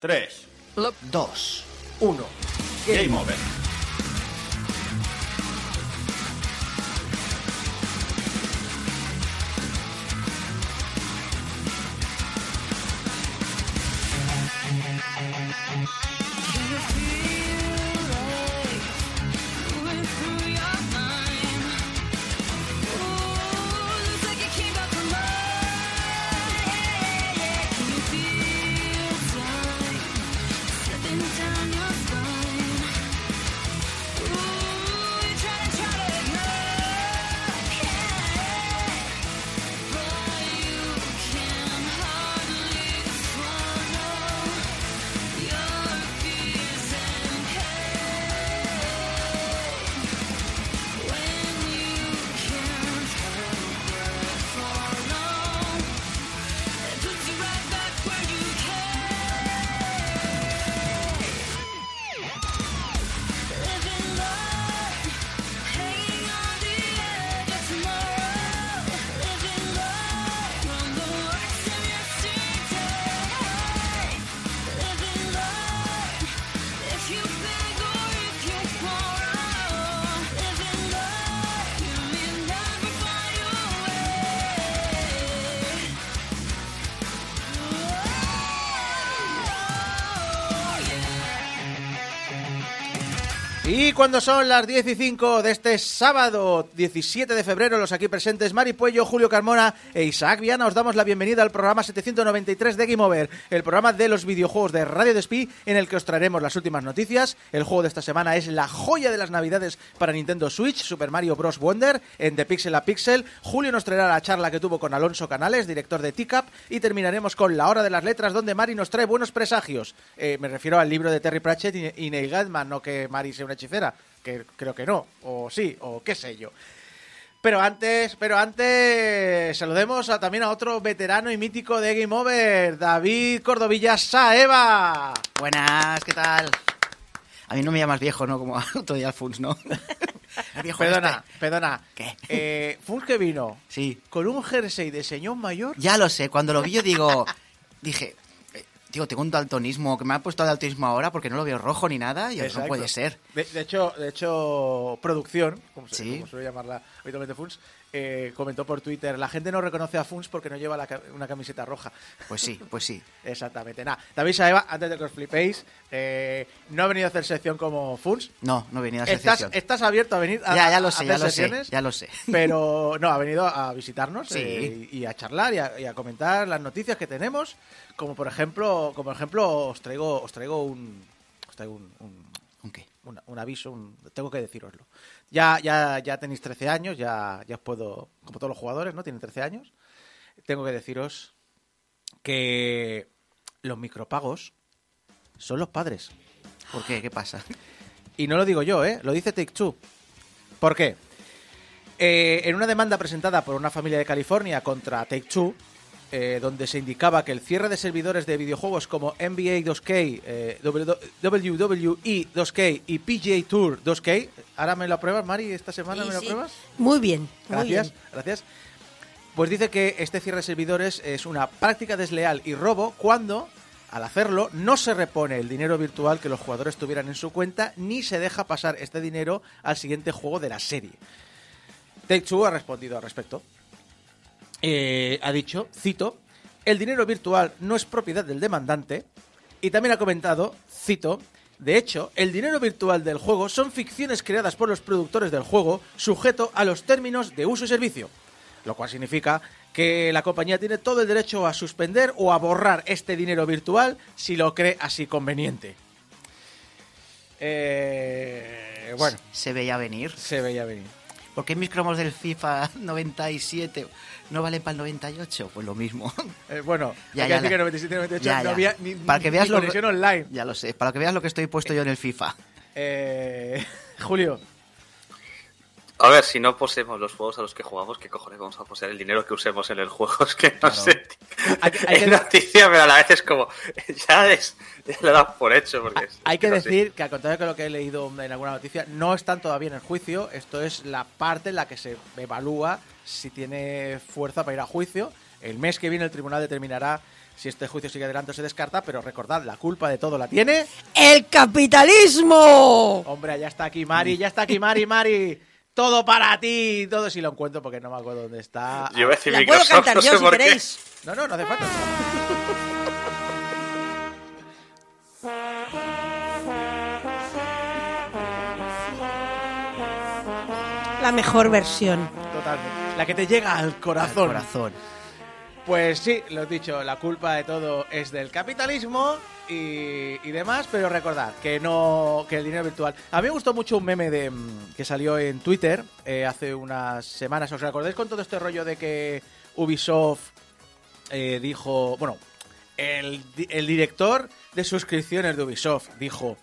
3, 2. 1. Game over. Cuando son las 10 y 5 de este sábado 17 de febrero, los aquí presentes Mari Puello, Julio Carmona e Isaac Viana os damos la bienvenida al programa 793 de Game Over, el programa de los videojuegos de Radio Despí en el que os traeremos las últimas noticias. El juego de esta semana es la joya de las navidades para Nintendo Switch, Super Mario Bros. Wonder, en The Pixel a Pixel. Julio nos traerá la charla que tuvo con Alonso Canales, director de TICAP, y terminaremos con La Hora de las Letras, donde Mari nos trae buenos presagios. Eh, me refiero al libro de Terry Pratchett y Neil Gaiman, no que Mari sea una hechicera, que creo que no, o sí, o qué sé yo. Pero antes, pero antes saludemos a- también a otro veterano y mítico de Game Over, David Cordovilla Saeva. Buenas, ¿qué tal? A mí no me llamas viejo, ¿no? Como otro día Alfons, ¿no? Viejo Perdona, este. perdona. ¿Qué? Eh, Fun que vino Sí, con un jersey de señor mayor. ya lo sé. Cuando lo vi yo digo... Dije... Digo, tengo un daltonismo, que me ha puesto daltonismo ahora porque no lo veo rojo ni nada y eso no puede ser. De, de hecho, de hecho, producción, como, se, Sí. como suele llamarla habitualmente Funs, eh, comentó por Twitter, la gente no reconoce a Funs porque no lleva la una camiseta roja. Pues sí, pues sí. Exactamente. Nada, David Saeva, antes de que os flipéis, eh, no ha venido a hacer sección como Funs. No, no venía a hacer Estás, sesión. estás abierto a venir a, Ya, ya lo a sé, hacer ya lo sé, sesiones, ya lo sé. Pero no, ha venido a visitarnos Sí. eh, y, y a charlar y a, y a comentar las noticias que tenemos. Como por ejemplo, como ejemplo os traigo, os traigo un, os traigo un- un, ¿Con qué? un, un aviso, un- tengo que deciroslo. Ya, ya, ya tenéis 13 años, ya, ya os puedo, como todos los jugadores, ¿no? Tienen 13 años. Tengo que deciros que los micropagos son los padres. ¿Por qué? ¿Qué pasa? Y no lo digo yo, ¿eh? Lo dice Take Two. ¿Por qué? Eh, en una demanda presentada por una familia de California contra Take Two, eh, donde se indicaba que el cierre de servidores de videojuegos como NBA 2K, eh, WWE 2K y PGA Tour 2K, ahora me lo apruebas, Mari, esta semana Sí, me lo sí. apruebas. Muy bien, muy Gracias, bien. gracias. Pues dice que este cierre de servidores es una práctica desleal y robo cuando, al hacerlo, no se repone el dinero virtual que los jugadores tuvieran en su cuenta ni se deja pasar este dinero al siguiente juego de la serie. Take-Two ha respondido al respecto. Eh, ha dicho, cito, el dinero virtual no es propiedad del demandante y también ha comentado, cito, de hecho, el dinero virtual del juego son ficciones creadas por los productores del juego sujeto a los términos de uso y servicio, lo cual significa que la compañía tiene todo el derecho a suspender o a borrar este dinero virtual si lo cree así conveniente. Eh, bueno, Se veía venir. se veía venir. ¿Por qué mis cromos del FIFA 97 no valen para el 98? Pues lo mismo. Eh, bueno, Ya, hay que ya, decir la- que 97 98 Ya, no había ni, Para que ni veas lo conexión online. Ya lo sé, para que veas lo que estoy puesto yo en el FIFA. Eh, Julio, A ver, si no poseemos los juegos a los que jugamos, ¿qué cojones vamos a poseer el dinero que usemos en el juego? Es que no Claro. sé. Hay hay es que- noticia, pero a la vez es como. Ya, es, ya lo das por hecho. Porque es- hay que no sé. decir que al contrario que lo que he leído en alguna noticia, no están todavía en el juicio. Esto es la parte en la que se evalúa si tiene fuerza para ir a juicio. El mes que viene el tribunal determinará Si este juicio sigue adelante se descarta, pero recordad, la culpa de todo la tiene... ¡El capitalismo! Hombre, ya está aquí Mari, ya está aquí Mari, Mari. Todo para ti, todo si lo encuentro porque no me acuerdo dónde está. Yo iba a decir La puedo Microsoft, cantar no yo sé si por qué. queréis. No, no, no hace falta. La mejor versión. Totalmente. La que te llega al corazón. Al corazón. Pues sí, lo he dicho, la culpa de todo es del capitalismo y, y demás, pero recordad que no que el dinero virtual. A mí me gustó mucho un meme de mm, que salió en Twitter eh, hace unas semanas. ¿Os acordáis con todo este rollo de que Ubisoft eh, dijo, bueno, el, el director de suscripciones de Ubisoft dijo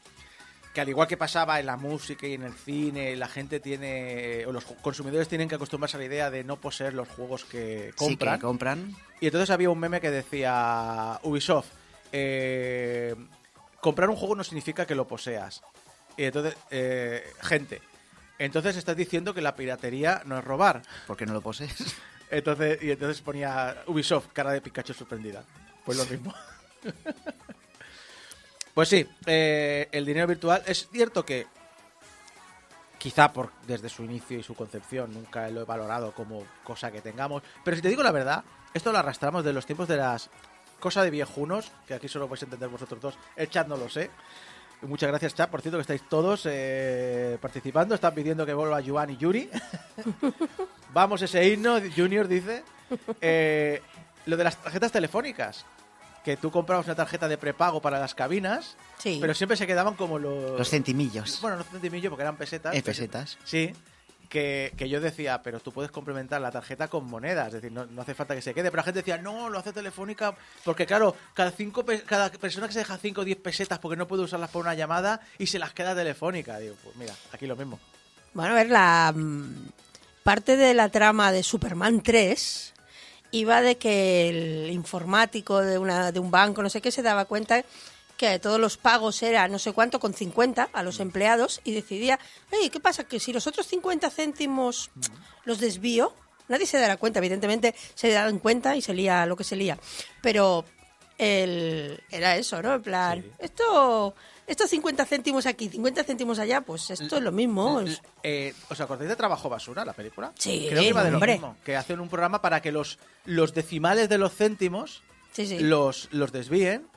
que al igual que pasaba en la música y en el cine, la gente tiene, o los consumidores tienen que acostumbrarse a la idea de no poseer los juegos que Sí, compran. que compran. Y entonces había un meme que decía Ubisoft, eh, comprar un juego no significa que lo poseas. Y entonces, eh, gente, entonces estás diciendo que la piratería no es robar. ¿Por qué no lo posees? Entonces, y entonces ponía Ubisoft, cara de Pikachu sorprendida. Pues lo mismo. pues sí, eh, el dinero virtual es cierto que quizá por desde su inicio y su concepción nunca lo he valorado como cosa que tengamos. Pero si te digo la verdad, esto lo arrastramos de los tiempos de las cosas de viejunos, que aquí solo podéis entender vosotros dos. El chat no lo sé. Y Muchas gracias, chat. Por cierto, que estáis todos eh, participando. Están pidiendo que vuelva Yuan y Yuri. Vamos, ese himno, Junior dice. Eh, lo de las tarjetas telefónicas. Que tú comprabas una tarjeta de prepago para las cabinas, Sí. pero siempre se quedaban como los... Los centimillos. Bueno, no centimillo porque eran pesetas. Eh, pesetas. Sí. Que, yo decía, pero tú puedes complementar la tarjeta con monedas, es decir, no, hace falta que se quede. Pero la gente decía, no, lo hace telefónica, porque claro, cada cinco cada persona que se deja 5 o 10 pesetas porque no puede usarlas por una llamada y se las queda telefónica. Digo, pues mira, aquí lo mismo. Bueno, a ver, la mm, parte de la trama de Superman 3 iba de que el informático de, una, de un banco, no sé qué, se daba cuenta que todos los pagos eran no sé cuánto con 50 a los empleados y decidía, oye, ¿qué pasa? Que si los otros 50 céntimos los desvío, nadie se dará cuenta, evidentemente se dan cuenta y se lía lo que se lía. Pero el, era eso, ¿no? En plan, Sí. esto, estos 50 céntimos aquí, 50 céntimos allá, pues esto es lo mismo. es- Eh, ¿Os acordáis de Trabajo Basura, la película? Sí, Creo que de lo mismo. Que hacen un programa para que los, los decimales de los céntimos Sí, sí. los, los desvíen.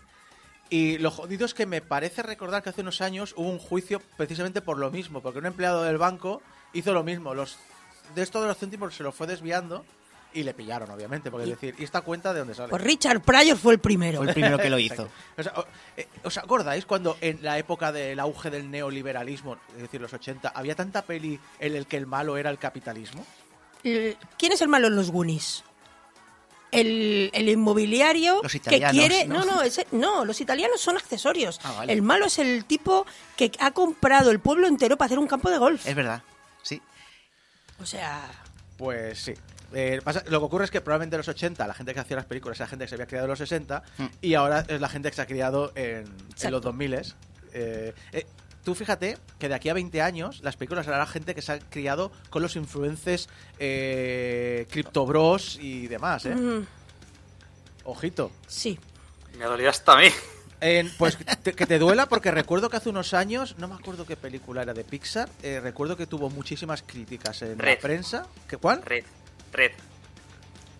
Y lo jodido es que me parece recordar que hace unos años hubo un juicio precisamente por lo mismo, porque un empleado del banco hizo lo mismo. Los de esto de los céntimos se los fue desviando y le pillaron, obviamente, porque es decir, ¿y esta cuenta de dónde sale? Pues Richard Pryor fue el primero. Fue el primero que lo hizo. O sea, o- eh, ¿Os acordáis cuando en la época del auge del neoliberalismo, es decir, los 80, había tanta peli en el que el malo era el capitalismo? El- ¿Quién es el malo en los Goonies? El, el inmobiliario Los que quiere... ¿no? No, no, ese- no, los italianos son accesorios. Ah, vale. El malo es el tipo que ha comprado el pueblo entero para hacer un campo de golf. Es verdad. Sí. O sea... Pues sí. Eh, pasa- lo que ocurre es que probablemente en los 80 la gente que hacía las películas era gente que se había criado en los 60 Mm. y ahora es la gente que se ha criado en, los 2000. Eh, eh, tú fíjate que de aquí a 20 años las películas hará gente que se ha criado con los influencers eh, Crypto Bros y demás, ¿eh? mm, Ojito. sí. Me dolía hasta a mí. Pues te- que te duela porque recuerdo que hace unos años, no me acuerdo qué película era de Pixar, eh, recuerdo que tuvo muchísimas críticas en la prensa. ¿Qué cuál? Red. Red.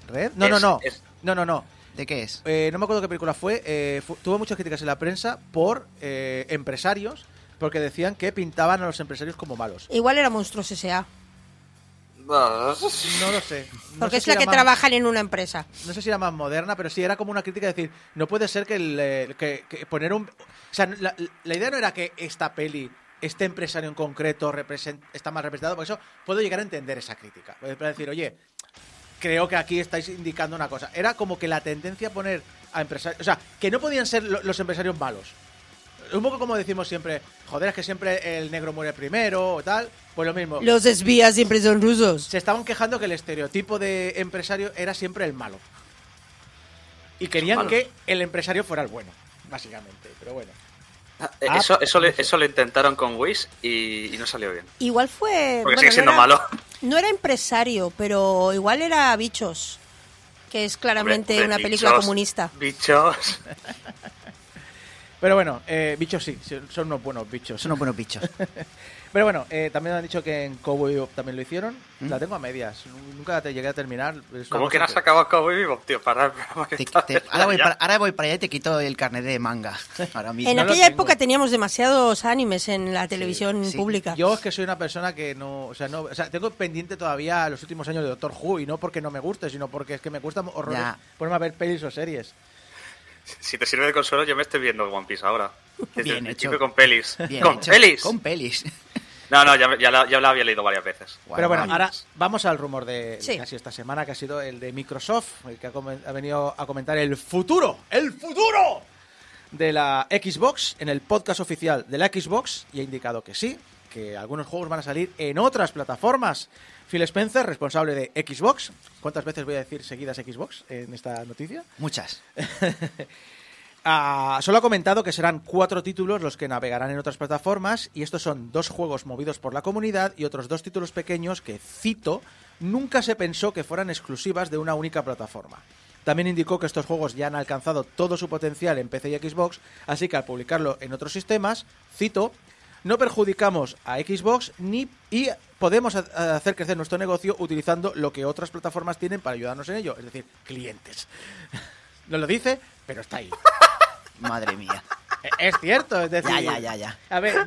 ¿Red? No, no, Es- no. es- No, no, no. ¿De qué es? Eh, no me acuerdo qué película fue. eh, fu- tuvo muchas críticas en la prensa por eh, empresarios porque decían que pintaban a los empresarios como malos. Igual era Monstruos S.A. No lo sé. No Porque sé es si la que más- trabajan en una empresa. No sé si era más moderna, pero sí era como una crítica de decir, no puede ser que, el, eh, que, que poner un... O sea, la, la idea no era que esta peli, este empresario en concreto represent- está más representado, por eso puedo llegar a entender esa crítica. Para decir, oye, creo que aquí estáis indicando una cosa. Era como que la tendencia a poner a empresarios... O sea, que no podían ser lo- los empresarios malos. Un poco como decimos siempre, joder, es que siempre el negro muere primero o tal. Pues lo mismo. Los espías siempre son rusos. Se estaban quejando que el estereotipo de empresario era siempre el malo. Y querían que el empresario fuera el bueno, básicamente. Pero bueno. Eh, Ah, Eso, eso, le- eso lo intentaron con Wish y, y no salió bien. Igual fue... Porque bueno, sigue no siendo era- malo. No era empresario, pero igual era bichos. que es claramente Hombre, una película bichos, comunista. Bichos. Pero bueno, eh, bichos sí, son unos buenos bichos. Son unos buenos bichos. Pero bueno, eh, también han dicho que en Cowboy Bebop también lo hicieron. ¿Mm? La tengo a medias. Nunca te llegué a terminar. ¿Cómo que no has acabado Cowboy Vivo, tío? Para Te- te- ahora, voy para, ahora voy para allá y te quito el carnet de manga. Ahora mismo. En no aquella época teníamos demasiados animes en la televisión sí. pública. Yo es que soy una persona que no, o sea, no, o sea, tengo pendiente todavía los últimos años de Doctor Who y no porque no me guste, sino porque es que me cuesta horrores ponerme a ver pelis o series. Si te sirve de consuelo, yo me estoy viendo One Piece ahora. Desde Bien el hecho. con pelis. Bien ¡Con hecho. pelis! Con pelis. No, no, ya, me- ya, la, ya la había leído varias veces. Pero bueno, ahora vamos al rumor de Sí. casi esta semana, que ha sido el de Microsoft, el que ha, ha venido a comentar el futuro, el futuro de la Xbox en el podcast oficial de la Xbox y ha indicado que sí, que algunos juegos van a salir en otras plataformas. Phil Spencer, responsable de Xbox. ¿Cuántas veces voy a decir seguidas Xbox en esta noticia? Muchas. Ah, solo ha comentado que serán cuatro títulos los que navegarán en otras plataformas y estos son dos juegos movidos por la comunidad y otros dos títulos pequeños que, cito, nunca se pensó que fueran exclusivas de una única plataforma. También indicó que estos juegos ya han alcanzado todo su potencial en PC y Xbox, así que al publicarlo en otros sistemas, cito, no perjudicamos a Xbox ni y podemos ha- hacer crecer nuestro negocio utilizando lo que otras plataformas tienen para ayudarnos en ello, es decir, clientes. No lo dice, pero está ahí. Madre mía. Es cierto, es decir. Ya, ya, ya, ya. A ver.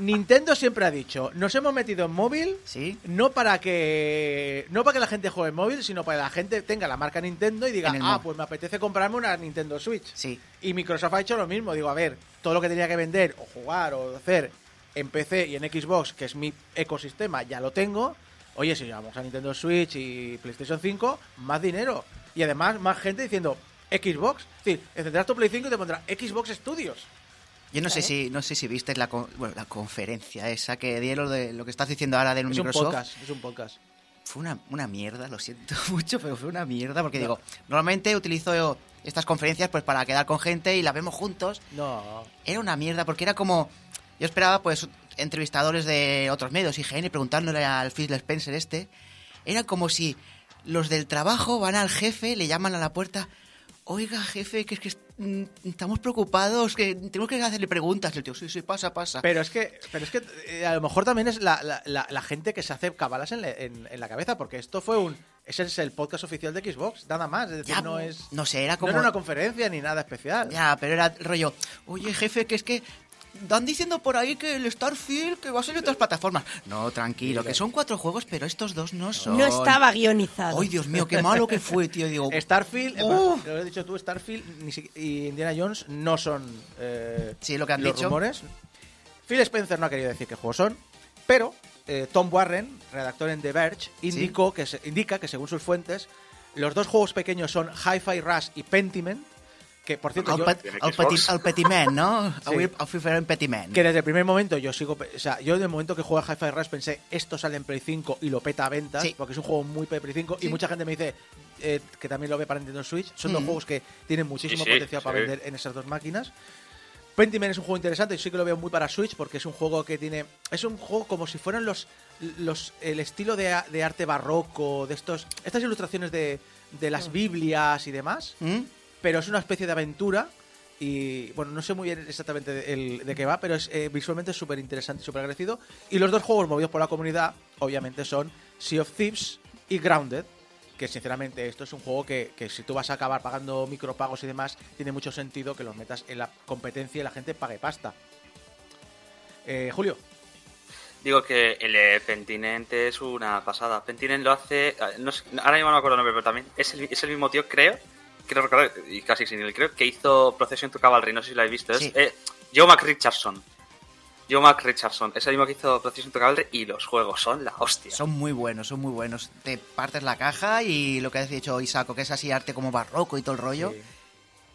Nintendo siempre ha dicho, nos hemos metido en móvil ¿Sí? no para que no para que la gente juegue en móvil, sino para que la gente tenga la marca Nintendo y diga, ah, pues me apetece comprarme una Nintendo Switch. Sí. Y Microsoft ha hecho lo mismo. Digo, a ver, todo lo que tenía que vender o jugar o hacer en PC y en Xbox, que es mi ecosistema, ya lo tengo. Oye, si vamos a Nintendo Switch y PlayStation 5, más dinero. Y además, más gente diciendo Xbox. Es decir, encenderás tu Play 5 y te pondrá Xbox Studios. Yo no sé si no sé si viste la, con- bueno, la conferencia esa que dieron de lo que estás diciendo ahora de Es un podcast, es un podcast. Fue una, una mierda, lo siento mucho, pero fue una mierda porque digo, normalmente utilizo estas conferencias pues para quedar con gente y la vemos juntos. No. Era una mierda porque era como yo esperaba pues entrevistadores de otros medios, IGN, preguntándole al Phil Spencer este, era como si los del trabajo van al jefe, le llaman a la puerta, oiga jefe, que es que mm, estamos preocupados, que tenemos que hacerle preguntas. El tío, sí, sí, pasa, pasa. Pero es que, pero es que eh, a lo mejor también es la, la- la- la gente que se hace cabalas en, le- en- en la cabeza, porque esto fue un. Ese es el podcast oficial de Xbox, nada más. Es decir, Ya, no es. no sé, era No como... era una conferencia ni nada especial. Ya, pero era rollo, oye jefe, que es que dan diciendo por ahí que el Starfield que va a salir en otras plataformas. No, tranquilo, que son cuatro juegos, pero estos dos no son. No estaba guionizado. Ay, Dios mío, qué malo que fue, tío. Digo, Starfield, eh, ¡Uf! lo has dicho tú, Starfield ni si- y Indiana Jones no son eh, Sí, lo que han los dicho. rumores. Phil Spencer no ha querido decir qué juegos son, pero eh, Tom Warren, redactor en The Verge, indicó que se- indica que según sus fuentes, los dos juegos pequeños son Hi-Fi Rush y Pentiment, que por cierto al, yo- pet- ¿Tiene al, petit, al petit man, ¿no? Sí. Avui, petit man. que desde el primer momento yo sigo, o sea, yo desde el momento que jugué a Hi-Fi Rush pensé, esto sale en Play 5 y lo peta a ventas, Sí. porque es un juego muy Play 5 y mucha gente me dice eh, que también lo ve para Nintendo Switch. Son dos Mm. juegos que tienen muchísimo Sí, sí, potencial para sí. vender en esas dos máquinas. Pentiment es un juego interesante, yo sí que lo veo muy para Switch porque es un juego que tiene. Es un juego como si fueran los. los el estilo de, arte barroco, de estos. Estas ilustraciones de, de las Biblias y demás ¿Mm? Pero es una especie de aventura y bueno, no sé muy bien exactamente de, qué va, pero es eh, visualmente súper interesante y súper agradecido. Y los dos juegos movidos por la comunidad, obviamente, son Sea of Thieves y Grounded, que sinceramente esto es un juego que, que si tú vas a acabar pagando micropagos y demás, tiene mucho sentido que los metas en la competencia y la gente pague pasta. Eh, Julio, Digo que el eh, Pentinent es una pasada. Pentinent lo hace. eh, ahora mismo no me acuerdo el nombre, pero también es es el mismo tío, creo. Recordar, y casi sin el creo, que hizo Procession to Cavalry. No sé si lo habéis visto. Sí. Es eh, Joe McRichardson. Joe McRichardson. Es el mismo que hizo Procession to Cavalry y los juegos son la hostia. Son muy buenos, son muy buenos. Te partes la caja y lo que has dicho Isaco, que es así arte como barroco y todo el rollo. Sí.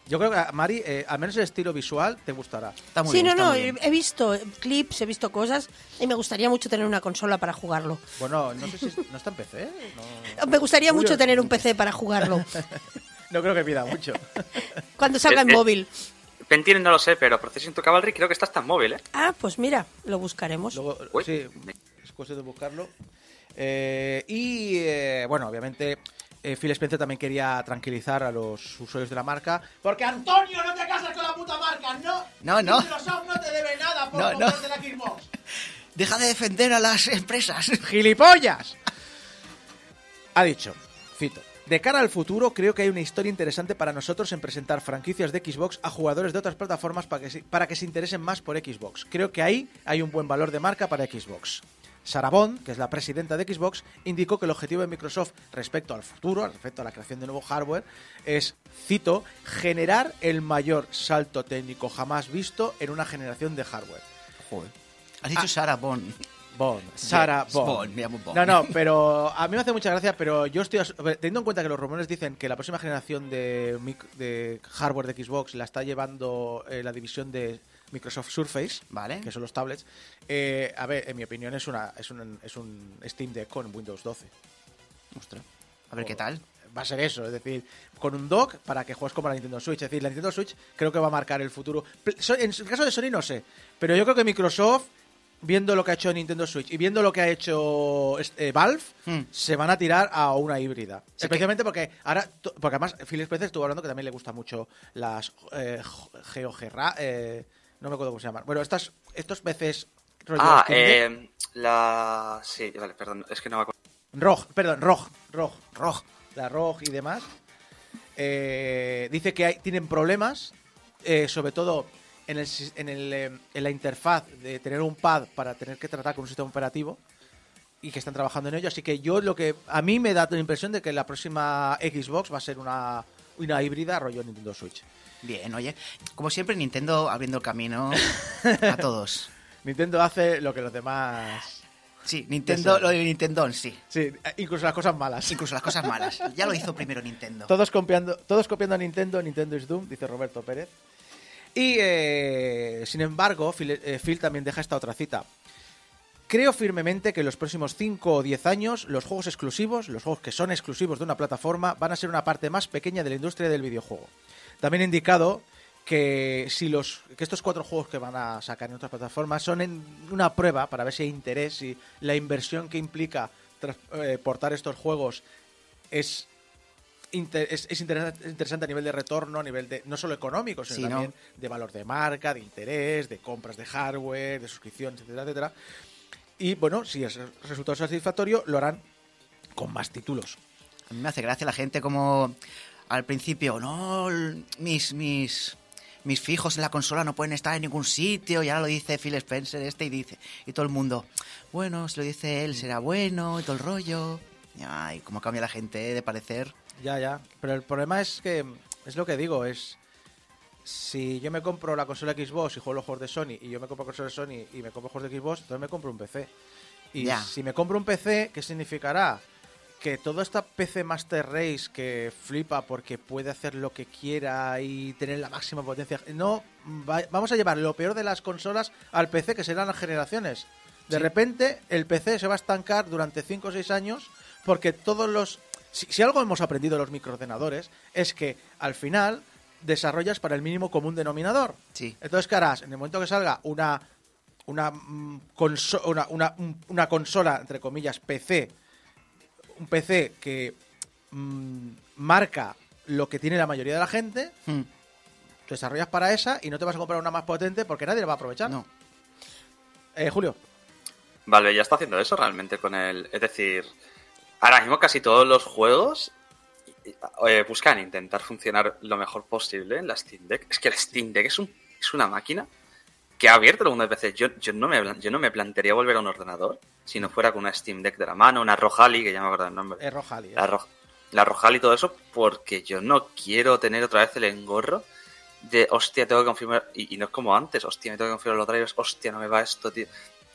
yo creo que, Mari, eh, al menos el estilo visual te gustará. Está muy sí, bien, no, está no, muy bien. he visto clips, he visto cosas y me gustaría mucho tener una consola para jugarlo. Bueno, no sé si no está en PC. ¿eh? No, Me gustaría Julio, mucho tener un PC para jugarlo no creo que pida mucho. cuando salga en Eh, eh. móvil. Pentinent no lo sé, pero Procession to Cavalry creo que está hasta en móvil, ¿eh? Ah, pues mira, lo buscaremos. Luego, Uy. sí, es cuestión de buscarlo. Eh, y eh, bueno, obviamente eh, Phil Spencer también quería tranquilizar a los usuarios de la marca. Porque Antonio, no te casas con la puta marca, no. No, no. Microsoft no te debe nada por No, no. comprarte la Xbox. Deja de defender a las empresas. ¡Gilipollas! Ha dicho, cito. De cara al futuro, creo que hay una historia interesante para nosotros en presentar franquicias de Xbox a jugadores de otras plataformas para que, se- para que se interesen más por Xbox. Creo que ahí hay un buen valor de marca para Xbox. Sarah Bond, que es la presidenta de Xbox, indicó que el objetivo de Microsoft respecto al futuro, respecto a la creación de nuevo hardware, es, cito, generar el mayor salto técnico jamás visto en una generación de hardware. Joder. Has dicho Sarah Bond. Bond, Sarah Bond. Bond, me llamo Bond. No, no, pero a mí me hace mucha gracia, pero yo estoy teniendo en cuenta que los rumores dicen que la próxima generación de, hardware de Xbox la está llevando eh, la división de Microsoft Surface, Vale. que son los tablets. Eh, a ver, en mi opinión es una es un, es un Steam Deck con Windows 12. Ostras. A ver qué tal. Va a ser eso, es decir, con un dock para que juegues como la Nintendo Switch. Es decir, la Nintendo Switch creo que va a marcar el futuro. En el caso de Sony no sé, pero yo creo que Microsoft, viendo lo que ha hecho Nintendo Switch y viendo lo que ha hecho este, Valve, Hmm. se van a tirar a una híbrida. Especialmente porque ahora, porque además Phil Spencer estuvo hablando que también le gusta mucho las eh, GeoGerra, eh, no me acuerdo cómo se llaman. Bueno, estas, estos rollo Ah, eh, la... Sí, vale, perdón, es que no me acuerdo. ROG, perdón, ROG, ROG, ROG. la ROG y demás. eh, dice que hay- tienen problemas, eh, sobre todo en, el, en, el, eh, en la interfaz de tener un pad para tener que tratar con un sistema operativo y que están trabajando en ello. Así que yo lo que a mí me da la impresión de que la próxima Xbox va a ser una, una híbrida rollo Nintendo Switch. Bien, oye. Como siempre, Nintendo abriendo el camino a todos. Nintendo hace lo que los demás. Sí, Nintendo, lo de Nintendo, sí. Sí, incluso las cosas malas. Incluso las cosas malas. Ya lo hizo primero Nintendo. Todos copiando, todos copiando a Nintendo, Nintendo is Doom, dice Roberto Pérez. Y, eh, sin embargo, Phil, eh, Phil también deja esta otra cita. Creo firmemente que en los próximos 5 o 10 años los juegos exclusivos, los juegos que son exclusivos de una plataforma, van a ser una parte más pequeña de la industria del videojuego. También ha indicado que si los que estos cuatro juegos que van a sacar en otras plataformas son en una prueba para ver si hay interés y la inversión que implica tras- eh, estos juegos es inter- es, es interesa- es interesante a nivel de retorno, a nivel de no solo económico, sino Sí, ¿no? también de valor de marca, de interés, de compras de hardware, de suscripciones, etcétera, etcétera. Y bueno, si el resultado es satisfactorio, lo harán con más títulos. A mí me hace gracia la gente como al principio, no, mis, mis, mis fijos en la consola no pueden estar en ningún sitio, y ahora lo dice Phil Spencer este y dice, y todo el mundo, bueno, si lo dice él será bueno, y todo el rollo. Y, Ay, cómo cambia la gente de parecer. Ya, ya. Pero el problema es que, es lo que digo, es... Si yo me compro la consola Xbox y juego los juegos de Sony, y yo me compro consola de Sony y me compro juegos de Xbox, entonces me compro un PC. Y si me compro un PC, ¿qué significará? Que toda esta PC Master Race que flipa porque puede hacer lo que quiera y tener la máxima potencia. No, va- vamos a llevar lo peor de las consolas al PC, que serán las generaciones. De Sí. repente, el PC se va a estancar durante 5 o 6 años porque todos los. Si, si algo hemos aprendido los microordenadores, es que al final desarrollas para el mínimo común denominador. Sí. Entonces, ¿qué harás? En el momento que salga una una, mm, conso- una, una, un- una consola, entre comillas, PC, un PC que mm, marca lo que tiene la mayoría de la gente, Hmm, desarrollas para esa y no te vas a comprar una más potente porque nadie la va a aprovechar. No. Eh, Julio. Valve ya está haciendo eso realmente con el. Es decir, ahora mismo casi todos los juegos eh, buscan intentar funcionar lo mejor posible en la Steam Deck. Es que la Steam Deck es, un, es una máquina que ha abierto de PC. Yo, yo, no me, yo no me plantearía volver a un ordenador si no fuera con una Steam Deck de la mano, una Rojali, que ya me acuerdo el nombre. Eh, Rojali. eh. la, Ro- la Rojal y todo eso, porque yo no quiero tener otra vez el engorro de, hostia, tengo que confirmar, y, y no es como antes, hostia, me tengo que confirmar los drivers, hostia, no me va esto, tío.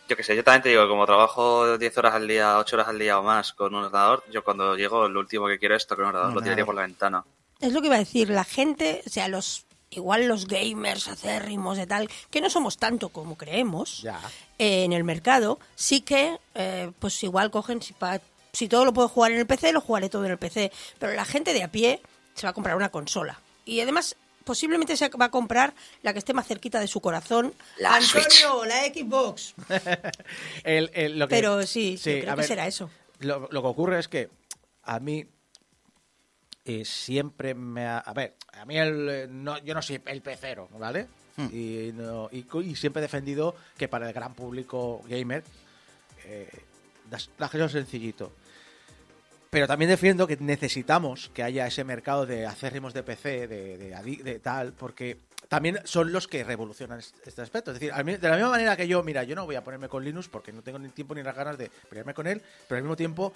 Yo que sé, yo también te digo, como trabajo 10 horas al día, 8 horas al día o más con un ordenador, yo cuando llego lo último que quiero es tocar un ordenador, lo tiraría por la ventana. Es lo que iba a decir, la gente, o sea, los igual los gamers acérrimos de tal, que no somos tanto como creemos Ya. eh, en el mercado, sí que eh, pues igual cogen si, pa- si todo lo puedo jugar en el PC, lo jugaré todo en el PC, pero la gente de a pie se va a comprar una consola y además posiblemente se va a comprar la que esté más cerquita de su corazón. La Antonio, la Xbox. El- el- lo que- Pero sí, Sí, yo creo a que ver, será eso. Lo, lo que ocurre es que a mí, eh, siempre me ha... A ver, a mí el, eh, no, yo no soy el pecero, ¿vale? Hmm. Y, no- y siempre he defendido que para el gran público gamer eh, las, las cosas sencillito. Pero también defiendo que necesitamos que haya ese mercado de acérrimos de PC, de, de, de tal, porque también son los que revolucionan est- este aspecto. Es decir, de la misma manera que yo, mira, yo no voy a ponerme con Linux porque no tengo ni tiempo ni las ganas de pelearme con él, pero al mismo tiempo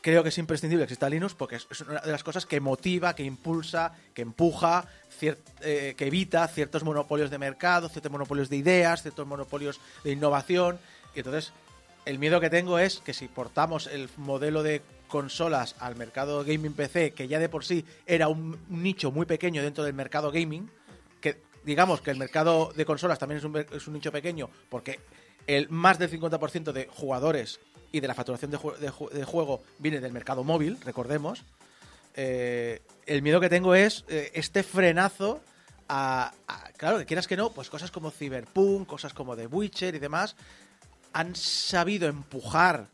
creo que es imprescindible que exista Linux porque es, una de las cosas que motiva, que impulsa, que empuja, eh, que evita ciertos monopolios de mercado, ciertos monopolios de ideas, ciertos monopolios de innovación. Y entonces, el miedo que tengo es que si portamos el modelo de consolas al mercado gaming PC, que ya de por sí era un, nicho muy pequeño dentro del mercado gaming, que digamos que el mercado de consolas también es un, nicho pequeño porque el más del 50% de jugadores y de la facturación de juego viene del mercado móvil, recordemos. Eh, el miedo que tengo es eh, este frenazo a, a- claro, que quieras que no, pues cosas como Cyberpunk, cosas como The Witcher y demás, han sabido empujar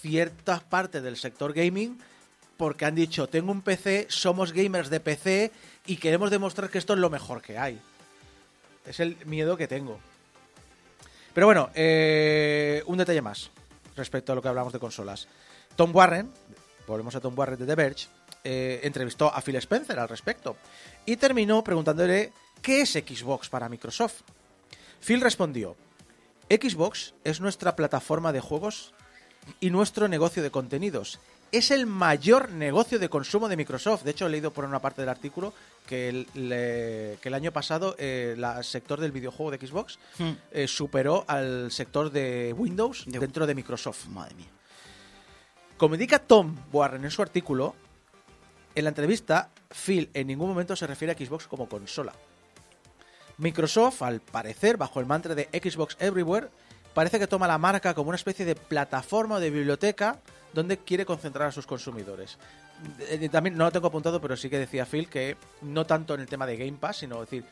ciertas partes del sector gaming porque han dicho, tengo un PC, somos gamers de PC y queremos demostrar que esto es lo mejor que hay. Es el miedo que tengo. Pero bueno, eh, un detalle más respecto a lo que hablamos de consolas. Tom Warren, volvemos a Tom Warren de The Verge, eh, entrevistó a Phil Spencer al respecto y terminó preguntándole qué es Xbox para Microsoft. Phil respondió, Xbox es nuestra plataforma de juegos y nuestro negocio de contenidos. Es el mayor negocio de consumo de Microsoft. De hecho, he leído por una parte del artículo que el, le- que el año pasado eh, el sector del videojuego de Xbox Hmm. eh, superó al sector de Windows De- dentro de Microsoft. Madre mía. Como indica Tom Warren en su artículo, en la entrevista, Phil en ningún momento se refiere a Xbox como consola. Microsoft, al parecer, bajo el mantra de Xbox Everywhere, parece que toma la marca como una especie de plataforma o de biblioteca donde quiere concentrar a sus consumidores. Eh, También no lo tengo apuntado, pero sí que decía Phil que no tanto en el tema de Game Pass, sino decir,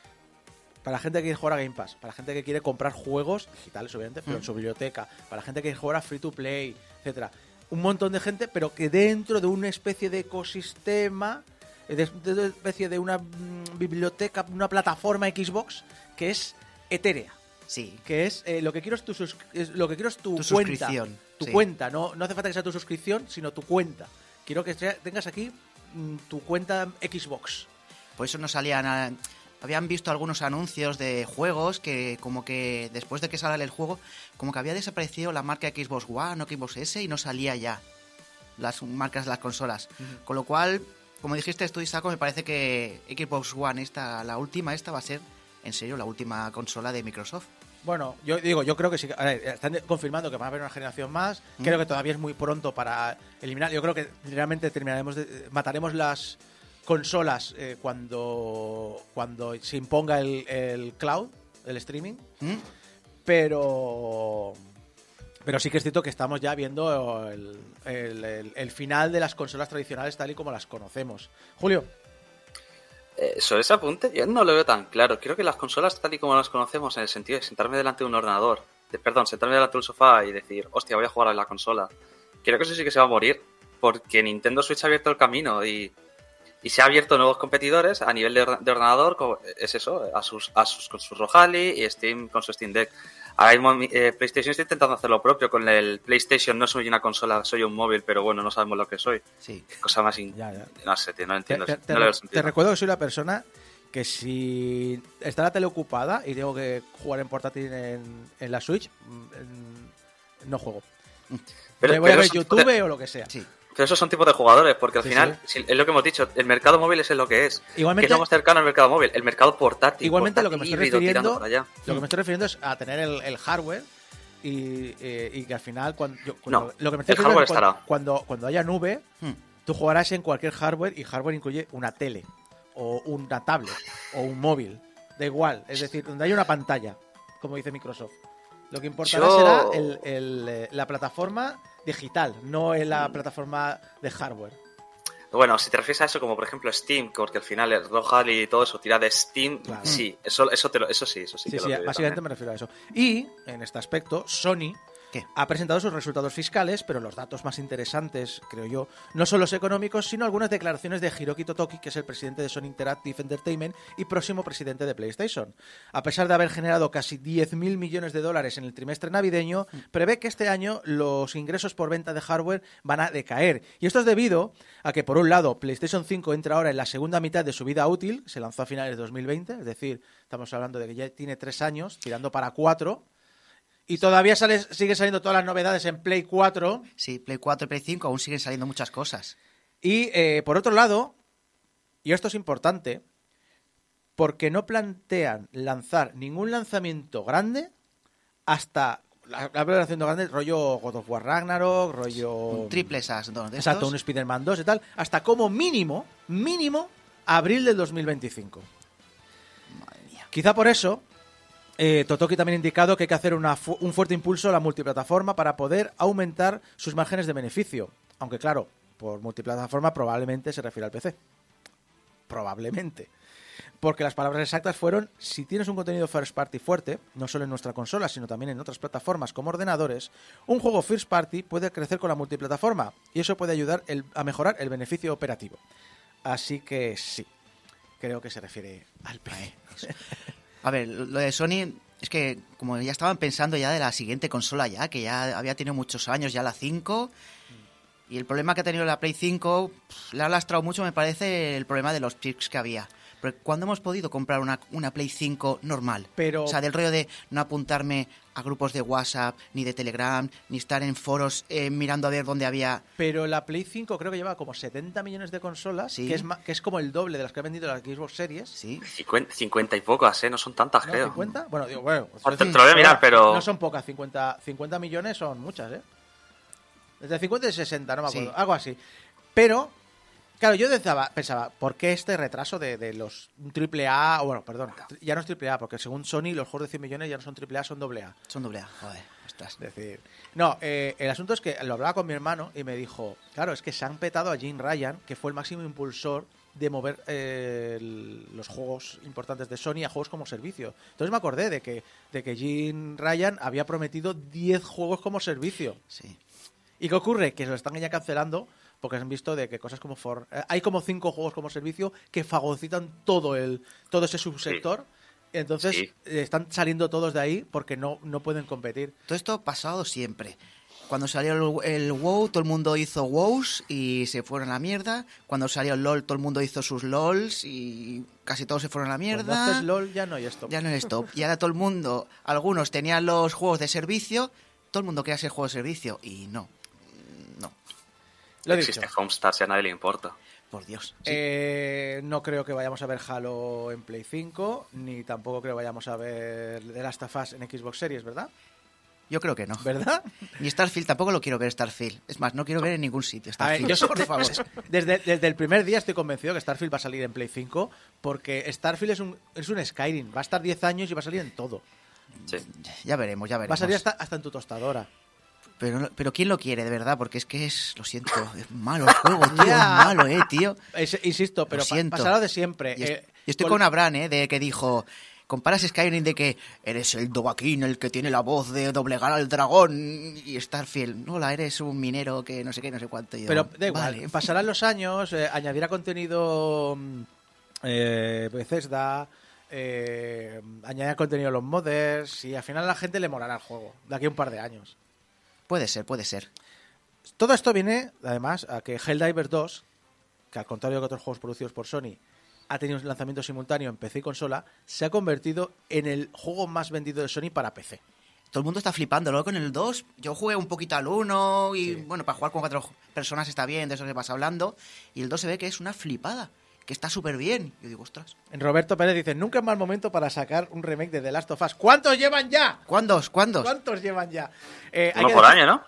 para la gente que quiere jugar a Game Pass, para la gente que quiere comprar juegos digitales, obviamente, pero en su biblioteca, para la gente que quiere jugar a Free to Play, etcétera. Un montón de gente, pero que dentro de una especie de ecosistema, eh, de, de una especie de una mm, biblioteca, una plataforma Xbox que es etérea Sí. que es eh, lo que quiero es tu es- lo que quiero es tu, Tu cuenta suscripción, tu sí. cuenta no no hace falta que sea tu suscripción sino tu cuenta quiero que sea- tengas aquí mm, tu cuenta Xbox Por eso no salían. a- Habían visto algunos anuncios de juegos que, como que después de que sale el juego, como que había desaparecido la marca Xbox One o Xbox S y no salía ya las marcas de las consolas. Con lo cual, como dijiste tú, Isaco, me parece que Xbox One, esta, la última, esta va a ser, en serio, la última consola de Microsoft. bueno yo digo yo creo que sí que- a ver, están confirmando que va a haber una generación más creo que todavía es muy pronto para eliminar yo creo que realmente terminaremos de, mataremos las consolas eh, cuando cuando se imponga el, el cloud el streaming ¿Mm? pero pero sí que es cierto que estamos ya viendo el, el- el- el final de las consolas tradicionales tal y como las conocemos. Julio, Eh, sobre ese apunte, yo no lo veo tan claro. Creo que las consolas, tal y como las conocemos, en el sentido de sentarme delante de un ordenador, de, perdón, sentarme delante de un sofá y decir, hostia, voy a jugar a la consola, creo que eso sí que se va a morir, porque Nintendo Switch ha abierto el camino y, y se ha abierto nuevos competidores a nivel de ordenador, como es eso, a sus, a sus, con su Rojali y Steam con su Steam Deck. Ahora mismo mi- eh, PlayStation está intentando hacer lo propio con el PlayStation. No soy una consola, soy un móvil, pero bueno, no sabemos lo que soy. Sí. Cosa más... in- Ya, ya. No sé, tío, no entiendo. te- te no te recuerdo que soy la persona que si está la tele ocupada y tengo que jugar en portátil en, en la Switch, mm, en- no juego. Pero- Me voy a pero ver eso- YouTube o lo que sea. Sí. Pero esos son tipos de jugadores, porque al Sí, final, es lo que hemos dicho, el mercado móvil es lo que es. Igualmente- que es lo más cercano al mercado móvil, el mercado portátil. Igualmente lo que me portátil estoy refiriendo, allá. lo que me estoy refiriendo es a tener el, el hardware y, eh, y que al final cuando, yo- No, cuando- lo que me estoy el refiriendo es hardware cuando, estará. cuando cuando haya nube, Hmm. tú jugarás en cualquier hardware y hardware incluye una tele o una tablet o un móvil, da igual, es decir, donde haya una pantalla, como dice Microsoft. Lo que importará Yo- será el- el, eh, la plataforma digital, no en la plataforma de hardware. Bueno, si te refieres a eso, como por ejemplo Steam, porque al final el Rohal y todo eso tira de Steam, Claro. sí, eso, eso, te lo- eso sí, eso sí. Sí, que sí, lo básicamente también. me refiero a eso. Y, en este aspecto, Sony ¿Qué? ha presentado sus resultados fiscales, pero los datos más interesantes, creo yo, no son los económicos, sino algunas declaraciones de Hiroki Totoki, que es el presidente de Sony Interactive Entertainment y próximo presidente de PlayStation. A pesar de haber generado casi 10.000 millones de dólares en el trimestre navideño, prevé que este año los ingresos por venta de hardware van a decaer. Y esto es debido a que, por un lado, PlayStation 5 entra ahora en la segunda mitad de su vida útil, se lanzó a finales de 2020, es decir, estamos hablando de que ya tiene tres años, tirando para cuatro. Y todavía sale, sigue saliendo todas las novedades en Play 4. Sí, Play 4 y Play 5 aún siguen saliendo muchas cosas. Y eh, por otro lado, y esto es importante, porque no plantean lanzar ningún lanzamiento grande hasta. Hablo grande, rollo God of War Ragnarok, rollo. Un triple SAS, ¿no? Exacto, estos. un Spider-Man 2 y tal, hasta como mínimo, mínimo, abril del 2025. Madre mía. Quizá por eso, eh, Totoki también ha indicado que hay que hacer un fuerte impulso a la multiplataforma para poder aumentar sus márgenes de beneficio. Aunque claro, por multiplataforma probablemente se refiere al PC. Probablemente. Porque las palabras exactas fueron, si tienes un contenido first party fuerte, no solo en nuestra consola, sino también en otras plataformas como ordenadores, un juego first party puede crecer con la multiplataforma y eso puede ayudar el- a mejorar el beneficio operativo. Así que sí, creo que se refiere al PC. A ver, lo de Sony es que como ya estaban pensando ya de la siguiente consola ya, que ya había tenido muchos años ya la 5, y el problema que ha tenido la Play 5 pf, le ha lastrado mucho, me parece, el problema de los chips que había. Porque cuando hemos podido comprar una, una Play 5 normal, Pero- o sea, del rollo de no apuntarme a grupos de WhatsApp, ni de Telegram, ni estar en foros eh, mirando a ver dónde había... Pero la Play 5 creo que lleva como 70 millones de consolas, Sí. que, es que es como el doble de las que ha vendido las Xbox Series. Sí, 50, 50 y pocas, ¿eh? No son tantas, ¿No? creo. ¿50? Bueno, digo, bueno. Te- te lo voy a mirar, pero- No son pocas, 50, 50 millones son muchas, ¿eh? Desde 50 y 60, no me acuerdo. Sí. Algo así. Pero, claro, yo pensaba, pensaba ¿por qué este retraso de, de los triple A? Bueno, perdón, ya no es triple A, porque según Sony los juegos de 100 millones ya no son triple A, son doble A. son doble A, joder, ostras. Es decir, no, eh, el asunto es que lo hablaba con mi hermano y me dijo, claro, es que se han petado a Jim Ryan, que fue el máximo impulsor de mover eh, los juegos importantes de Sony a juegos como servicio. Entonces me acordé de que, de que Jim Ryan había prometido 10 juegos como servicio. Sí. ¿Y qué ocurre? Que se lo están ya cancelando porque han visto de que cosas como For... eh, hay como cinco juegos como servicio que fagocitan todo el todo ese subsector. Entonces Sí. eh, están saliendo todos de ahí porque no, no pueden competir. Todo esto ha pasado siempre. Cuando salió el, el WoW, todo el mundo hizo WoWs y se fueron a la mierda. Cuando salió el LOL, todo el mundo hizo sus LOLs y casi todos se fueron a la Cuando mierda. haces LOL ya no hay esto. Ya no es top. Y ahora todo el mundo, algunos tenían los juegos de servicio, todo el mundo quería ser juego de servicio y. No, Lo he dicho. Existe Homestars y a nadie le importa. por Dios. Sí. Eh, no creo que vayamos a ver Halo en Play 5, ni tampoco creo que vayamos a ver The Last of Us en Xbox Series, ¿verdad? Yo creo que no. ¿Verdad? Ni Starfield, tampoco lo quiero ver Starfield. Es más, no quiero ver en ningún sitio A ver, Starfield. yo so- por favor. desde, desde el primer día estoy convencido que Starfield va a salir en Play 5, porque Starfield es un, es un Skyrim, va a estar 10 años y va a salir en todo. Sí. Ya veremos, ya veremos. Va a salir hasta, hasta en tu tostadora. Pero, pero ¿quién lo quiere, de verdad? Porque es que es, lo siento, es malo el juego, tío, es malo, eh, tío. Es- insisto, pero Lo pasará de siempre. Y es- Eh, yo estoy con- Abraham, ¿eh? De que dijo, comparas Skyrim de que eres el Dovahkiin, el que tiene la voz de doblegar al dragón, y Starfield, hola, eres un minero que no sé qué, no sé cuánto. Yo, Pero da igual, vale. pasarán los años, eh, añadirá contenido mm, eh, Bethesda, eh, añadirá contenido a los modders y al final a la gente le molará el juego, de aquí a un par de años. Puede ser, puede ser. Todo esto viene, además, a que Helldivers 2, que al contrario que otros juegos producidos por Sony, ha tenido un lanzamiento simultáneo en PC y consola, se ha convertido en el juego más vendido de Sony para PC. Todo el mundo está flipando, ¿no? Con el 2. Yo jugué un poquito al 1 y, bueno, para jugar con cuatro personas está bien, de eso que vas hablando. Y el 2 se ve que es una flipada, que está súper bien. Yo digo, ostras. En Roberto Pérez dice, nunca es mal momento para sacar un remake de The Last of Us. ¿Cuántos llevan ya? ¿Cuándos? ¿Cuándos? ¿Cuántos llevan ya? Eh, hay Uno que por decir- año, ¿no?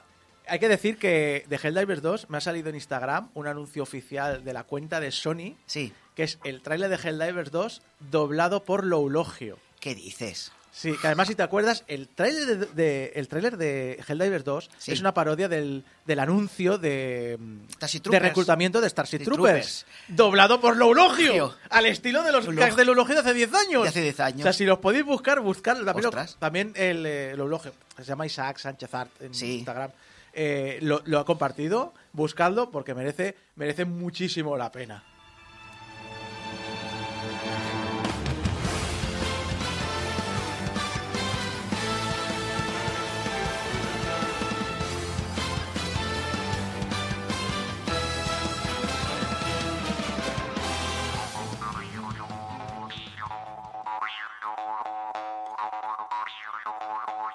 Hay que decir que de Helldivers 2 me ha salido en Instagram un anuncio oficial de la cuenta de Sony, Sí. que es el tráiler de Helldivers 2 doblado por Loulogio. ¿Qué dices? Sí, que además si te acuerdas, el tráiler de, de- el tráiler de Helldivers 2 Sí. es una parodia del, del anuncio de, Starship de Troopers. reclutamiento de Starship De Troopers, doblado por Loulogio, al estilo de los gags de Loulogio de hace 10 años. De hace 10 años. O sea, si los podéis buscar, buscarlo. También, también el eh, Loulogio, se llama Isaac Sánchez Art en Sí. Instagram, eh, lo, lo ha compartido, buscadlo porque merece, merece muchísimo la pena.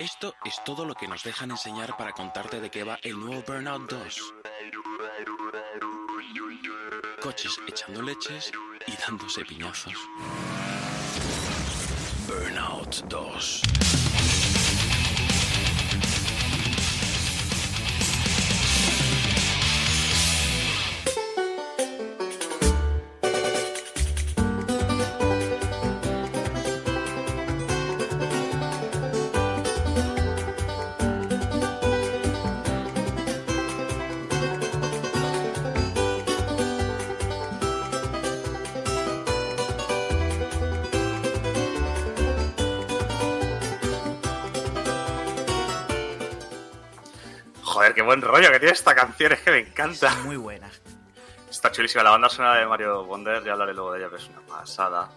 Esto es todo lo que nos dejan enseñar para contarte de qué va el nuevo Burnout 2. Coches echando leches y dándose piñazos. Burnout 2. Buen rollo que tiene esta canción, es que me encanta. Muy buena. Está chulísima la banda sonora de Mario Wonder, ya hablaré luego de ella, pero es una pasada.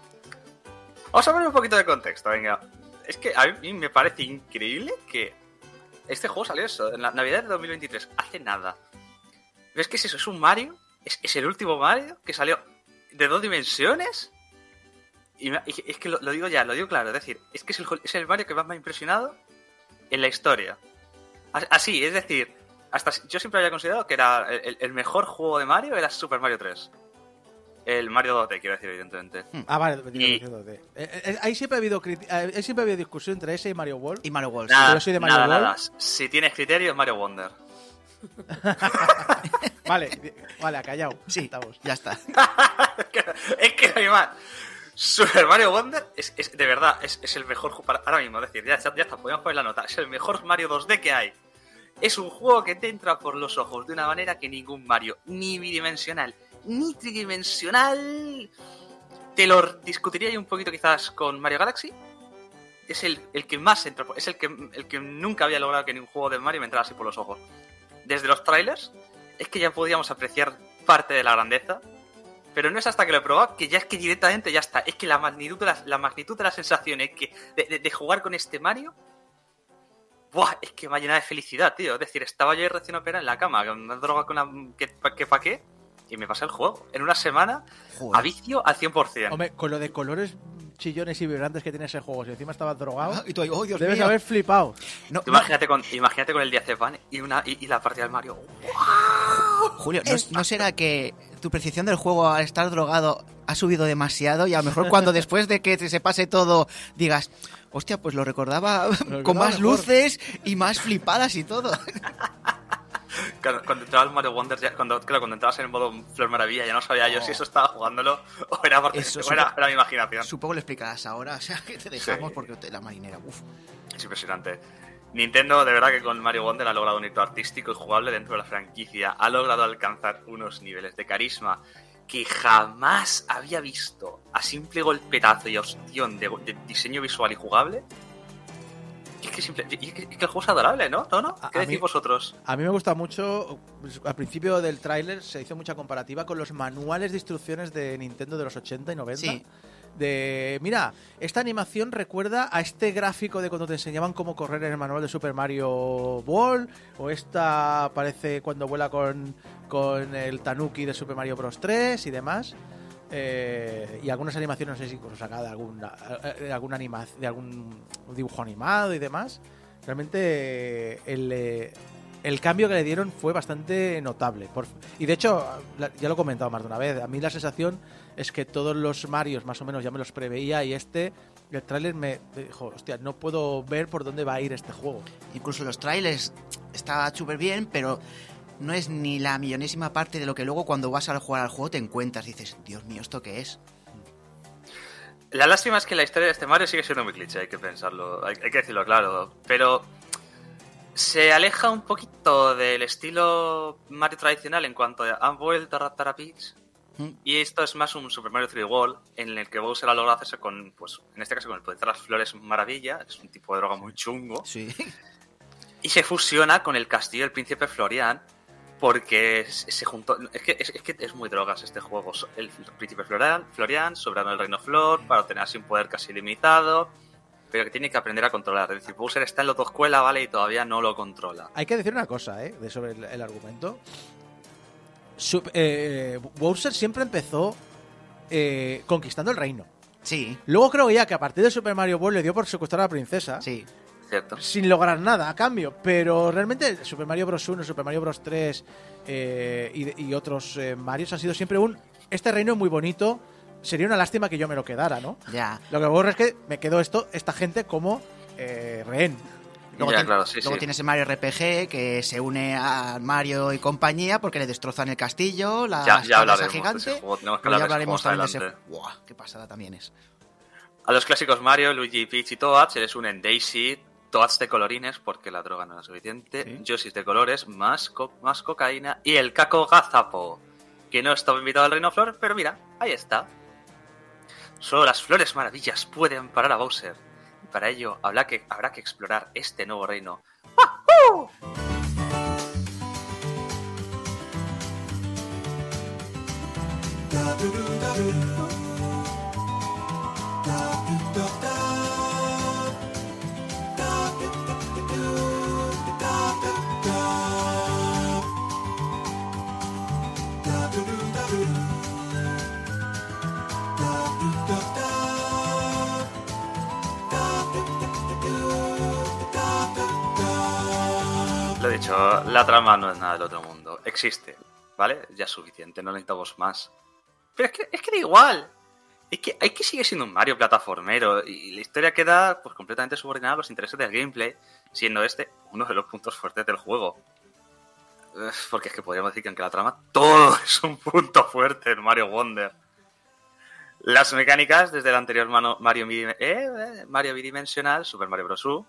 Vamos a poner un poquito de contexto, venga. Es que a mí me parece increíble que este juego salió eso, en la Navidad de 2023, hace nada. ¿Ves que es eso? Es un Mario, es, es el último Mario que salió de dos dimensiones. Y, me- y es que lo, lo digo ya, lo digo claro, es decir, es que es el, es Mario que más me ha impresionado en la historia. As- Así, es decir, hasta yo siempre había considerado que era el, el mejor juego de Mario era Super Mario 3. El Mario 2D, quiero decir, evidentemente. Ah, vale, tiene Y- de- eh, eh, ahí siempre ha habido eh, siempre ha habido discusión entre ese y Mario World. Y Mario World. Nada, yo soy de Mario nada, World. nada. Si tienes criterio, es Mario Wonder. Vale, vale, ha callado. Sí, Estamos. ya está. es, que, no hay más. Super Mario Wonder es, es- de verdad, es, es el mejor juego para ahora mismo. Es decir, ya, ya está, podemos poner la nota. Es el mejor Mario 2D que hay. Es un juego que te entra por los ojos de una manera que ningún Mario, ni bidimensional, ni tridimensional. Te lo discutiría yo un poquito quizás con Mario Galaxy. Es el, el que más entra, es el que, el que nunca había logrado que ningún juego de Mario me entrara así por los ojos. Desde los trailers, es que ya podíamos apreciar parte de la grandeza. Pero no es hasta que lo he probado que ya es que directamente ya está. Es que la magnitud de la, la magnitud de las sensaciones que de jugar con este Mario. Buah, es que me ha llenado de felicidad, tío. Es decir, estaba yo ahí recién operado en la cama, con una droga con la. que pa' que pa' qué. Y me pasé el juego. En una semana, Joder. a vicio al 100%. Hombre, con lo de colores chillones y vibrantes que tiene ese juego, si encima estabas drogado, Y tú ahí, oh, Dios debes mío. haber flipado. No, Tú no, imagínate, con, imagínate con el diazepam y, una, y, y la partida del Mario. Julio, ¿no, no será que tu percepción del juego al estar drogado ha subido demasiado y a lo mejor cuando después de que se pase todo digas, hostia, pues lo recordaba con más mejor". luces y más flipadas y todo? Cuando, cuando entraba el Mario Wonder, ya- cuando, claro, cuando entrabas en el modo Flor Maravilla, ya no sabía yo si eso estaba jugándolo o era, porque, Eso, o era, mi imaginación. Supongo lo explicarás ahora, o sea, que te dejamos Sí. porque te- la marinera, uff. Es impresionante. Nintendo, de verdad que con Mario Wonder ha logrado un hito artístico y jugable dentro de la franquicia. Ha logrado alcanzar unos niveles de carisma que jamás había visto a simple golpetazo y ostión de, de diseño visual y jugable. Y es que, simple- y es que- es que el juego es adorable, ¿no? ¿No, no? A- ¿Qué a decís mí- vosotros? A mí me gusta mucho, pues, al principio del tráiler se hizo mucha comparativa con los manuales de instrucciones de Nintendo de los 80 y 90. Sí. De, mira, esta animación recuerda a este gráfico de cuando te enseñaban cómo correr en el manual de Super Mario World, o esta parece cuando vuela con, con el Tanuki de Super Mario Bros. 3 y demás. Eh, y algunas animaciones, no sé si incluso sacada de alguna, eh, algún anima- de algún dibujo animado y demás. Realmente eh, el, eh, el cambio que le dieron fue bastante notable. Y de hecho, ya lo he comentado más de una vez, a mí la sensación es que todos los Marios más o menos ya me los preveía y este, el tráiler me dijo, hostia, no puedo ver por dónde va a ir este juego. Incluso los trailers está súper bien, pero no es ni la millonésima parte de lo que luego cuando vas a jugar al juego te encuentras y dices, Dios mío, ¿esto qué es? La lástima es que la historia de este Mario sigue siendo muy cliché, hay que pensarlo, hay, hay que decirlo claro. Pero se aleja un poquito del estilo Mario tradicional en cuanto a han vuelto a raptar a Peach. Mm. Y esto es más un Super Mario 3D World en el que Bowser ha logrado hacerse con, pues, en este caso con el poder de las flores maravilla, es un tipo de droga muy chungo, Sí. y se fusiona con el castillo del príncipe Florian porque se juntó. Es que es, es que es muy drogas este juego. El príncipe Florian, Florian soberano del reino Flor, para obtener así un poder casi ilimitado, pero que tiene que aprender a controlar. Es decir, Bowser está en la autoescuela, ¿vale? Y todavía no lo controla. Hay que decir una cosa, ¿eh? De sobre el, el argumento. Sup- eh, Bowser siempre empezó eh, conquistando el reino. Sí, Luego creo ya que a partir de Super Mario World le dio por secuestrar a la princesa. sí. ¿Cierto? Sin lograr nada a cambio. Pero realmente Super Mario Bros. 1, Super Mario Bros. 3 eh, y, de- y otros eh, Marios han sido siempre un... Este reino es muy bonito. Sería una lástima que yo me lo quedara, ¿no? Ya. Lo que ocurre es que me quedo esto, esta gente como eh, rehén. Luego, Ya, tien- claro, sí, luego sí. tienes el Mario RPG que se une a Mario y compañía porque le destrozan el castillo, la Ya, de gigante. ese juego, tenemos que Luego ya hablaremos juego también de ese. adelante. ¡Buah! ¡Qué pasada también es! A los clásicos Mario, Luigi, Peach y Toad se les unen Daisy, Toads de colorines, porque la droga no era suficiente, Sí. De colores, más, co- más cocaína, y el Caco Gazapo, que no estaba invitado al Reino Flor, pero mira, ahí está. Solo las flores maravillas pueden parar a Bowser. Para ello habrá que, explorar este nuevo reino. Lo la trama no es nada del otro mundo. Existe, ¿vale? Ya es suficiente, no necesitamos más. Pero es que, es que da igual. Es que, es que sigue siendo un Mario plataformero y la historia queda pues completamente subordinada a los intereses del gameplay, siendo este uno de los puntos fuertes del juego. Porque es que podríamos decir que aunque la trama todo es un punto fuerte en Mario Wonder. Las mecánicas desde el anterior Mario, eh, eh, Mario bidimensional, Super Mario Bros. U,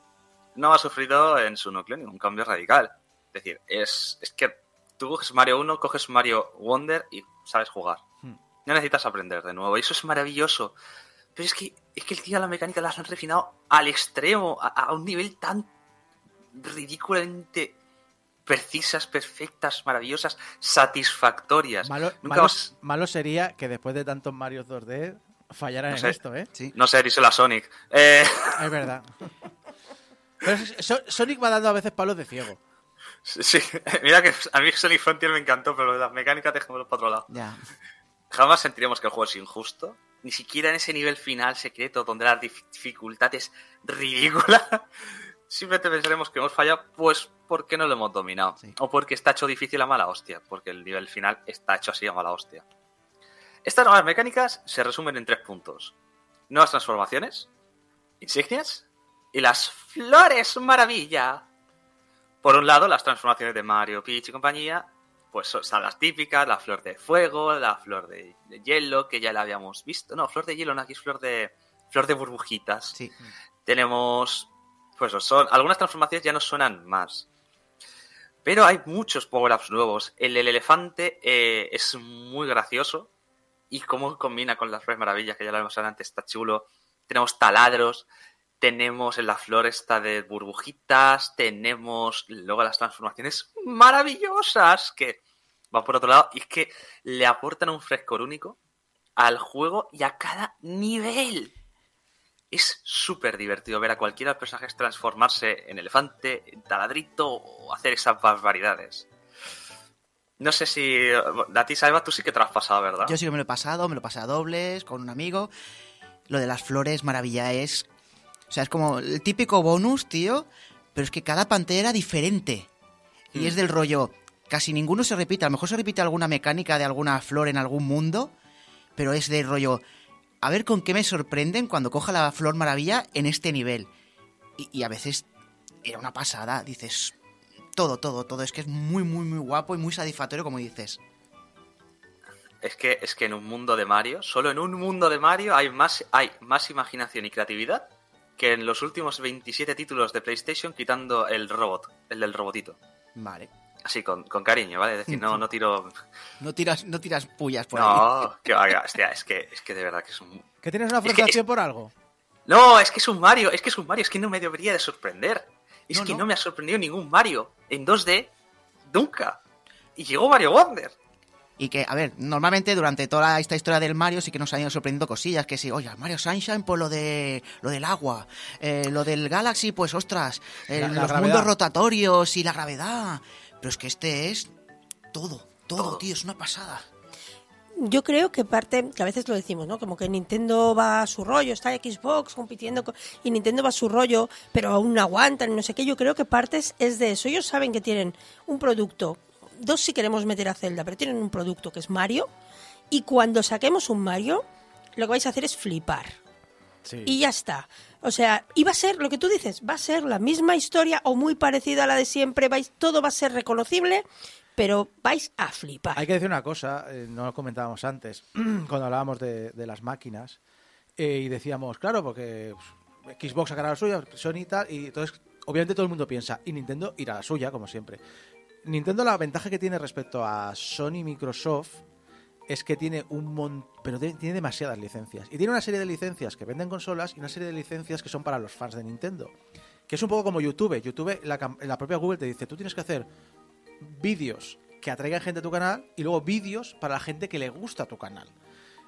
no ha sufrido en su núcleo ningún cambio radical. Es decir, es, es que tú coges Mario 1, coges Mario Wonder y sabes jugar. Hmm. No necesitas aprender de nuevo. Y eso es maravilloso. Pero es que, es que el tío la mecánica las han refinado al extremo, a, a un nivel tan ridículamente precisas, perfectas, maravillosas, satisfactorias. Malo, Nunca malo- sería que después de tantos Mario 2D fallaran No en esto, ¿eh? Sí. No sé, díselo a Sonic. Eh, Es verdad. Pero es- So- Sonic va dando a veces palos de ciego. Sí, mira que a mí Sonic Frontier me encantó, pero las mecánicas dejémoslo para otro lado. Ya. Jamás sentiremos que el juego es injusto. Ni siquiera en ese nivel final secreto donde la dif- dificultad es ridícula. Simplemente pensaremos que hemos fallado, pues porque no lo hemos dominado. Sí. O porque está hecho difícil a mala hostia. Porque el nivel final está hecho así a mala hostia. Estas nuevas mecánicas se resumen en tres puntos. Nuevas transformaciones, insignias y las flores maravilla. Por un lado, las transformaciones de Mario, Peach y compañía, pues son las típicas, la flor de fuego, la flor de, de hielo, que ya la habíamos visto. No, flor de hielo, no, aquí es flor de, flor de burbujitas. Sí. Tenemos, pues son, algunas transformaciones ya nos suenan más. Pero hay muchos power-ups nuevos. El del elefante eh, es muy gracioso. Y cómo combina con las flores maravillas que ya lo vimos antes, está chulo. Tenemos taladros, tenemos en la flor esta de burbujitas, tenemos luego las transformaciones maravillosas que van por otro lado y es que le aportan un frescor único al juego y a cada nivel. Es súper divertido ver a cualquiera de los personajes transformarse en elefante, en taladrito o hacer esas barbaridades. No sé si. A ti, Salva, tú sí que te lo has pasado, ¿verdad? Yo sí que me lo he pasado, me lo pasé a dobles, con un amigo. Lo de las flores, maravilla, es... O sea, es como el típico bonus, tío, pero es que cada pantalla era diferente. Y Mm. es del rollo, casi ninguno se repite. A lo mejor se repite alguna mecánica de alguna flor en algún mundo, pero es del rollo, a ver con qué me sorprenden cuando coja la flor maravilla en este nivel. Y, y a veces era una pasada, dices, todo, todo, todo. Es que es muy, muy, muy guapo y muy satisfactorio, como dices. es que, es que en un mundo de Mario, solo en un mundo de Mario hay más, hay más imaginación y creatividad que en los últimos 27 títulos de PlayStation quitando el robot, el del robotito. Vale. Así, con, con cariño, ¿vale? Es decir, no, no tiro... No tiras, no tiras pullas por ahí. No, que vaya, hostia, es que, es que de verdad que es un... ¿Que tienes una Es que frustración es- por algo? No, es que es un Mario, es que es un Mario, es que no me debería de sorprender. Es No, que no. no. me ha sorprendido ningún Mario en 2D nunca. Y llegó Mario Wonder. Y que, a ver, normalmente durante toda esta historia del Mario sí que nos han ido sorprendiendo cosillas, que sí, oye, Mario Sunshine, pues lo de lo del agua, eh, lo del Galaxy, pues ostras, eh, La- la los gravedad. mundos rotatorios y la gravedad. Pero es que este es todo, todo, Todo. tío, es una pasada. Yo creo que parte, que a veces lo decimos, ¿no? Como que Nintendo va a su rollo, está Xbox compitiendo con- y Nintendo va a su rollo, pero aún no aguantan, y no sé qué. Yo creo que partes es de eso. Ellos saben que tienen un producto, dos si queremos meter a Zelda, pero tienen un producto que es Mario, y cuando saquemos un Mario, lo que vais a hacer es flipar. Sí. Y ya está. O sea, y va a ser lo que tú dices, va a ser la misma historia o muy parecida a la de siempre, vais, todo va a ser reconocible, pero vais a flipar. Hay que decir una cosa, eh, no lo comentábamos antes, cuando hablábamos de, de las máquinas, eh, y decíamos, claro, porque pues, Xbox sacará la suya, Sony y tal, y entonces obviamente todo el mundo piensa, y Nintendo irá a la suya, como siempre. Nintendo la ventaja que tiene respecto a Sony y Microsoft es que tiene un montón, pero tiene demasiadas licencias. Y tiene una serie de licencias que venden consolas y una serie de licencias que son para los fans de Nintendo. Que es un poco como YouTube. YouTube, la, la propia Google te dice, tú tienes que hacer vídeos que atraigan gente a tu canal y luego vídeos para la gente que le gusta tu canal.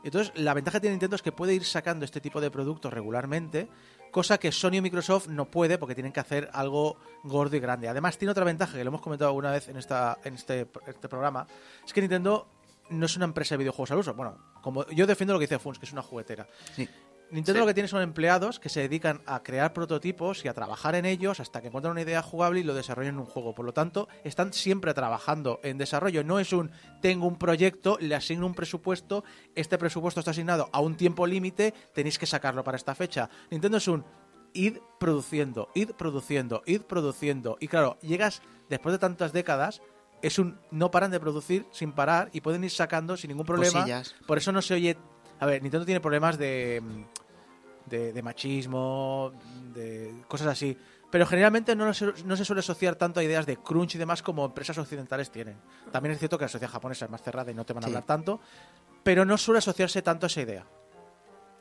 Entonces, la ventaja que tiene Nintendo es que puede ir sacando este tipo de productos regularmente, cosa que Sony o Microsoft no puede porque tienen que hacer algo gordo y grande. Además, tiene otra ventaja que lo hemos comentado alguna vez en, esta, en este, este programa, es que Nintendo no es una empresa de videojuegos al uso. Bueno, como yo defiendo lo que dice Funs, que es una juguetera. Nintendo Sí. lo que tiene son empleados que se dedican a crear prototipos y a trabajar en ellos hasta que encuentran una idea jugable y lo desarrollan en un juego. Por lo tanto, están siempre trabajando en desarrollo. No es un tengo un proyecto, le asigno un presupuesto, este presupuesto está asignado a un tiempo límite, tenéis que sacarlo para esta fecha. Nintendo es un id produciendo, id produciendo, id produciendo. Y claro, llegas después de tantas décadas, es un no paran de producir sin parar y pueden ir sacando sin ningún problema. Cosillas. Por eso no se oye. A ver, Nintendo tiene problemas de, de, de machismo, de cosas así. Pero generalmente no se, no se suele asociar tanto a ideas de crunch y demás como empresas occidentales tienen. También es cierto que la sociedad japonesa es más cerrada y no te van a Sí. hablar tanto, pero no suele asociarse tanto a esa idea.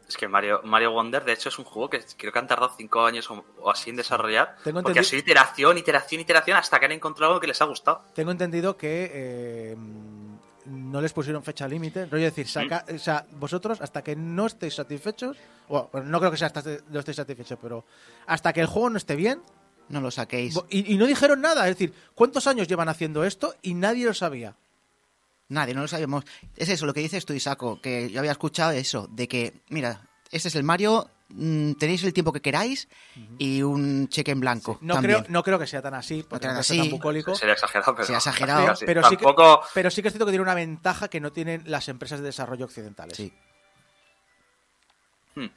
Es que Mario, Mario Wonder, de hecho, es un juego que creo que han tardado cinco años o, o así en desarrollar. Tengo porque ha sido iteración, iteración, iteración, hasta que han encontrado algo que les ha gustado. Tengo entendido que eh, no les pusieron fecha límite. Rollo decir, saca, o sea, vosotros hasta que no estéis satisfechos, bueno, no creo que sea hasta que no estéis satisfechos, pero hasta que el juego no esté bien, No lo saquéis. Y, y no dijeron nada, es decir, ¿cuántos años llevan haciendo esto? Y nadie lo sabía. Nadie, no lo sabemos. Es eso, lo que dices tú, Isaco, que yo había escuchado eso, de que, mira, este es el Mario, mm, tenéis el tiempo que queráis y un cheque en blanco. No también. creo, no creo que sea tan así, porque tan no, sea así. tan bucólico. Sería exagerado, pero. Sería exagerado, sí, pero, sí que, pero sí que es cierto que tiene una ventaja que no tienen las empresas de desarrollo occidentales. Sí. Hmm.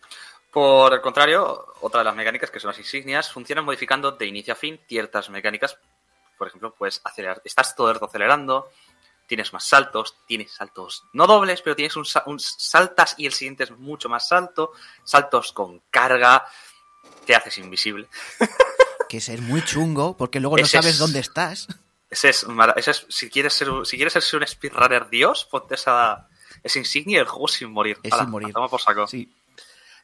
Por el contrario, otra de las mecánicas, que son las insignias, funcionan modificando de inicio a fin ciertas mecánicas. Por ejemplo, puedes acelerar, estás todo el rato acelerando, tienes más saltos, tienes saltos no dobles, pero tienes un, un saltas y el siguiente es mucho más salto, saltos con carga, te haces invisible. Que es muy chungo, porque luego no Ese sabes es- dónde estás. Ese es, ese es si quieres ser un- si quieres ser un speedrunner dios, ponte esa, esa insignia y el juego sin morir. Es sin morir. a tomar por saco. Sí.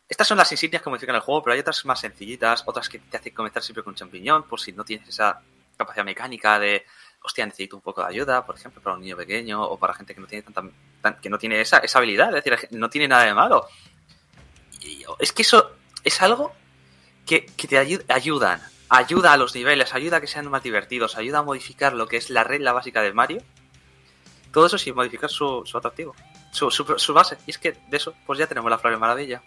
Estas son las insignias que modifican el juego, pero hay otras más sencillitas, otras que te hacen comenzar siempre con un champiñón, por si no tienes esa capacidad mecánica de, hostia, necesito un poco de ayuda, por ejemplo, para un niño pequeño o para gente que no tiene tanta, tan- que no tiene esa, esa habilidad, es decir, no tiene nada de malo. Es que eso es algo que, que te ayu- ayudan, ayuda a los niveles, ayuda a que sean más divertidos, ayuda a modificar lo que es la regla básica de Mario. Todo eso sin modificar su, su atractivo, su, su, su base. Y es que de eso, pues ya tenemos la Flor de Maravilla.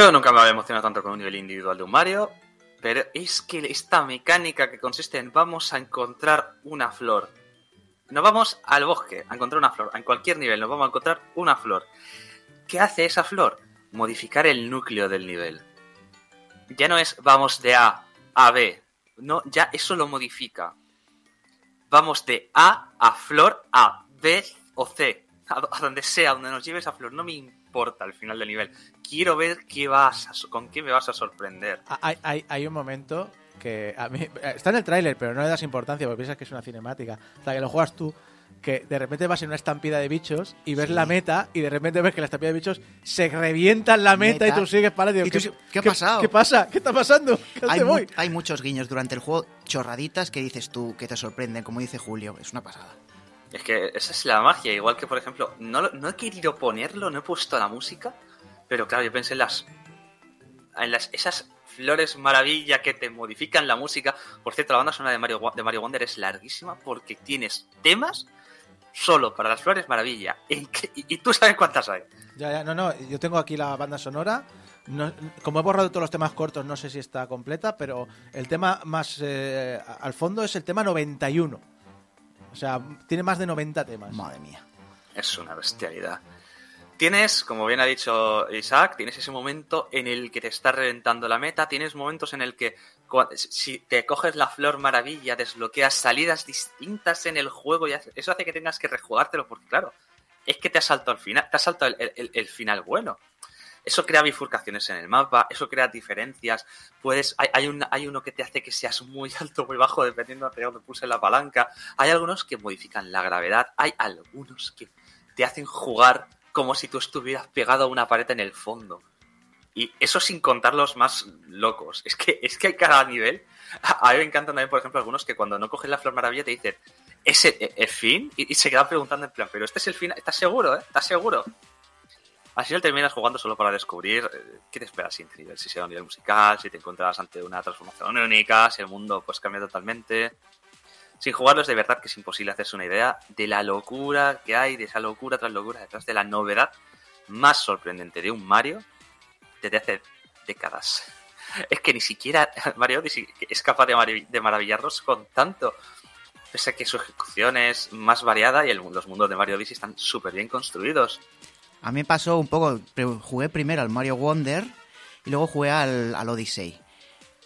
Yo nunca me había emocionado tanto con un nivel individual de un Mario, pero es que esta mecánica que consiste en vamos a encontrar una flor. Nos vamos al bosque a encontrar una flor. En cualquier nivel nos vamos a encontrar una flor. ¿Qué hace esa flor? Modificar el núcleo del nivel. Ya no es vamos de A a B. No, ya eso lo modifica. Vamos de A a flor a B o C. A, donde sea, donde nos lleve esa flor. No me importa al final del nivel. Quiero ver qué vas a- con qué me vas a sorprender. Ah, Hay, hay, hay un momento que a mí está en el tráiler, pero no le das importancia porque piensas que es una cinemática. Hasta que lo juegas tú, que de repente vas en una estampida de bichos y ves Sí. la meta y de repente ves que la estampida de bichos se revienta en la meta, Meta. y tú sigues para tú sí- ¿qué ha pasado? ¿Qué pasa? ¿Qué está pasando? ¿Qué Hay, mu- hay muchos guiños durante el juego, chorraditas que dices tú, que te sorprenden, como dice Julio. Es una pasada. Es que esa es la magia. Igual que, por ejemplo, no, no he querido ponerlo, no he puesto la música, pero claro, yo pensé en las. En las esas flores maravilla que te modifican la música. Por cierto, la banda sonora de Mario, de Mario Wonder es larguísima porque tienes temas solo para las flores maravilla. Y tú sabes cuántas hay. Ya, ya, no, no, yo tengo aquí la banda sonora. No- como he borrado todos los temas cortos, no sé si está completa, pero el tema más eh, al fondo es el tema 91. O sea, tiene más de 90 temas. Madre mía. Es una bestialidad. Tienes, como bien ha dicho Isaac, tienes ese momento en el que te está reventando la meta, tienes momentos en el que si te coges la flor maravilla, desbloqueas salidas distintas en el juego y eso hace que tengas que rejugártelo porque claro, es que te has saltado al final, te has saltado el, el- el final bueno. Eso crea bifurcaciones en el mapa, eso crea diferencias. Puedes, hay, hay, un- hay uno que te hace que seas muy alto o muy bajo dependiendo de dónde puse la palanca. Hay algunos que modifican la gravedad, hay algunos que te hacen jugar como si tú estuvieras pegado a una pared en el fondo. Y eso sin contar los más locos. Es que, es que hay cada nivel. A mí me encantan también, por ejemplo, algunos que cuando no coges la flor maravilla te dicen, ¿es el, el fin? Y, y se quedan preguntando en plan, pero este es el fin, ¿estás seguro, eh? ¿Estás seguro? Al final terminas jugando solo para descubrir eh, qué te espera siguiente nivel, si será un nivel musical, si te encuentras ante una transformación única, si el mundo pues cambia totalmente. Sin jugarlo es de verdad que es imposible hacerse una idea de la locura que hay, de esa locura tras locura detrás de la novedad más sorprendente de un Mario desde hace décadas. Es que ni siquiera Mario Odyssey es capaz de, marav- de maravillarnos con tanto. Pese a que su ejecución es más variada y los mundos de Mario Odyssey están súper bien construidos. A mí me pasó un poco, jugué primero al Mario Wonder y luego jugué al, al Odyssey.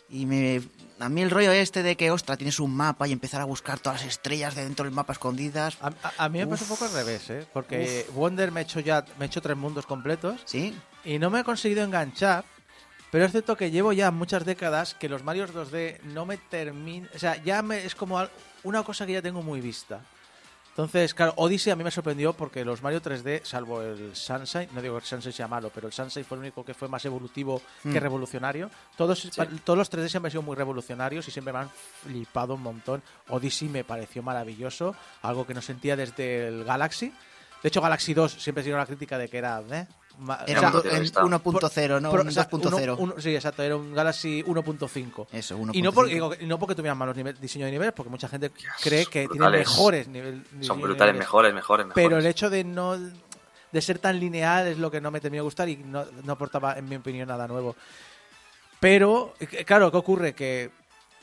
Y me, a mí el rollo este de que, ostra, tienes un mapa y empezar a buscar todas las estrellas de dentro del mapa escondidas. A, a- a mí me pasa un poco al revés, ¿eh? Porque Wonder me he hecho ya me he hecho tres mundos completos ¿Sí? y no me he conseguido enganchar. Pero es cierto que llevo ya muchas décadas que los Marios 2D no me terminan. O sea, ya me, es como una cosa que ya tengo muy vista. Entonces, claro, Odyssey a mí me sorprendió porque los Mario 3D, salvo el Sunshine, no digo que el Sunshine sea malo, pero el Sunshine fue el único que fue más evolutivo que Mm. revolucionario. Todos, todos los 3D siempre han sido muy revolucionarios y siempre me han flipado un montón. Odyssey me pareció maravilloso, algo que no sentía desde el Galaxy. De hecho, Galaxy 2 siempre tenido la crítica de que era... ¿eh? Era o sea, un do- por- en está. 1.0, no Pro- un o sea, 2.0. uno- uno- sí, exacto, era un Galaxy 1.5. Eso, 1.5. Y no, porque, digo, no porque tuvieran malos nive- diseño de niveles, porque mucha gente cree que tienen brutales. mejores niveles. Son brutales, niveles. mejores, mejores, mejores. Pero el hecho de no de ser tan lineal es lo que no me terminó de gustar y no, no aportaba, en mi opinión, nada nuevo. Pero, eh, claro, ¿qué ocurre? Que,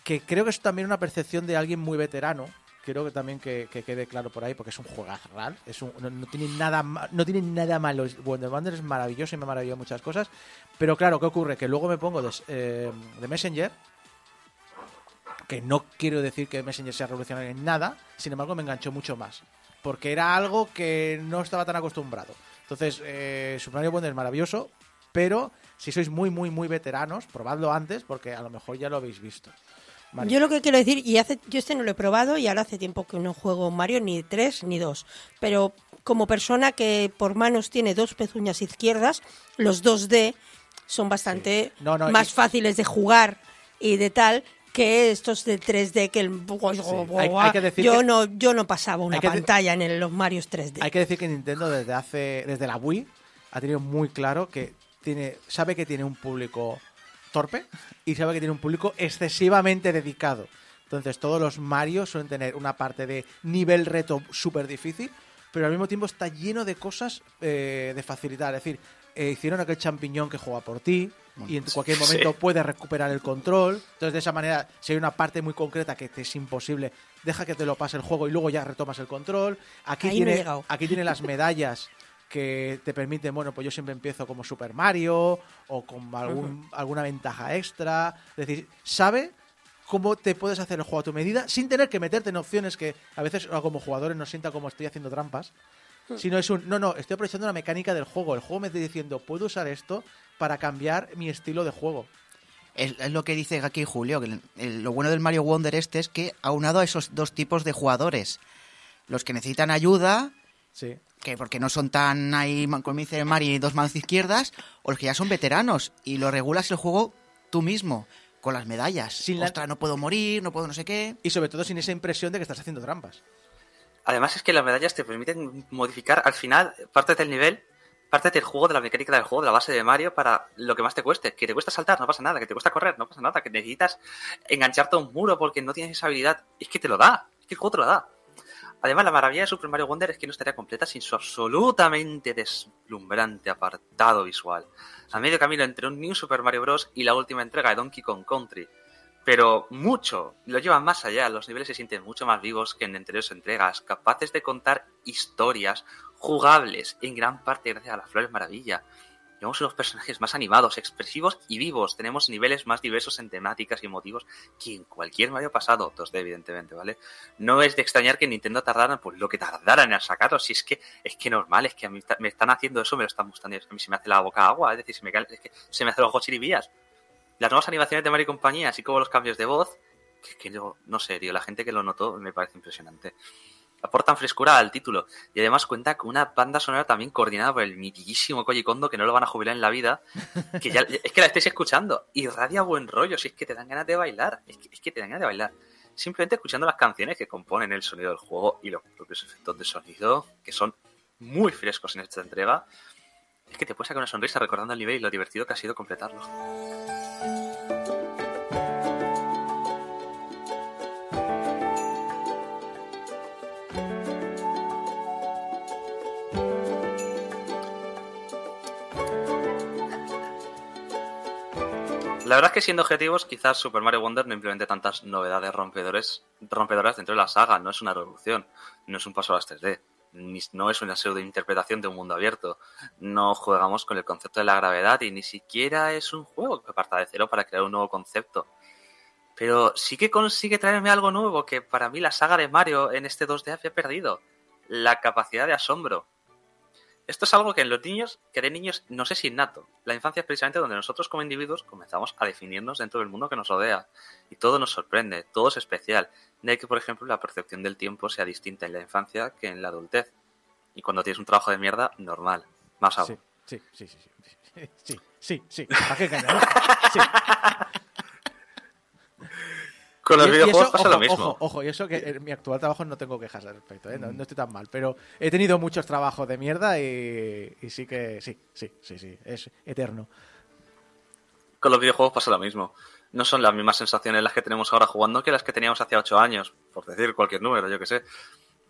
que creo que es también una percepción de alguien muy veterano. Creo que también que, que quede claro por ahí, porque es un juegazo, es un, no, no tiene nada no tiene nada malo. Wonder Wonder es maravilloso y me ha maravillado muchas cosas. Pero claro, ¿qué ocurre? Que luego me pongo de, eh, de Messenger, que no quiero decir que Messenger sea revolucionario en nada, sin embargo me enganchó mucho más. Porque era algo que no estaba tan acostumbrado. Entonces, eh, Super Wonder es maravilloso, pero si sois muy, muy, muy veteranos, probadlo antes, porque a lo mejor ya lo habéis visto. Yo lo que quiero decir, y hace, yo este no lo he probado y ahora hace tiempo que no juego Mario ni 3 ni 2, pero como persona que por manos tiene dos pezuñas izquierdas, los 2D son bastante No, no, más y- fáciles de jugar y de tal que estos de 3D que el Hay- hay que decir yo que- no yo no pasaba una pantalla en el- los Marios 3D. Hay que decir que Nintendo desde hace desde la Wii ha tenido muy claro que tiene sabe que tiene un público torpe y sabe que tiene un público excesivamente dedicado. Entonces todos los Mario suelen tener una parte de nivel reto súper difícil, pero al mismo tiempo está lleno de cosas eh, de facilitar. Es decir, eh, hicieron aquel champiñón que juega por ti y en cualquier momento Sí. puedes recuperar el control. Entonces, de esa manera, si hay una parte muy concreta que te es imposible, deja que te lo pase el juego y luego ya retomas el control. Aquí, Ahí tiene, aquí tiene las medallas que te permiten, bueno, pues yo siempre empiezo como Super Mario o con algún, alguna ventaja extra. Es decir, sabe cómo te puedes hacer el juego a tu medida sin tener que meterte en opciones que a veces como jugadores nos sienta como estoy haciendo trampas. Sino es un, no, no, estoy aprovechando la mecánica del juego. El juego me está diciendo, puedo usar esto para cambiar mi estilo de juego. Es, es lo que dice aquí Julio. Que el- el- lo bueno del Mario Wonder este es que aunado a esos dos tipos de jugadores. Los que necesitan ayuda, Sí. Que porque no son tan ahí, man- como dice Mario, dos manos izquierdas, o los que ya son veteranos y lo regulas el juego tú mismo, con las medallas. Sin la- Ostras, no puedo morir, no puedo no sé qué. Y sobre todo sin esa impresión de que estás haciendo trampas. Además es que las medallas te permiten modificar al final parte del nivel, parte del juego, de la mecánica del juego, de la base de Mario para lo que más te cueste. Que te cuesta saltar, no pasa nada. Que te cuesta correr, no pasa nada. Que necesitas engancharte a un muro porque no tienes esa habilidad. Es que te lo da. Es que el juego te lo da. Además, la maravilla de Super Mario Wonder es que no estaría completa sin su absolutamente deslumbrante apartado visual. A medio camino entre un New Super Mario Bros. y la última entrega de Donkey Kong Country. Pero mucho, lo llevan más allá, los niveles se sienten mucho más vivos que en anteriores entregas, capaces de contar historias jugables, en gran parte gracias a las Flores Maravilla. Tenemos unos personajes más animados, expresivos y vivos. Tenemos niveles más diversos en temáticas y motivos que en cualquier Mario pasado, 2D evidentemente, ¿vale? No es de extrañar que Nintendo tardara pues lo que tardaran en sacarlo. Si es que es que normal, es que a mí me están haciendo eso, me lo están mostrando. y A mí se me hace la boca agua, es decir, se me, cae- es que se me hacen los ojos chiribías. Las nuevas animaciones de Mario y compañía, así como los cambios de voz, que, que no, no sé, tío, la gente que lo notó me parece impresionante. Aportan frescura al título y además cuenta con una banda sonora también coordinada por el mitiquísimo Koji Kondo que no lo van a jubilar en la vida, que ya es que la estáis escuchando y radia buen rollo, si es que te dan ganas de bailar, es que, es que te dan ganas de bailar. Simplemente escuchando las canciones que componen el sonido del juego y los propios efectos de sonido, que son muy frescos en esta entrega, es que te puedes sacar una sonrisa recordando el nivel y lo divertido que ha sido completarlo. La verdad es que siendo objetivos, quizás Super Mario Wonder no implemente tantas novedades rompedoras dentro de la saga. No es una revolución, no es un paso a las 3D, ni- no es una pseudo interpretación de un mundo abierto. No jugamos con el concepto de la gravedad y ni siquiera es un juego que parta de cero para crear un nuevo concepto. Pero sí que consigue traerme algo nuevo que para mí la saga de Mario en este 2D había perdido. La capacidad de asombro. Esto es algo que en los niños, que de niños, no sé si innato. La infancia es precisamente donde nosotros como individuos comenzamos a definirnos dentro del mundo que nos rodea. Y todo nos sorprende, todo es especial. De que, por ejemplo, la percepción del tiempo sea distinta en la infancia que en la adultez. Y cuando tienes un trabajo de mierda, normal. Más aún. Sí, sí, sí, sí, sí, sí, sí, sí, ¿para qué engañar? Sí. Con los Y- y videojuegos eso, pasa ojo, lo mismo. Ojo, ojo, y eso que en mi actual trabajo no tengo quejas al respecto, ¿eh? no, no estoy tan mal, pero he tenido muchos trabajos de mierda y, y sí que sí, sí, sí, sí, es eterno. Con los videojuegos pasa lo mismo. No son las mismas sensaciones las que tenemos ahora jugando que las que teníamos hace ocho años, por decir cualquier número, yo que sé.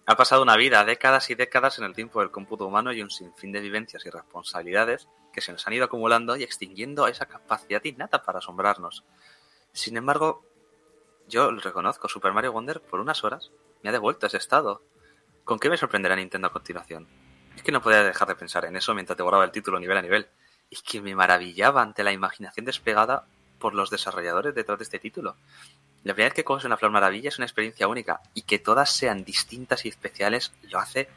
Ha pasado una vida, décadas y décadas en el tiempo del cómputo humano y un sinfín de vivencias y responsabilidades que se nos han ido acumulando y extinguiendo esa capacidad innata para asombrarnos. Sin embargo, yo lo reconozco, Super Mario Wonder por unas horas me ha devuelto ese estado. ¿Con qué me sorprenderá Nintendo a continuación? Es que no podía dejar de pensar en eso mientras devoraba el título nivel a nivel. Es que me maravillaba ante la imaginación desplegada por los desarrolladores detrás de este título. La primera vez que coges una flor maravilla es una experiencia única y que todas sean distintas y especiales lo hace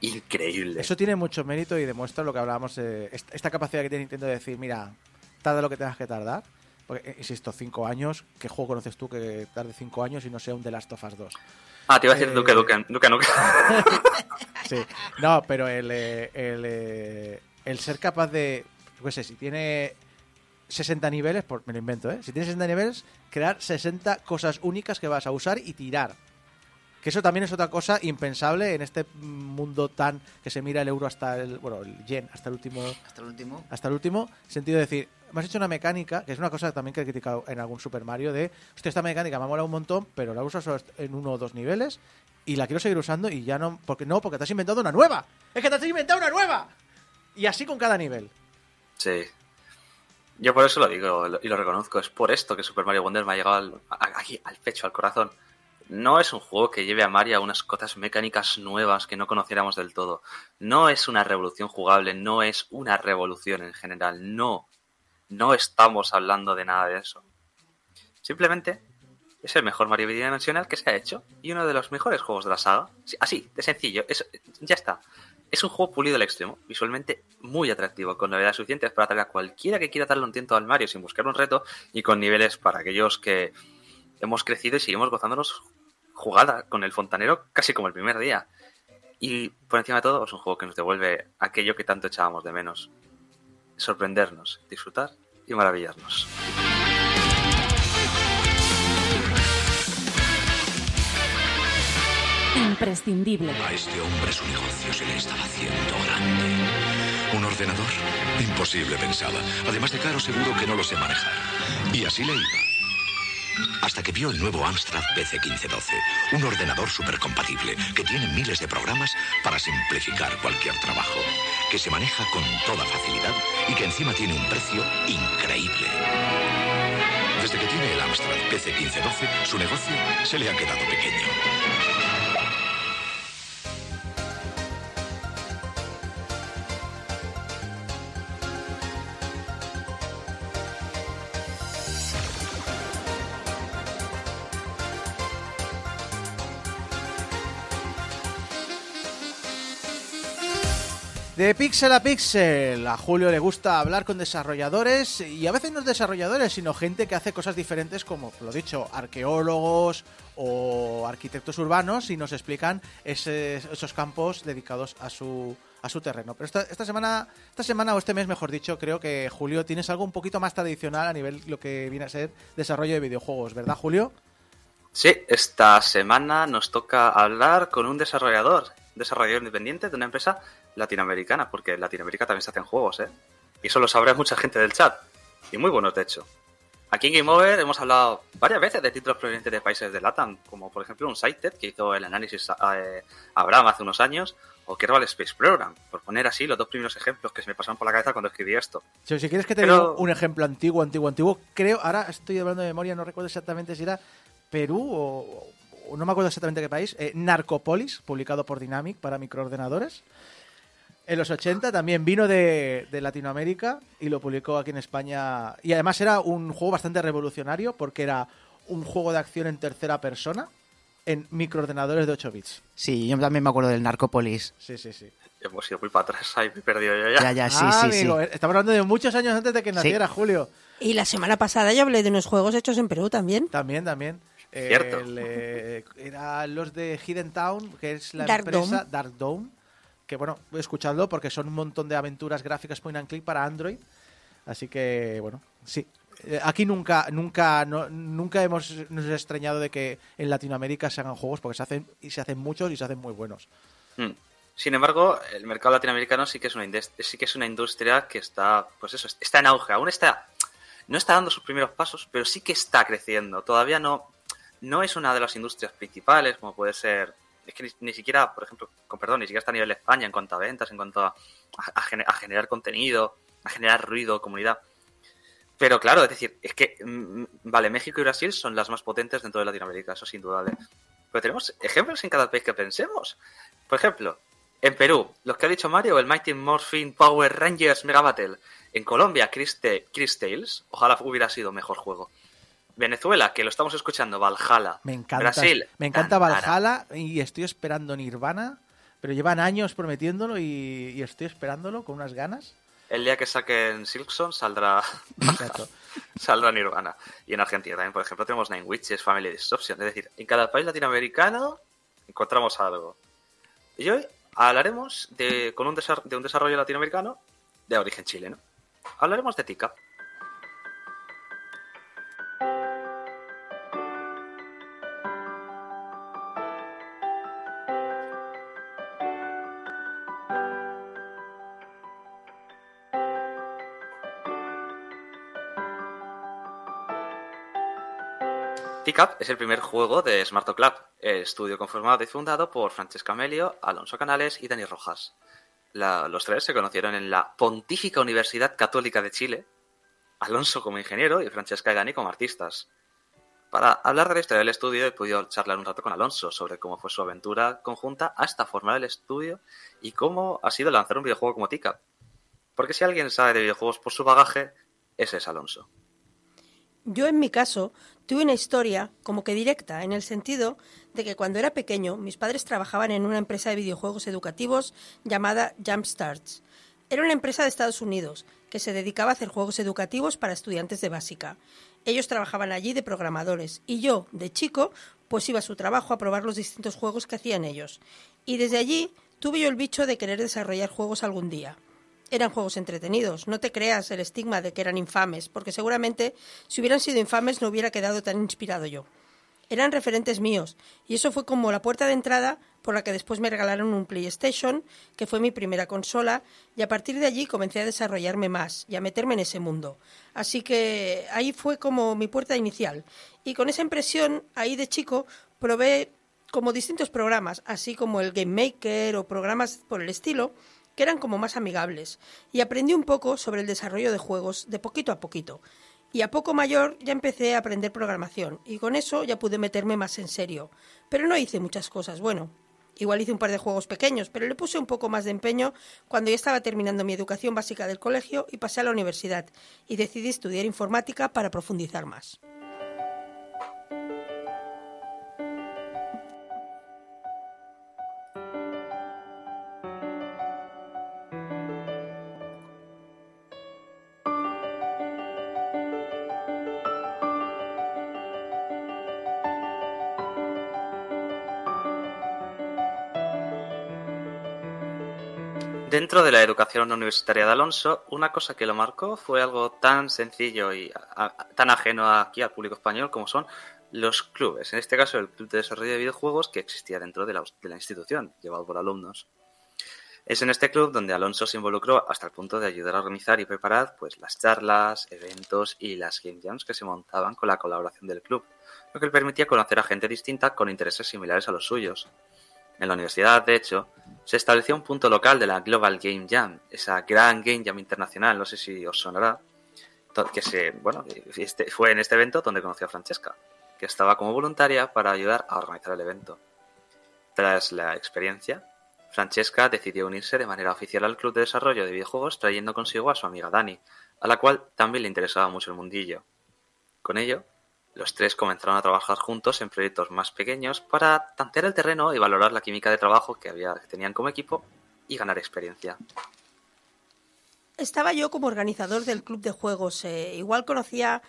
increíble. Eso tiene mucho mérito y demuestra lo que hablábamos, esta esta capacidad que tiene Nintendo de decir, mira, tarda lo que tengas que tardar. Porque, eh, insisto, cinco años, ¿qué juego conoces tú que tarde cinco años y no sea un The Last of Us 2? Ah, te iba a decir Eh, Duke Duke, Duke Nukem. Sí, no, pero el, eh, el, eh, el ser capaz de, yo qué sé, si tiene 60 niveles, por, me lo invento, ¿eh? Si tiene 60 niveles, crear 60 cosas únicas que vas a usar y tirar. Que eso también es otra cosa impensable en este mundo tan que se mira el euro hasta el, bueno, el yen hasta el último Hasta el último. hasta el último sentido de decir, me has hecho una mecánica, que es una cosa también que he criticado en algún Super Mario, de, hostia, esta mecánica me ha molado un montón, pero la solo en uno o dos niveles y la quiero seguir usando y ya no, porque no, porque te has inventado una nueva. Es que te has inventado una nueva. Y así con cada nivel. Sí. Yo por eso lo digo y lo reconozco. Es por esto que Super Mario Wonder me ha llegado aquí, al pecho, al corazón. No es un juego que lleve a Mario unas cosas mecánicas nuevas que no conociéramos del todo. No es una revolución jugable, no es una revolución en general. No. No estamos hablando de nada de eso. Simplemente es el mejor Mario bidimensional que se ha hecho y uno de los mejores juegos de la saga. Sí, Así, de sencillo. Es- ya está. Es un juego pulido al extremo, visualmente muy atractivo, con novedades suficientes para atraer a cualquiera que quiera darle un tiento al Mario sin buscar un reto y con niveles para aquellos que hemos crecido y seguimos gozándonos jugada con el fontanero casi como el primer día. Y por encima de todo es un juego que nos devuelve aquello que tanto echábamos de menos. Sorprendernos, disfrutar y maravillarnos. Imprescindible. A este hombre su negocio se le estaba haciendo grande. ¿Un ordenador? Imposible, pensaba. Además de caro, seguro que no lo sé manejar. Y así le iba. Hasta que vio el nuevo Amstrad PC 1512, un ordenador supercompatible que tiene miles de programas para simplificar cualquier trabajo, que se maneja con toda facilidad y que encima tiene un precio increíble. Desde que tiene el Amstrad PC 1512, su negocio se le ha quedado pequeño. De pixel a pixel, a Julio le gusta hablar con desarrolladores y a veces no es desarrolladores, sino gente que hace cosas diferentes como, lo dicho, arqueólogos o arquitectos urbanos y nos explican esos campos dedicados a su, a su terreno. Pero esta, esta semana, esta semana o este mes, mejor dicho, creo que Julio tienes algo un poquito más tradicional a nivel lo que viene a ser desarrollo de videojuegos, ¿verdad, Julio? Sí, esta semana nos toca hablar con un desarrollador, desarrollador independiente de una empresa latinoamericana, porque en Latinoamérica también se hacen juegos, ¿eh? Y eso lo sabrá mucha gente del chat. Y muy buenos, de hecho. Aquí en Game Over hemos hablado varias veces de títulos provenientes de países de LATAM, como por ejemplo un Sighted, que hizo el análisis eh, Abraham hace unos años, o Kerbal Space Program, por poner así los dos primeros ejemplos que se me pasaron por la cabeza cuando escribí esto. Si, si quieres que te Pero- diga un ejemplo antiguo, antiguo, antiguo, creo, ahora estoy hablando de memoria, no recuerdo exactamente si era Perú o, o no me acuerdo exactamente qué país, eh, Narcopolis, publicado por Dynamic para microordenadores. En los 80 también vino de, de Latinoamérica y lo publicó aquí en España. Y además era un juego bastante revolucionario porque era un juego de acción en tercera persona en microordenadores de 8 bits. Sí, yo también me acuerdo del Narcópolis. Sí, sí, sí. Hemos ido muy para atrás, ahí me he perdido yo ya. Ya, ya, sí, ah, sí, amigo, eh, estamos hablando de muchos años antes de que naciera Julio. Y la semana pasada yo hablé de unos juegos hechos en Perú también. También, también. Cierto. el, eh, era los de Hidden Town, que es la Dark empresa Dome. Dark Dome. Que bueno, escuchadlo porque son un montón de aventuras gráficas point and click para Android. Así que, bueno, sí. Eh, Aquí nunca, nunca, nunca hemos nos extrañado de que en Latinoamérica se hagan juegos porque se hacen y se hacen muchos y se hacen muy buenos. Mm. Sin embargo, el mercado latinoamericano sí que es una sí que es una industria que está, pues eso, está en auge. Aún está, no está dando sus primeros pasos, pero sí que está creciendo. Todavía no, no es una de las industrias principales, como puede ser, es que ni, siquiera, por ejemplo, con perdón, ni siquiera está a nivel de España en cuanto a ventas, en cuanto a, a a generar contenido, a generar ruido, comunidad. Pero claro, es decir, es que, mm, vale, México y Brasil son las más potentes dentro de Latinoamérica, eso es indudable. Pero tenemos ejemplos en cada país que pensemos. Por ejemplo, en Perú, los que ha dicho Mario, el Mighty Morphin Power Rangers Mega Battle. En Colombia, Chris Tales. Ojalá hubiera sido mejor juego. Venezuela, que lo estamos escuchando, Valhalla. Me encanta, Brasil, me encanta Tantara. Valhalla y estoy esperando Nirvana, pero llevan años prometiéndolo y, y estoy esperándolo con unas ganas. El día que saquen Silkson saldrá, saldrá Nirvana. Y en Argentina también, por ejemplo, tenemos Nine Witches, Family Disruption. Es decir, en cada país latinoamericano encontramos algo. Y hoy hablaremos de, con un de un desarrollo latinoamericano de origen chileno. Hablaremos de Tica. Ticap es el primer juego de Smarto Club, el estudio conformado y fundado por Francesca Melio, Alonso Canales y Dani Rojas. los tres se conocieron en la Pontífica Universidad Católica de Chile, Alonso como ingeniero y Francesca y Dani como artistas. Para hablar de la historia del estudio he podido charlar un rato con Alonso sobre cómo fue su aventura conjunta hasta formar el estudio y cómo ha sido lanzar un videojuego como Tika. Porque si alguien sabe de videojuegos por su bagaje, ese es Alonso. Yo en mi caso tuve una historia como que directa, en el sentido de que cuando era pequeño mis padres trabajaban en una empresa de videojuegos educativos llamada Jumpstarts. Era una empresa de Estados Unidos que se dedicaba a hacer juegos educativos para estudiantes de básica. Ellos trabajaban allí de programadores y yo, de chico, pues iba a su trabajo a probar los distintos juegos que hacían ellos. Y desde allí tuve yo el bicho de querer desarrollar juegos algún día eran juegos entretenidos. No te creas el estigma de que eran infames, porque seguramente si hubieran sido infames no hubiera quedado tan inspirado yo. Eran referentes míos, y eso fue como la puerta de entrada por la que después me regalaron un PlayStation, que fue mi primera consola, y a partir de allí comencé a desarrollarme más y a meterme en ese mundo. Así que ahí fue como mi puerta inicial. Y con esa impresión, ahí de chico, probé como distintos programas, así como el Game Maker o programas por el estilo, que eran como más amigables, y aprendí un poco sobre el desarrollo de juegos de poquito a poquito. Y a poco mayor ya empecé a aprender programación, y con eso ya pude meterme más en serio. Pero no hice muchas cosas, bueno, igual hice un par de juegos pequeños, pero le puse un poco más de empeño cuando ya estaba terminando mi educación básica del colegio y pasé a la universidad, y decidí estudiar informática para profundizar más. Dentro de la educación universitaria de Alonso, una cosa que lo marcó fue algo tan sencillo y tan ajeno aquí al público español como son los clubes. En este caso, el Club de Desarrollo de Videojuegos que existía dentro de la, de la institución, llevado por alumnos. Es en este club donde Alonso se involucró hasta el punto de ayudar a organizar y preparar pues, las charlas, eventos y las game jams que se montaban con la colaboración del club, lo que le permitía conocer a gente distinta con intereses similares a los suyos. En la universidad, de hecho, se estableció un punto local de la Global Game Jam, esa gran Game Jam internacional, no sé si os sonará, que se, bueno, este, fue en este evento donde conoció a Francesca, que estaba como voluntaria para ayudar a organizar el evento. Tras la experiencia, Francesca decidió unirse de manera oficial al Club de Desarrollo de Videojuegos trayendo consigo a su amiga Dani, a la cual también le interesaba mucho el mundillo. Con ello, los tres comenzaron a trabajar juntos en proyectos más pequeños para tantear el terreno y valorar la química de trabajo que, tenían como equipo y ganar experiencia. Estaba yo como organizador del club de juegos. eh, igual conocía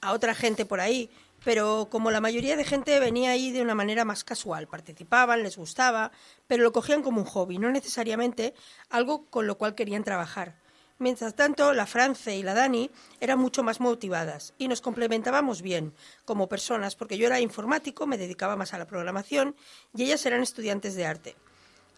a otra gente por ahí, pero como la mayoría de gente venía ahí de una manera más casual, participaban, les gustaba, pero lo cogían como un hobby, no necesariamente algo con lo cual querían trabajar. Mientras tanto, la France y la Dani eran mucho más motivadas y nos complementábamos bien como personas, porque yo era informático, me dedicaba más a la programación y ellas eran estudiantes de arte.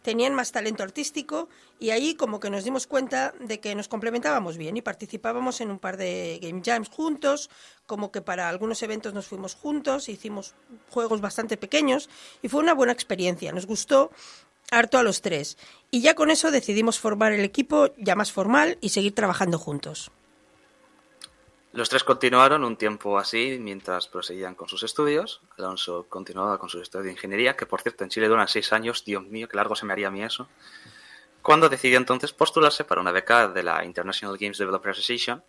Tenían más talento artístico y ahí como que nos dimos cuenta de que nos complementábamos bien y participábamos en un par de game jams juntos, como que para algunos eventos nos fuimos juntos, hicimos juegos bastante pequeños y fue una buena experiencia, nos gustó harto a los tres y ya con eso decidimos formar el equipo ya más formal y seguir trabajando juntos. Los tres continuaron un tiempo así mientras proseguían con sus estudios. Alonso continuaba con sus estudios de ingeniería, que por cierto en Chile duran seis años. Dios mío, qué largo se me haría a mí eso. Cuando decidió entonces postularse para una beca de la International Games Developers Association,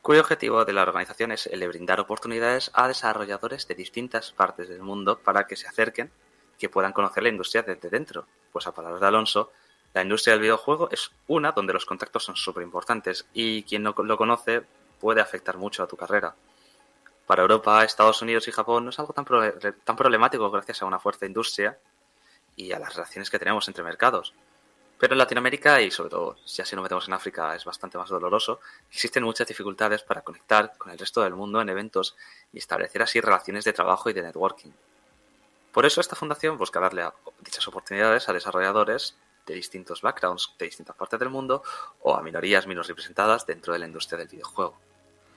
cuyo objetivo de la organización es el de brindar oportunidades a desarrolladores de distintas partes del mundo para que se acerquen que puedan conocer la industria desde dentro. Pues a palabras de Alonso, la industria del videojuego es una donde los contactos son súper importantes y quien no lo conoce puede afectar mucho a tu carrera. Para Europa, Estados Unidos y Japón no es algo tan, pro- tan problemático gracias a una fuerte industria y a las relaciones que tenemos entre mercados. Pero en Latinoamérica y sobre todo, si nos metemos en África es bastante más doloroso, existen muchas dificultades para conectar con el resto del mundo en eventos y establecer así relaciones de trabajo y de networking. Por eso esta fundación busca darle dichas oportunidades a desarrolladores de distintos backgrounds, de distintas partes del mundo o a minorías menos representadas dentro de la industria del videojuego.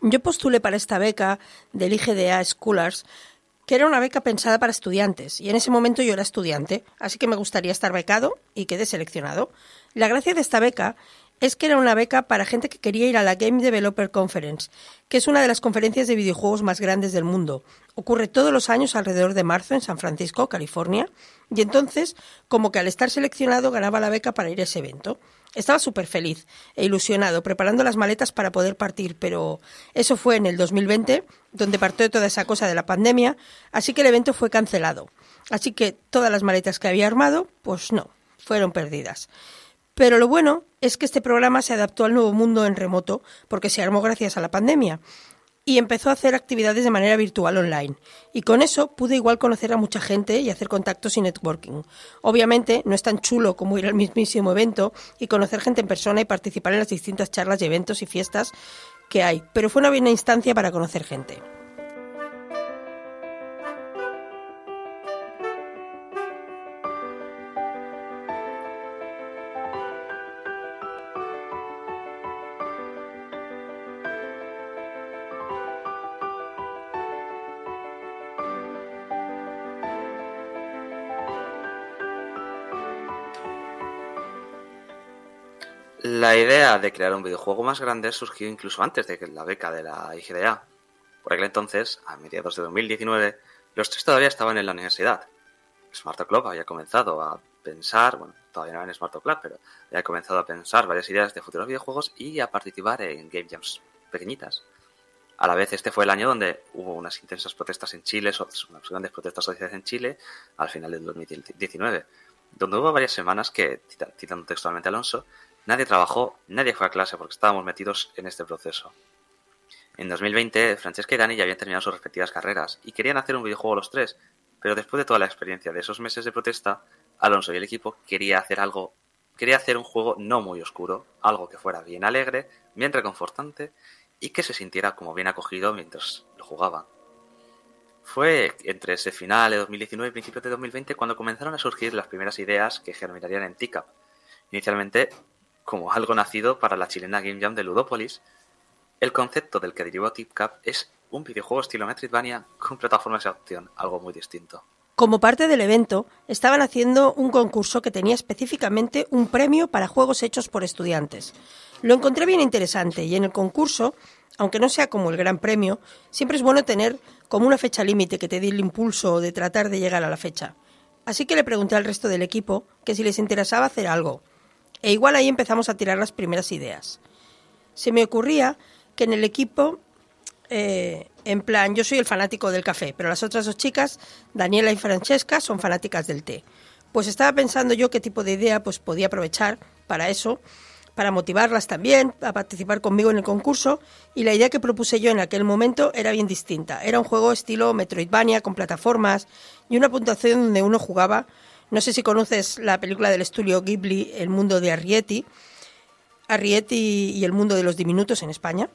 Yo postulé para esta beca del IGDA Scholars que era una beca pensada para estudiantes, y en ese momento yo era estudiante, así que me gustaría estar becado y quedé seleccionado. La gracia de esta beca es que era una beca para gente que quería ir a la Game Developer Conference, que es una de las conferencias de videojuegos más grandes del mundo. Ocurre todos los años alrededor de marzo en San Francisco, California, y entonces, como que al estar seleccionado, ganaba la beca para ir a ese evento. Estaba súper feliz e ilusionado, preparando las maletas para poder partir, pero eso fue en el 2020, donde partió toda esa cosa de la pandemia, así que el evento fue cancelado. Así que todas las maletas que había armado, pues no, fueron perdidas. Pero lo bueno es que este programa se adaptó al nuevo mundo en remoto porque se armó gracias a la pandemia y empezó a hacer actividades de manera virtual online. Y con eso pude igual conocer a mucha gente y hacer contactos y networking. Obviamente no es tan chulo como ir al mismísimo evento y conocer gente en persona y participar en las distintas charlas y eventos y fiestas que hay, pero fue una buena instancia para conocer gente. Idea de crear un videojuego más grande surgió incluso antes de que la beca de la IGDA. Por aquel entonces, a mediados de 2019, los tres todavía estaban en la universidad. Smart Club había comenzado a pensar, bueno, todavía no era en Smart Club, pero había comenzado a pensar varias ideas de futuros videojuegos y a participar en game jams pequeñitas. A la vez, este fue el año donde hubo unas intensas protestas en Chile, unas grandes protestas sociales en Chile, al final del 2019, donde hubo varias semanas que, citando textualmente a Alonso, Nadie trabajó, nadie fue a clase porque estábamos metidos en este proceso. En 2020, Francesca y Dani ya habían terminado sus respectivas carreras y querían hacer un videojuego los tres, pero después de toda la experiencia de esos meses de protesta, Alonso y el equipo quería hacer algo, quería hacer un juego no muy oscuro, algo que fuera bien alegre, bien reconfortante y que se sintiera como bien acogido mientras lo jugaba. Fue entre ese final de 2019 y principios de 2020 cuando comenzaron a surgir las primeras ideas que germinarían en TICAP. Inicialmente como algo nacido para la chilena Game Jam de Ludopolis, el concepto del que derivó TipCap es un videojuego estilo Metroidvania con plataformas de acción, algo muy distinto. Como parte del evento, estaban haciendo un concurso que tenía específicamente un premio para juegos hechos por estudiantes. Lo encontré bien interesante y en el concurso, aunque no sea como el gran premio, siempre es bueno tener como una fecha límite que te dé el impulso de tratar de llegar a la fecha. Así que le pregunté al resto del equipo que si les interesaba hacer algo. E igual ahí empezamos a tirar las primeras ideas. Se me ocurría que en el equipo, eh, en plan, yo soy el fanático del café, pero las otras dos chicas, Daniela y Francesca, son fanáticas del té. Pues estaba pensando yo qué tipo de idea pues podía aprovechar para eso, para motivarlas también a participar conmigo en el concurso y la idea que propuse yo en aquel momento era bien distinta. Era un juego estilo Metroidvania con plataformas y una puntuación donde uno jugaba no sé si conoces la película del estudio Ghibli, El mundo de Arrietty, Arrietty y el mundo de los diminutos en España,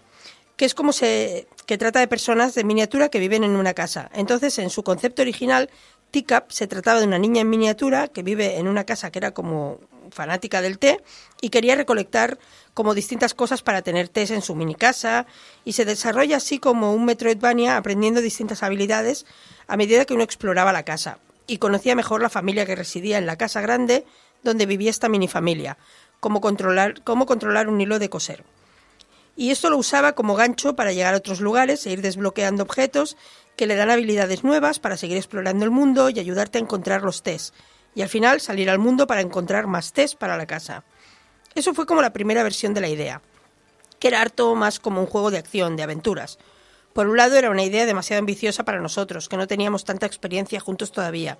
que es como se que trata de personas de miniatura que viven en una casa. Entonces, en su concepto original, Teacup se trataba de una niña en miniatura que vive en una casa que era como fanática del té y quería recolectar como distintas cosas para tener tés en su mini casa y se desarrolla así como un Metroidvania aprendiendo distintas habilidades a medida que uno exploraba la casa y conocía mejor la familia que residía en la casa grande donde vivía esta minifamilia, cómo controlar, controlar un hilo de coser. Y esto lo usaba como gancho para llegar a otros lugares e ir desbloqueando objetos que le dan habilidades nuevas para seguir explorando el mundo y ayudarte a encontrar los test. Y al final salir al mundo para encontrar más test para la casa. Eso fue como la primera versión de la idea, que era harto más como un juego de acción, de aventuras, por un lado era una idea demasiado ambiciosa para nosotros, que no teníamos tanta experiencia juntos todavía.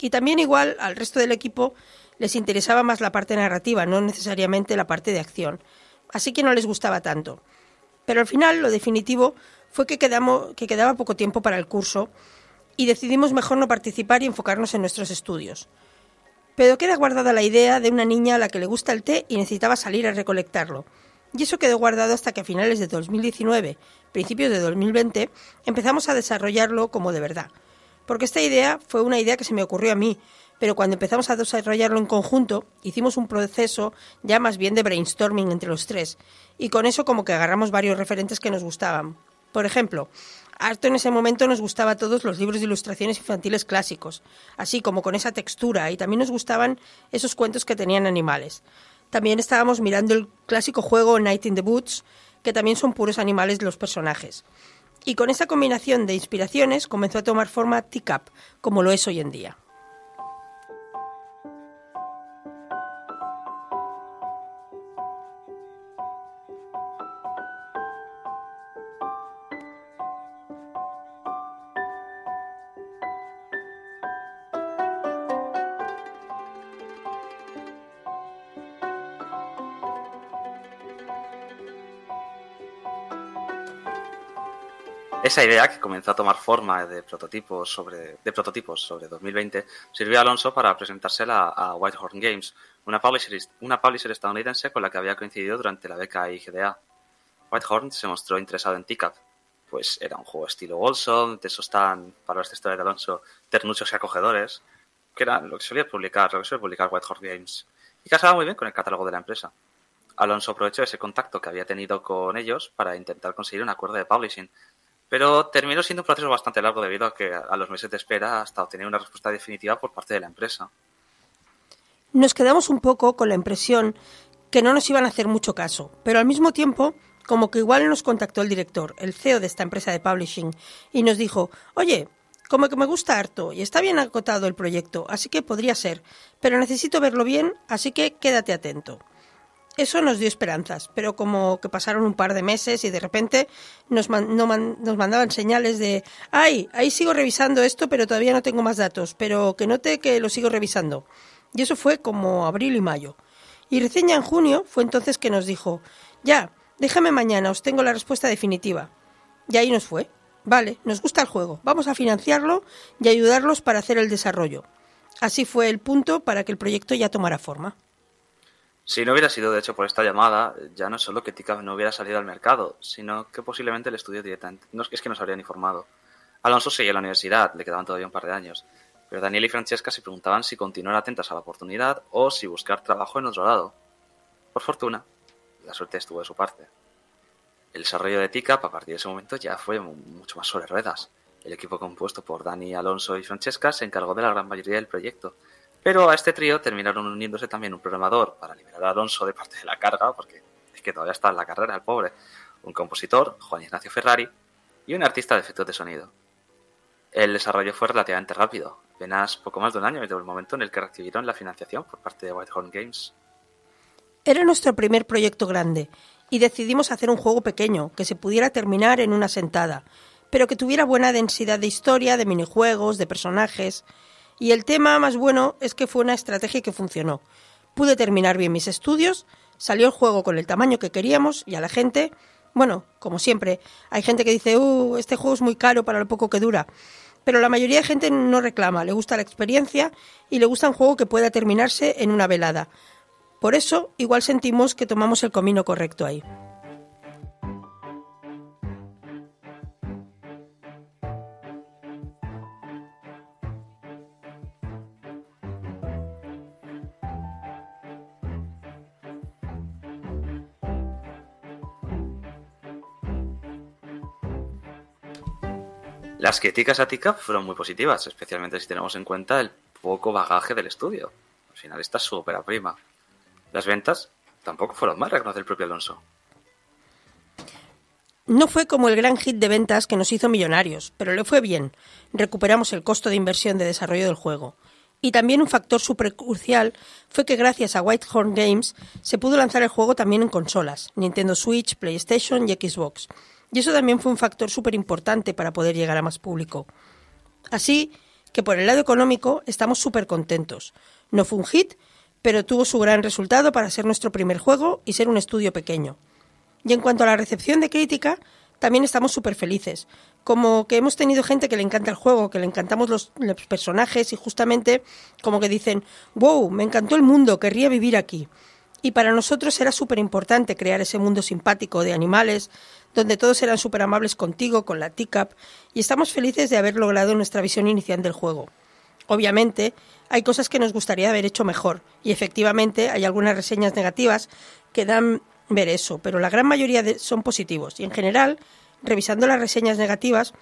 Y también igual al resto del equipo les interesaba más la parte narrativa, no necesariamente la parte de acción. Así que no les gustaba tanto. Pero al final lo definitivo fue que, quedamos, que quedaba poco tiempo para el curso y decidimos mejor no participar y enfocarnos en nuestros estudios. Pero queda guardada la idea de una niña a la que le gusta el té y necesitaba salir a recolectarlo. Y eso quedó guardado hasta que a finales de 2019, principios de 2020, empezamos a desarrollarlo como de verdad. Porque esta idea fue una idea que se me ocurrió a mí, pero cuando empezamos a desarrollarlo en conjunto, hicimos un proceso ya más bien de brainstorming entre los tres, y con eso como que agarramos varios referentes que nos gustaban. Por ejemplo, Harto en ese momento nos gustaba todos los libros de ilustraciones infantiles clásicos, así como con esa textura, y también nos gustaban esos cuentos que tenían animales. También estábamos mirando el clásico juego Night in the Woods, que también son puros animales los personajes. Y con esa combinación de inspiraciones comenzó a tomar forma Teacup, como lo es hoy en día. Esa idea, que comenzó a tomar forma de prototipos sobre, prototipos sobre 2020, sirvió a Alonso para presentársela a Whitehorn Games, una publisher, estadounidense con la que había coincidido durante la beca IGDA. Whitehorn se mostró interesado en Teacup, pues era un juego estilo Wolsom, de esos tan, para esta historia de Alonso, ternuchos y acogedores, que era lo que solía publicar, lo que suele publicar Whitehorn Games, y casaba muy bien con el catálogo de la empresa. Alonso aprovechó ese contacto que había tenido con ellos para intentar conseguir un acuerdo de publishing, pero terminó siendo un proceso bastante largo debido a que a los meses de espera hasta obtener una respuesta definitiva por parte de la empresa. Nos quedamos un poco con la impresión que no nos iban a hacer mucho caso, pero al mismo tiempo como que igual nos contactó el director, el CEO de esta empresa de publishing, y nos dijo, oye, como que me gusta harto y está bien acotado el proyecto, así que podría ser, pero necesito verlo bien, así que quédate atento. Eso nos dio esperanzas, pero como que pasaron un par de meses y de repente nos, nos mandaban señales de, ay, ahí sigo revisando esto, pero todavía no tengo más datos, pero que note que lo sigo revisando. Y eso fue como abril y mayo. Y recién ya en junio fue entonces que nos dijo, ya, déjame mañana, os tengo la respuesta definitiva. Y ahí nos fue. Vale, nos gusta el juego, vamos a financiarlo y ayudarlos para hacer el desarrollo. Así fue el punto para que el proyecto ya tomara forma. Si no hubiera sido de hecho por esta llamada, ya no solo que Tika no hubiera salido al mercado, sino que posiblemente el estudio directamente. Es que nos habrían informado. Alonso seguía en la universidad, le quedaban todavía un par de años. Pero Daniel y Francesca se preguntaban si continuar atentas a la oportunidad o si buscar trabajo en otro lado. Por fortuna, la suerte estuvo de su parte. El desarrollo de Tika, a partir de ese momento, ya fue mucho más sobre ruedas. El equipo compuesto por Dani, Alonso y Francesca se encargó de la gran mayoría del proyecto, pero a este trío terminaron uniéndose también un programador para liberar a Alonso de parte de la carga, porque es que todavía está en la carrera el pobre, un compositor, Juan Ignacio Ferrari, y un artista de efectos de sonido. El desarrollo fue relativamente rápido, apenas poco más de un año desde el momento en el que recibieron la financiación por parte de Whitehorn Games. Era nuestro primer proyecto grande y decidimos hacer un juego pequeño que se pudiera terminar en una sentada, pero que tuviera buena densidad de historia, de minijuegos, de personajes. Y el tema más bueno es que fue una estrategia que funcionó. Pude terminar bien mis estudios, salió el juego con el tamaño que queríamos y a la gente, bueno, como siempre, hay gente que dice, uh, este juego es muy caro para lo poco que dura. Pero la mayoría de gente no reclama, le gusta la experiencia y le gusta un juego que pueda terminarse en una velada. Por eso, igual sentimos que tomamos el camino correcto ahí. Las críticas a Tika fueron muy positivas, especialmente si tenemos en cuenta el poco bagaje del estudio. Al final esta es su prima. Las ventas tampoco fueron mal, reconoce el propio Alonso. No fue como el gran hit de ventas que nos hizo millonarios, pero le fue bien. Recuperamos el costo de inversión de desarrollo del juego. Y también un factor súper crucial fue que gracias a Whitehorn Games se pudo lanzar el juego también en consolas, Nintendo Switch, PlayStation y Xbox. Y eso también fue un factor súper importante para poder llegar a más público. Así que por el lado económico estamos súper contentos. No fue un hit, pero tuvo su gran resultado para ser nuestro primer juego y ser un estudio pequeño. Y en cuanto a la recepción de crítica, también estamos súper felices. Como que hemos tenido gente que le encanta el juego, que le encantamos los, personajes y justamente como que dicen, wow, me encantó el mundo, querría vivir aquí. Y para nosotros era súper importante crear ese mundo simpático de animales, donde todos eran súper amables contigo, con la TICAP, y estamos felices de haber logrado nuestra visión inicial del juego. Obviamente, hay cosas que nos gustaría haber hecho mejor, y efectivamente hay algunas reseñas negativas que dan ver eso, pero la gran mayoría son positivos, y en general revisando las reseñas negativas,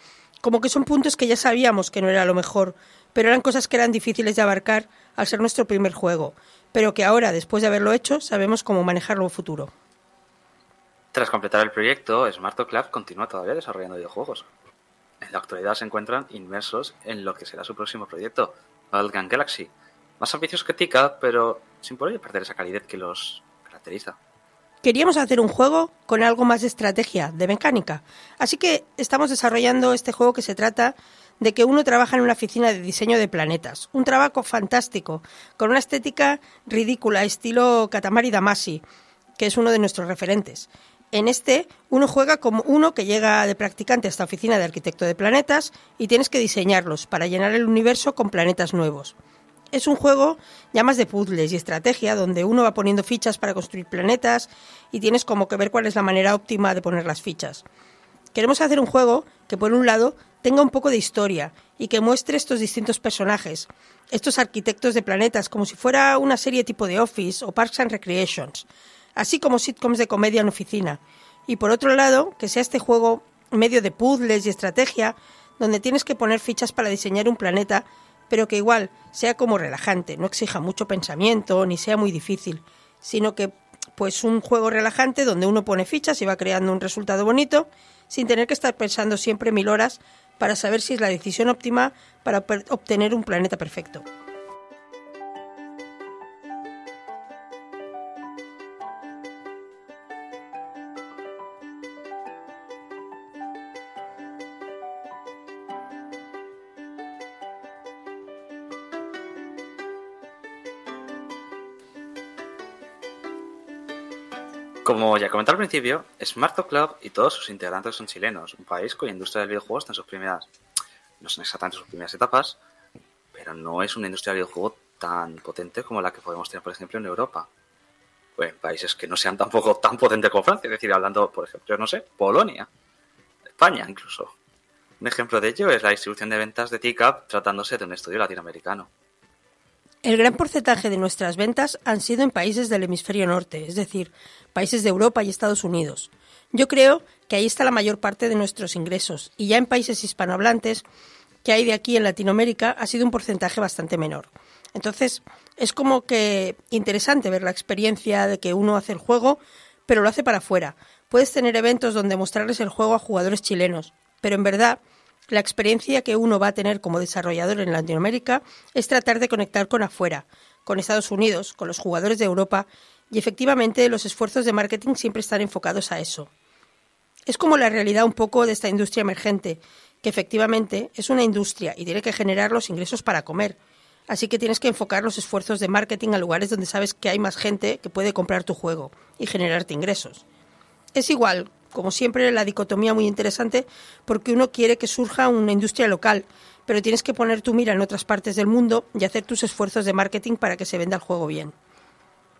como que son puntos que ya sabíamos que no era lo mejor, pero eran cosas que eran difíciles de abarcar al ser nuestro primer juego, pero que ahora, después de haberlo hecho, sabemos cómo manejarlo en futuro. Tras completar el proyecto, Smart Club continúa todavía desarrollando videojuegos. En la actualidad se encuentran inmersos en lo que será su próximo proyecto, Gun Galaxy. Más ambicioso que Tika, pero sin por ello perder esa calidez que los caracteriza. Queríamos hacer un juego con algo más de estrategia, de mecánica. Así que estamos desarrollando este juego que se trata de que uno trabaja en una oficina de diseño de planetas. Un trabajo fantástico, con una estética ridícula, estilo Katamari Damacy, que es uno de nuestros referentes. En este, uno juega como uno que llega de practicante a esta oficina de arquitecto de planetas y tienes que diseñarlos para llenar el universo con planetas nuevos. Es un juego ya más de puzzles y estrategia, donde uno va poniendo fichas para construir planetas y tienes como que ver cuál es la manera óptima de poner las fichas. Queremos hacer un juego que, por un lado, tenga un poco de historia y que muestre estos distintos personajes, estos arquitectos de planetas, como si fuera una serie tipo de Office o Parks and Recreations, así como sitcoms de comedia en oficina. Y por otro lado, que sea este juego medio de puzzles y estrategia, donde tienes que poner fichas para diseñar un planeta, pero que igual sea como relajante, no exija mucho pensamiento ni sea muy difícil, sino que pues un juego relajante donde uno pone fichas y va creando un resultado bonito, sin tener que estar pensando siempre mil horas para saber si es la decisión óptima para obtener un planeta perfecto. Como ya comenté al principio, Smarto Club y todos sus integrantes son chilenos, un país cuya industria del videojuego está en sus primeras, no son exactamente sus primeras etapas, pero no es una industria del videojuego tan potente como la que podemos tener, por ejemplo, en Europa. O en países que no sean tampoco tan potentes como Francia, es decir, hablando, por ejemplo, no sé, Polonia, España incluso. Un ejemplo de ello es la distribución de ventas de TICAP tratándose de un estudio latinoamericano. El gran porcentaje de nuestras ventas han sido en países del hemisferio norte, es decir, países de Europa y Estados Unidos. Yo creo que ahí está la mayor parte de nuestros ingresos y ya en países hispanohablantes que hay de aquí en Latinoamérica ha sido un porcentaje bastante menor. Entonces, es como que interesante ver la experiencia de que uno hace el juego, pero lo hace para afuera. Puedes tener eventos donde mostrarles el juego a jugadores chilenos, pero en verdad la experiencia que uno va a tener como desarrollador en Latinoamérica es tratar de conectar con afuera, con Estados Unidos, con los jugadores de Europa, y efectivamente los esfuerzos de marketing siempre están enfocados a eso. Es como la realidad un poco de esta industria emergente, que efectivamente es una industria y tiene que generar los ingresos para comer. Así que tienes que enfocar los esfuerzos de marketing a lugares donde sabes que hay más gente que puede comprar tu juego y generarte ingresos. Es igual como siempre, la dicotomía muy interesante porque uno quiere que surja una industria local, pero tienes que poner tu mira en otras partes del mundo y hacer tus esfuerzos de marketing para que se venda el juego bien.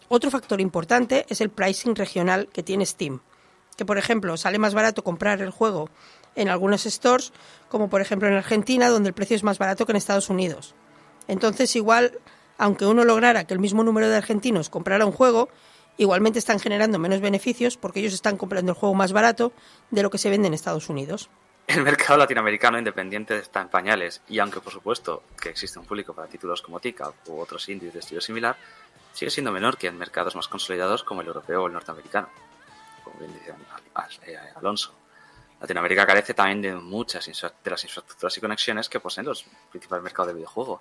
Otro factor importante es el pricing regional que tiene Steam, que por ejemplo sale más barato comprar el juego en algunos stores, como por ejemplo en Argentina, donde el precio es más barato que en Estados Unidos. Entonces, igual, aunque uno lograra que el mismo número de argentinos comprara un juego, igualmente están generando menos beneficios porque ellos están comprando el juego más barato de lo que se vende en Estados Unidos. El mercado latinoamericano independiente está en pañales y aunque por supuesto que existe un público para títulos como Tika u otros indies de estilo similar, sigue siendo menor que en mercados más consolidados como el europeo o el norteamericano, como bien dice eh, Alonso. Latinoamérica carece también de muchas de las infraestructuras y conexiones que poseen los principales mercados de videojuegos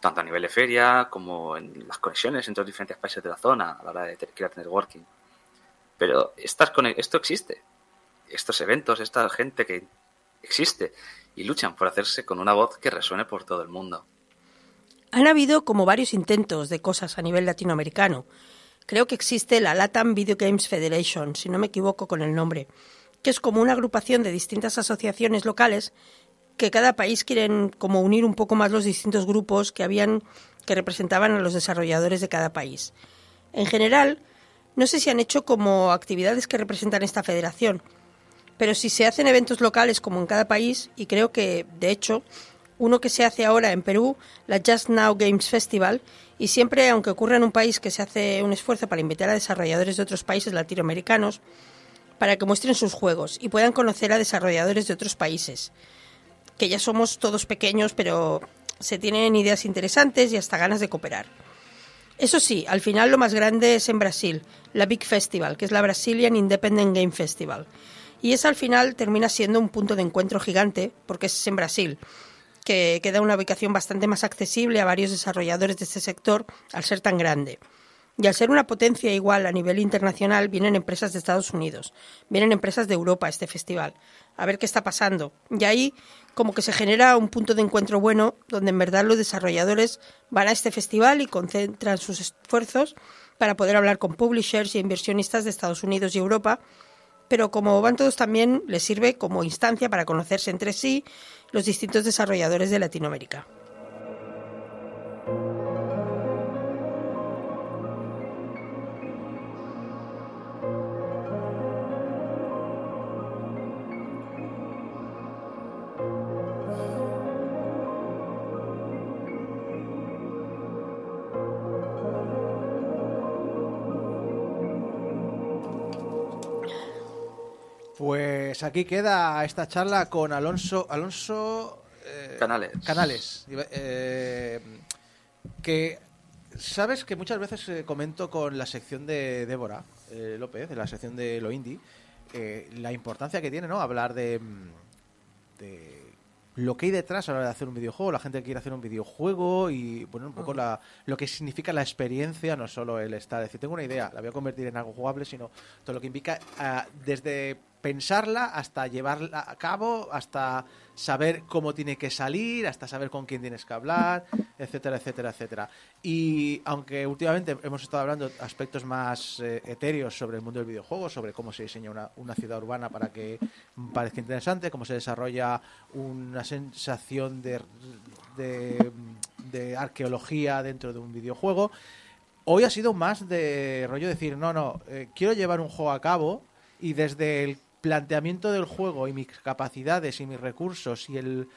tanto a nivel de feria como en las conexiones entre los diferentes países de la zona a la hora de crear networking. Pero estas, esto existe. Estos eventos, esta gente que existe y luchan por hacerse con una voz que resuene por todo el mundo. Han habido como varios intentos de cosas a nivel latinoamericano. Creo que existe la Latam Video Games Federation, si no me equivoco con el nombre, que es como una agrupación de distintas asociaciones locales que cada país quieren como unir un poco más los distintos grupos que habían que representaban a los desarrolladores de cada país. En general, no sé si han hecho como actividades que representan esta federación, pero si se hacen eventos locales como en cada país, y creo que, de hecho, uno que se hace ahora en Perú, la Just Now Games Festival, y siempre, aunque ocurra en un país que se hace un esfuerzo para invitar a desarrolladores de otros países latinoamericanos, para que muestren sus juegos y puedan conocer a desarrolladores de otros países, que ya somos todos pequeños, pero se tienen ideas interesantes y hasta ganas de cooperar. Eso sí, al final lo más grande es en Brasil, la Big Festival, que es la Brazilian Independent Game Festival. Y esa al final termina siendo un punto de encuentro gigante, porque es en Brasil, que queda una ubicación bastante más accesible a varios desarrolladores de este sector al ser tan grande. Y al ser una potencia igual a nivel internacional, vienen empresas de Estados Unidos, vienen empresas de Europa a este festival, a ver qué está pasando. Y ahí como que se genera un punto de encuentro bueno, donde en verdad los desarrolladores van a este festival y concentran sus esfuerzos para poder hablar con publishers y inversionistas de Estados Unidos y Europa, pero como van todos también, les sirve como instancia para conocerse entre sí los distintos desarrolladores de Latinoamérica. Pues aquí queda esta charla con Alonso Alonso eh, Canales. Canales. eh, que sabes que muchas veces eh, comento con la sección de Débora López, de la sección de lo indie, la importancia que tiene, ¿no? Hablar de, de lo que hay detrás a la hora de hacer un videojuego, la gente que quiere hacer un videojuego y bueno, un poco la, lo que significa la experiencia, no solo el estar, es decir, tengo una idea, la voy a convertir en algo jugable, sino todo lo que implica ah, desde pensarla hasta llevarla a cabo, hasta saber cómo tiene que salir, hasta saber con quién tienes que hablar, etcétera, etcétera, etcétera. Y aunque últimamente hemos estado hablando aspectos más eh, etéreos sobre el mundo del videojuego, sobre cómo se diseña una, una ciudad urbana para que parezca interesante, cómo se desarrolla una sensación de, de, de arqueología dentro de un videojuego, hoy ha sido más de rollo decir, no, no, eh, quiero llevar un juego a cabo y desde el planteamiento del juego y mis capacidades y mis recursos y el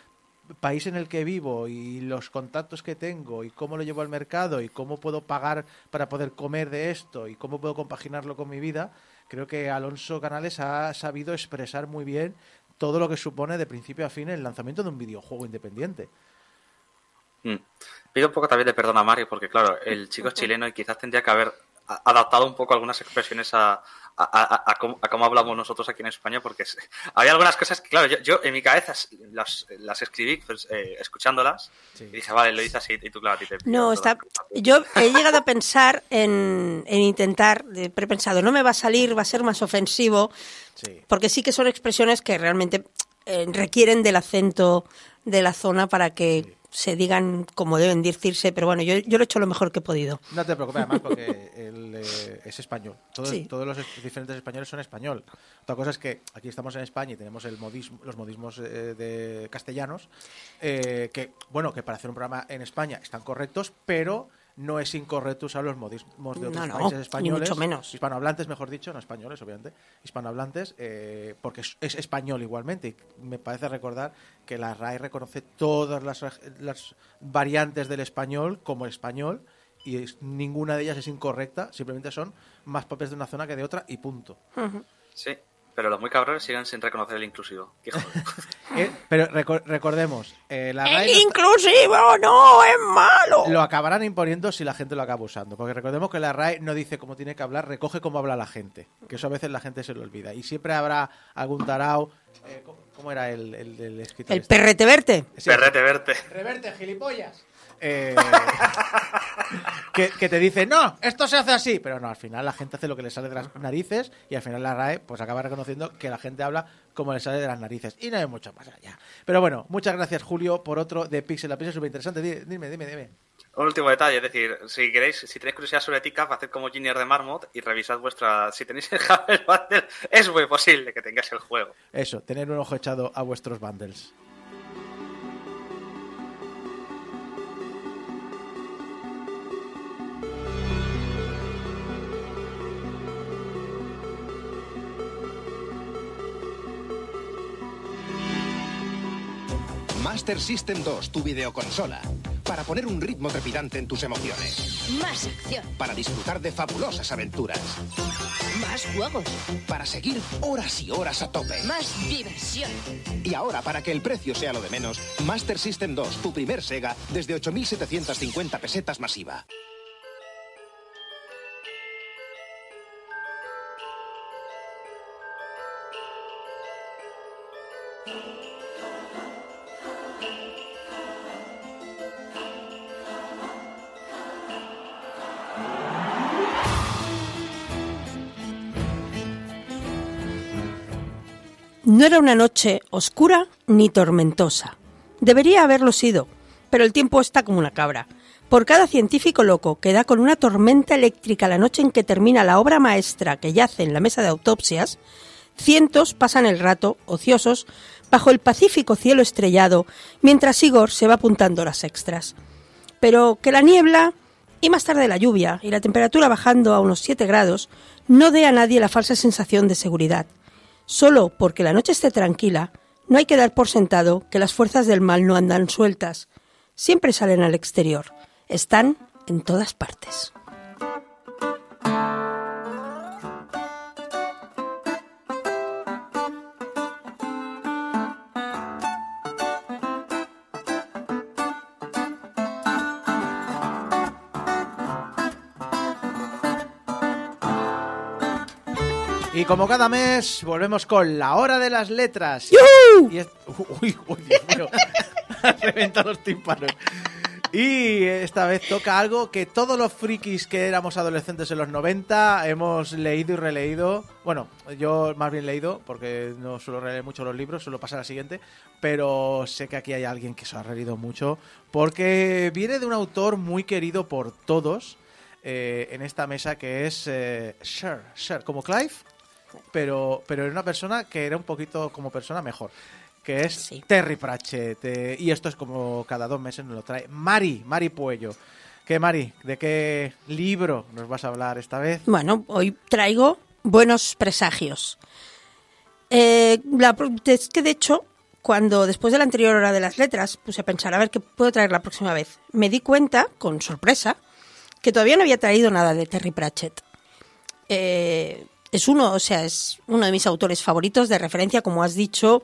país en el que vivo y los contactos que tengo y cómo lo llevo al mercado y cómo puedo pagar para poder comer de esto y cómo puedo compaginarlo con mi vida, creo que Alonso Canales ha sabido expresar muy bien todo lo que supone de principio a fin el lanzamiento de un videojuego independiente. Mm. Pido un poco también de perdón a Mario, porque claro, el chico es chileno y quizás tendría que haber adaptado un poco algunas expresiones a, a, a- a cómo, a cómo hablamos nosotros aquí en España, porque había algunas cosas que, claro, yo, yo en mi cabeza las, las escribí pues, eh, escuchándolas Sí. y dije, vale, lo hice así y tú, claro, a ti te... No, está. Yo he llegado a pensar en, en intentar, de prepensado, no me va a salir, va a ser más ofensivo, Sí. porque sí que son expresiones que realmente eh, requieren del acento de la zona para que se digan como deben decirse, pero bueno, yo, yo lo he hecho lo mejor que he podido. No te preocupes, además, porque eh, es español. Todos, Sí. todos los es- diferentes españoles son español. Otra cosa es que aquí estamos en España y tenemos el modismo, los modismos eh, de castellanos, eh, que, bueno, que para hacer un programa en España están correctos, pero no es incorrecto usar los modismos de otros No, no, países ni españoles. mucho menos. Hispanohablantes, mejor dicho, no españoles, obviamente. Hispanohablantes, eh, porque es, es español igualmente. Y me parece recordar que la RAE reconoce todas las, las variantes del español como español y es- ninguna de ellas es incorrecta, simplemente son más propias de una zona que de otra y punto. Sí, pero los muy cabrones siguen sin reconocer el inclusivo. Qué joder. Eh, pero reco- recordemos, eh, la ¡El no está- inclusivo no es malo! lo acabarán imponiendo si la gente lo acaba usando. Porque recordemos que la RAE no dice cómo tiene que hablar, recoge cómo habla la gente. Que eso a veces la gente se lo olvida. Y siempre habrá algún tarao. eh, ¿cómo, cómo era el, el, el escritor? El este? perrete verte. Sí, Perrete, verte. Reverte, gilipollas. Eh, que, que te dice, no, esto se hace así. Pero no, al final la gente hace lo que le sale de las narices y al final la RAE pues acaba reconociendo que la gente habla como le sale de las narices. Y no hay mucho más allá. Pero bueno, muchas gracias Julio por otro de Pixel a Pixel súper interesante. Dime, dime, dime. Un último detalle, es decir, si queréis, si tenéis curiosidad sobre TICAP, haced como Junior de Marmot y revisad vuestra... Si tenéis el Humble Bundle, es muy posible que tengáis el juego. Eso, tener un ojo echado a vuestros bundles. Master System 2, tu videoconsola. para poner un ritmo trepidante en tus emociones, Más acción. para disfrutar de fabulosas aventuras, Más juegos. para seguir horas y horas a tope. Más diversión. Y ahora, para que el precio sea lo de menos, Master System 2, tu primer Sega, desde 8.750 pesetas masiva. No era una noche oscura ni tormentosa. Debería haberlo sido, pero el tiempo está como una cabra. Por cada científico loco que da con una tormenta eléctrica la noche en que termina la obra maestra que yace en la mesa de autopsias, cientos pasan el rato, ociosos, bajo el pacífico cielo estrellado, mientras Igor se va apuntando horas extras. Pero que la niebla y más tarde la lluvia y la temperatura bajando a unos 7 grados no dé a nadie la falsa sensación de seguridad. Solo porque la noche esté tranquila, no hay que dar por sentado que las fuerzas del mal no andan sueltas. Siempre salen al exterior. Están en todas partes. Y como cada mes, volvemos con la hora de las letras. ¡Yujú! Y es- Uy, uy, Dios mío. Ha reventado los tímpanos. Y esta vez toca algo que todos los frikis que éramos adolescentes en los 90 hemos leído y releído. Bueno, yo más bien leído, porque no suelo leer mucho los libros, suelo pasar al siguiente. Pero sé que aquí hay alguien que se ha leído mucho, porque viene de un autor muy querido por todos eh, en esta mesa, que es eh, Cher, Cher, como Clive, pero, pero era una persona que era un poquito como persona mejor. Que es Sí. Terry Pratchett. eh, y esto es como cada dos meses nos lo trae. Mari, Mari Puello. ¿Qué, Mari? ¿De qué libro nos vas a hablar esta vez? Bueno, hoy traigo buenos presagios. Eh, la es que de hecho, cuando después de la anterior hora de las letras puse a pensar a ver qué puedo traer la próxima vez, me di cuenta, con sorpresa, que todavía no había traído nada de Terry Pratchett. Eh, es uno, o sea, es uno de mis autores favoritos de referencia, como has dicho.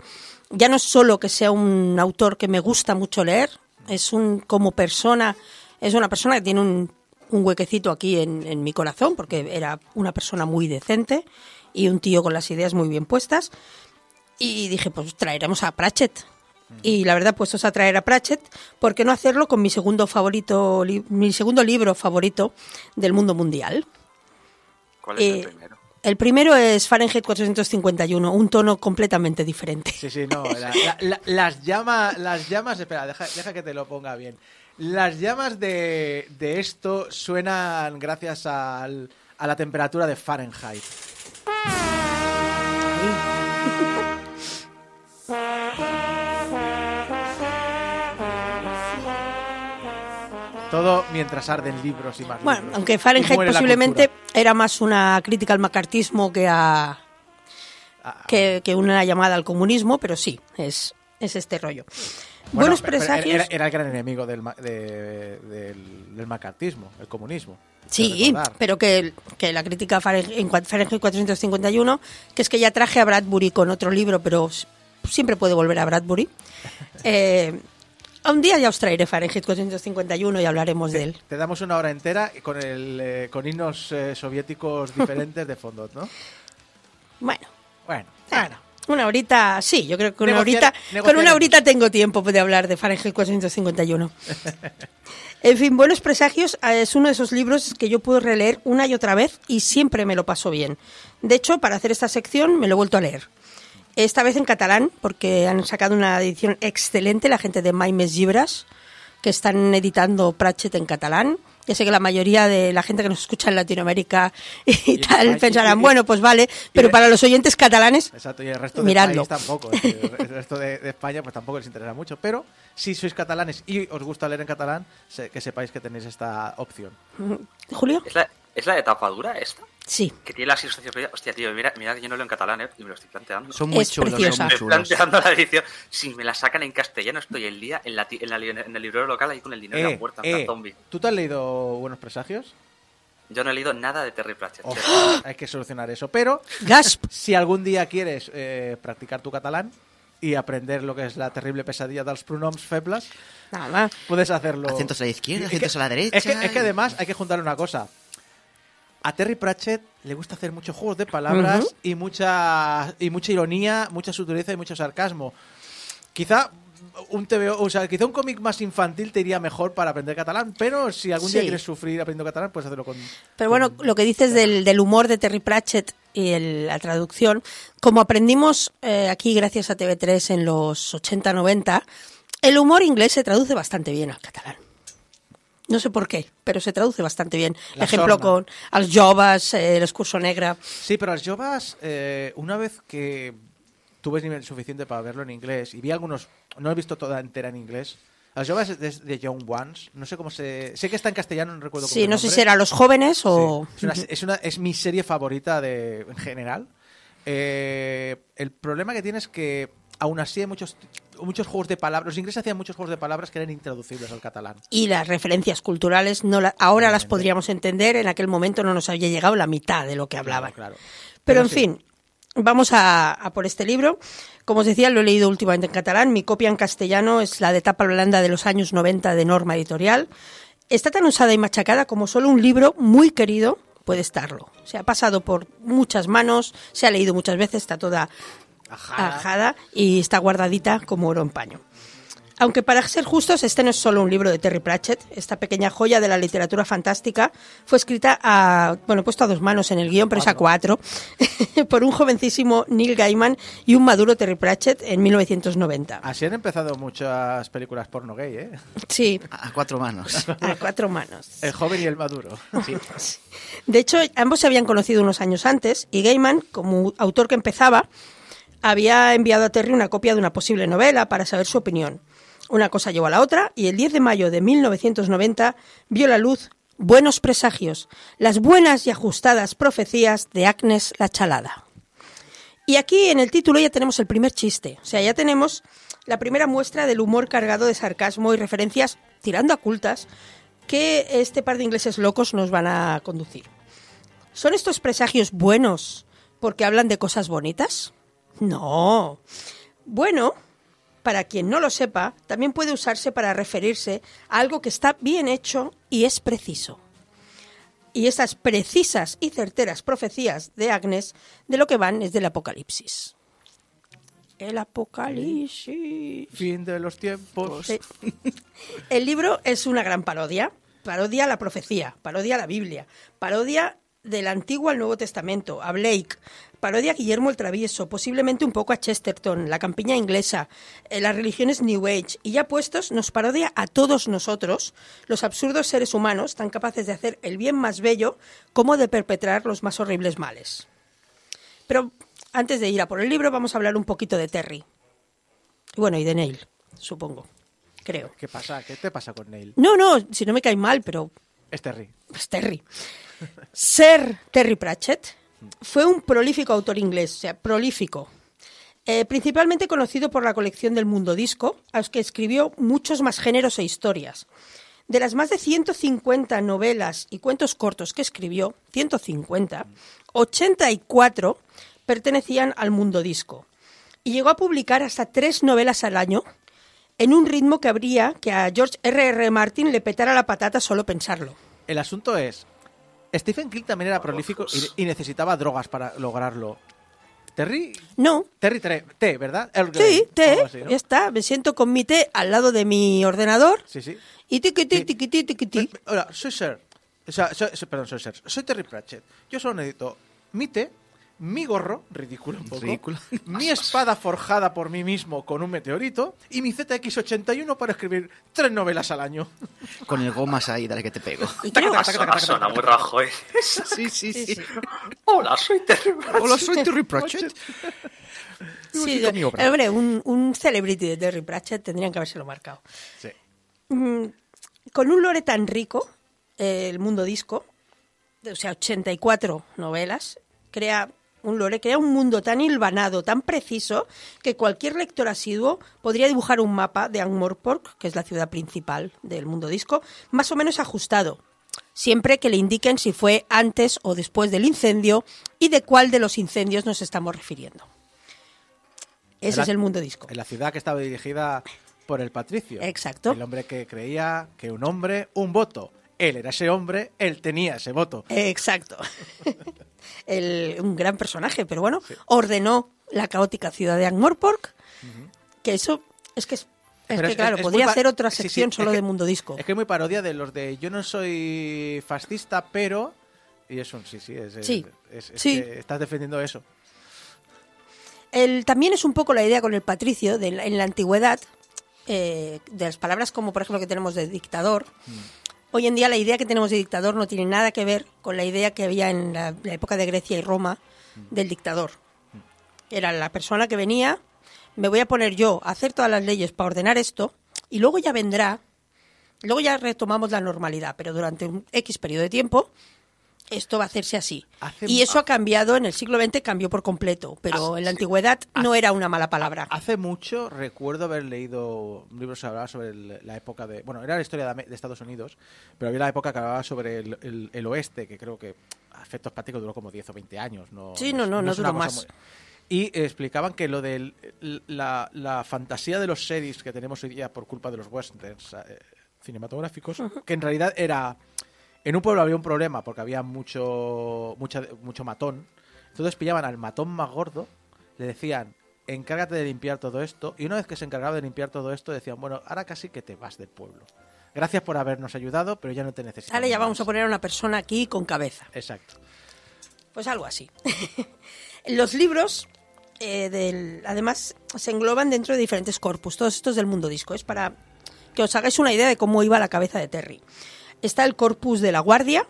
Ya no es solo que sea un autor que me gusta mucho leer, es un como persona, es una persona que tiene un, un huequecito aquí en, en mi corazón, porque era una persona muy decente y un tío con las ideas muy bien puestas. Y dije, pues traeremos a Pratchett. Y la verdad, puestos a traer a Pratchett, ¿por qué no hacerlo con mi segundo favorito, li- mi segundo libro favorito del mundo mundial? ¿Cuál es Eh, el primero? El primero es Fahrenheit 451, un tono completamente diferente. Sí, sí, no. la- la- la- las llamas, las llamas, espera, deja, deja que te lo ponga bien. Las llamas de, de esto suenan gracias al- a la temperatura de Fahrenheit. Todo mientras arden libros y más Bueno, libros. aunque Fahrenheit posiblemente era más una crítica al macartismo que a Ah, que, que una llamada al comunismo, pero sí, es, es este rollo. bueno, Buenos presagios. Era, era el gran enemigo del, de- del, del macartismo, el comunismo. Sí, pero que, que la crítica a Fahrenheit, en cua- Fahrenheit 451, que es que ya traje a Bradbury con otro libro, pero siempre puede volver a Bradbury. Eh, un día ya os traeré Fahrenheit 451 y hablaremos de él. Te damos una hora entera con, el, eh, con himnos eh, soviéticos diferentes de fondo, ¿no? Bueno, Bueno, bueno. una horita, sí, yo creo que una Negociar- horita, con una horita tengo tiempo de hablar de Fahrenheit 451. En fin, Buenos Presagios eh, es uno de esos libros que yo puedo releer una y otra vez y siempre me lo paso bien. De hecho, para hacer esta sección me lo he vuelto a leer. Esta vez en catalán, porque han sacado una edición excelente la gente de Maimes Llibres, que están editando Pratchett en catalán. Ya sé que la mayoría de la gente que nos escucha en Latinoamérica y, en tal pensarán, y- y- bueno, pues vale, pero de- para los oyentes catalanes, Exacto, y el resto Miradlo. país tampoco. El resto de, de España pues tampoco les interesa mucho. Pero si sois catalanes y os gusta leer en catalán, que sepáis que tenéis esta opción. Julio. Es la, ¿Es la de tapadura esta? Sí. Que tiene las ilustraciones. Hostia, tío, mira, mira que yo no leo en catalán, ¿eh? Y me lo estoy planteando. Son muy Es chulos, preciosa. son muy estoy chulos. planteando la edición. Si me la sacan en castellano, estoy el día en, la, en, la en el librero local ahí con el dinero en Eh, la puerta, en plan eh, zombie. ¿Tú te has leído Buenos Presagios? Yo no he leído nada de Terry Pratchett. Oh, cero. hay que solucionar eso. Pero Gasp. si algún día quieres eh, practicar tu catalán y aprender lo que es la terrible pesadilla dels pronoms febles, Nada. puedes hacerlo. Acentos a la izquierda, Es que- acentos a la derecha. Es que, es que además hay que juntar una cosa. A Terry Pratchett le gusta hacer muchos juegos de palabras y mucha y mucha ironía, mucha sutileza y mucho sarcasmo. Quizá un TVO, o sea, quizá un cómic más infantil te iría mejor para aprender catalán, pero si algún día quieres sufrir aprendiendo catalán, puedes hacerlo con Pero bueno, lo que dices del, del humor de Terry Pratchett y el- la traducción, como aprendimos eh, aquí gracias a TV3 en los 80-90, el humor inglés se traduce bastante bien al catalán. No sé por qué, pero se traduce bastante bien. La Ejemplo sorna. con Els Joves, eh, el Excurso Negra. Sí, pero las Jovas, eh, una vez que tuve nivel suficiente para verlo en inglés y vi algunos, no he visto toda entera en inglés. Las Jovas es de, de Young Ones, no sé cómo se. Sé que está en castellano, no recuerdo cómo Sí, no sé si era Los Jóvenes o... Sí, Es, una- es, una- es mi serie favorita de, en general. Eh, el problema que tiene es que aún así hay muchos, muchos juegos de palabras. Los ingleses hacían muchos juegos de palabras que eran intraducibles al catalán. Y las referencias culturales no la- ahora las podríamos entender, en aquel momento no nos había llegado la mitad de lo que hablaban. Claro, claro. Pero, en sí. fin, vamos a, a por este libro. Como os decía, lo he leído últimamente en catalán. Mi copia en castellano es la de tapa blanda de los años 90 de Norma Editorial. Está tan usada y machacada como solo un libro muy querido puede estarlo. Se ha pasado por muchas manos, se ha leído muchas veces, está toda Ajada. ajada y está guardadita como oro en paño. Aunque para ser justos, este no es solo un libro de Terry Pratchett. Esta pequeña joya de la literatura fantástica fue escrita a, bueno, puesto a dos manos en el guion, pero es a cuatro, por un jovencísimo Neil Gaiman y un maduro Terry Pratchett en 1990. Así han empezado muchas películas porno gay, ¿eh? Sí, A a cuatro manos. a cuatro manos. El joven y el maduro. De hecho, ambos se habían conocido unos años antes y Gaiman, como autor que empezaba, había enviado a Terry una copia de una posible novela para saber su opinión. Una cosa llevó a la otra y el 10 de mayo de 1990 vio la luz Buenos presagios, las buenas y ajustadas profecías de Agnes la Chalada. Y aquí en el título ya tenemos el primer chiste, o sea, ya tenemos la primera muestra del humor cargado de sarcasmo y referencias tirando a cultas que este par de ingleses locos nos van a conducir. ¿Son estos presagios buenos porque hablan de cosas bonitas? No. Bueno, para quien no lo sepa, también puede usarse para referirse a algo que está bien hecho y es preciso. Y esas precisas y certeras profecías de Agnes de lo que van es del Apocalipsis. El Apocalipsis. fin de los tiempos. Sí. El libro es una gran parodia. Parodia la profecía, parodia la Biblia, parodia del Antiguo al Nuevo Testamento, a Blake, parodia a Guillermo el Travieso, posiblemente un poco a Chesterton, la campiña inglesa, eh, las religiones New Age, y ya puestos nos parodia a todos nosotros, los absurdos seres humanos, tan capaces de hacer el bien más bello como de perpetrar los más horribles males. Pero antes de ir a por el libro, vamos a hablar un poquito de Terry. Y bueno, y de Neil, supongo. Creo. ¿Qué pasa? ¿Qué te pasa con Neil? No, no, si no me cae mal, pero Es Terry. es Terry. Ser Terry Pratchett fue un prolífico autor inglés, o sea, prolífico. Eh, principalmente conocido por la colección del Mundo Disco, a los que escribió muchos más géneros e historias. De las más de 150 novelas y cuentos cortos que escribió, 150, 84 pertenecían al Mundo Disco. Y llegó a publicar hasta tres novelas al año, en un ritmo que habría que a George R.R. R. Martin le petara la patata solo pensarlo. El asunto es, Stephen King también era prolífico y, y necesitaba drogas para lograrlo. Terry, No, Terry Tre- T, ¿verdad? Sí, té, algo así, ¿no? ya está. Me siento con mi té al lado de mi ordenador Sí, sí. y tiquití, Sí. tiquití, tiquití. Hola, soy Sir. O sea, soy- soy- perdón, soy Sir. Soy Terry Pratchett. Yo solo necesito mi té, mi gorro, ridículo un poco, Ridículo. mi espada forjada por mí mismo con un meteorito y mi ZX81 para escribir tres novelas al año. Con el gomas ahí, dale que te pego. Suena, muy rajo, ¿eh? Sí, sí, Sí. Hola, soy Terry Pratchett. Hola, soy Terry Pratchett. Sí, hombre, un, un celebrity de Terry Pratchett tendrían que habérselo marcado. Sí. Mm, con un lore tan rico, eh, el mundo disco, o sea, 84 novelas, crea un lore, crea un mundo tan hilvanado, tan preciso, que cualquier lector asiduo podría dibujar un mapa de Ankh-Morpork, que es la ciudad principal del mundo disco, más o menos ajustado, siempre que le indiquen si fue antes o después del incendio y de cuál de los incendios nos estamos refiriendo. Ese es el mundo disco. En la ciudad que estaba dirigida por el patricio. Exacto. El hombre que creía que un hombre, un voto. Él era ese hombre, él tenía ese voto. Exacto. El- un gran personaje, pero bueno, ordenó la caótica ciudad de Ankh-Morpork, que eso es que es, es Pero que es- claro, es podría hacer otra sí, sí, sección solo que- de mundo disco. Es que es muy parodia de los de yo no soy fascista, pero... Y es un sí, sí, es, Sí. Sí. que estás defendiendo eso. El- también es un poco la idea con el patricio de en la antigüedad, eh, de las palabras como por ejemplo que tenemos de dictador. Hoy en día la idea que tenemos de dictador no tiene nada que ver con la idea que había en la, época de Grecia y Roma del dictador. Era la persona que venía, me voy a poner yo a hacer todas las leyes para ordenar esto y luego ya vendrá, luego ya retomamos la normalidad, pero durante un X periodo de tiempo esto va a hacerse así. Hace- y eso ha cambiado en el siglo XX, cambió por completo, pero en la antigüedad no era una mala palabra. Hace mucho recuerdo haber leído un libro que hablaba sobre el- la época de... Bueno, era la historia de, Estados Unidos, pero había la época que hablaba sobre el, el- el oeste, que creo que a efectos prácticos duró como 10 o 20 años. No, Sí, no, no, no una duró más. Y explicaban que lo de la, la fantasía de los series que tenemos hoy día por culpa de los westerns eh, cinematográficos, que en realidad era... En un pueblo había un problema porque había mucho, mucha- mucho matón. Entonces pillaban al matón más gordo, le decían, encárgate de limpiar todo esto. Y una vez que se encargaba de limpiar todo esto, decían, bueno, ahora casi que te vas del pueblo. Gracias por habernos ayudado, pero ya no te necesitamos. Ahora ya más". vamos a poner a una persona aquí con cabeza. Exacto. Pues algo así. Los libros, eh, del, además, se engloban dentro de diferentes corpus. Todos estos del mundo disco. Es para que os hagáis una idea de cómo iba la cabeza de Terry. Está el corpus de la guardia.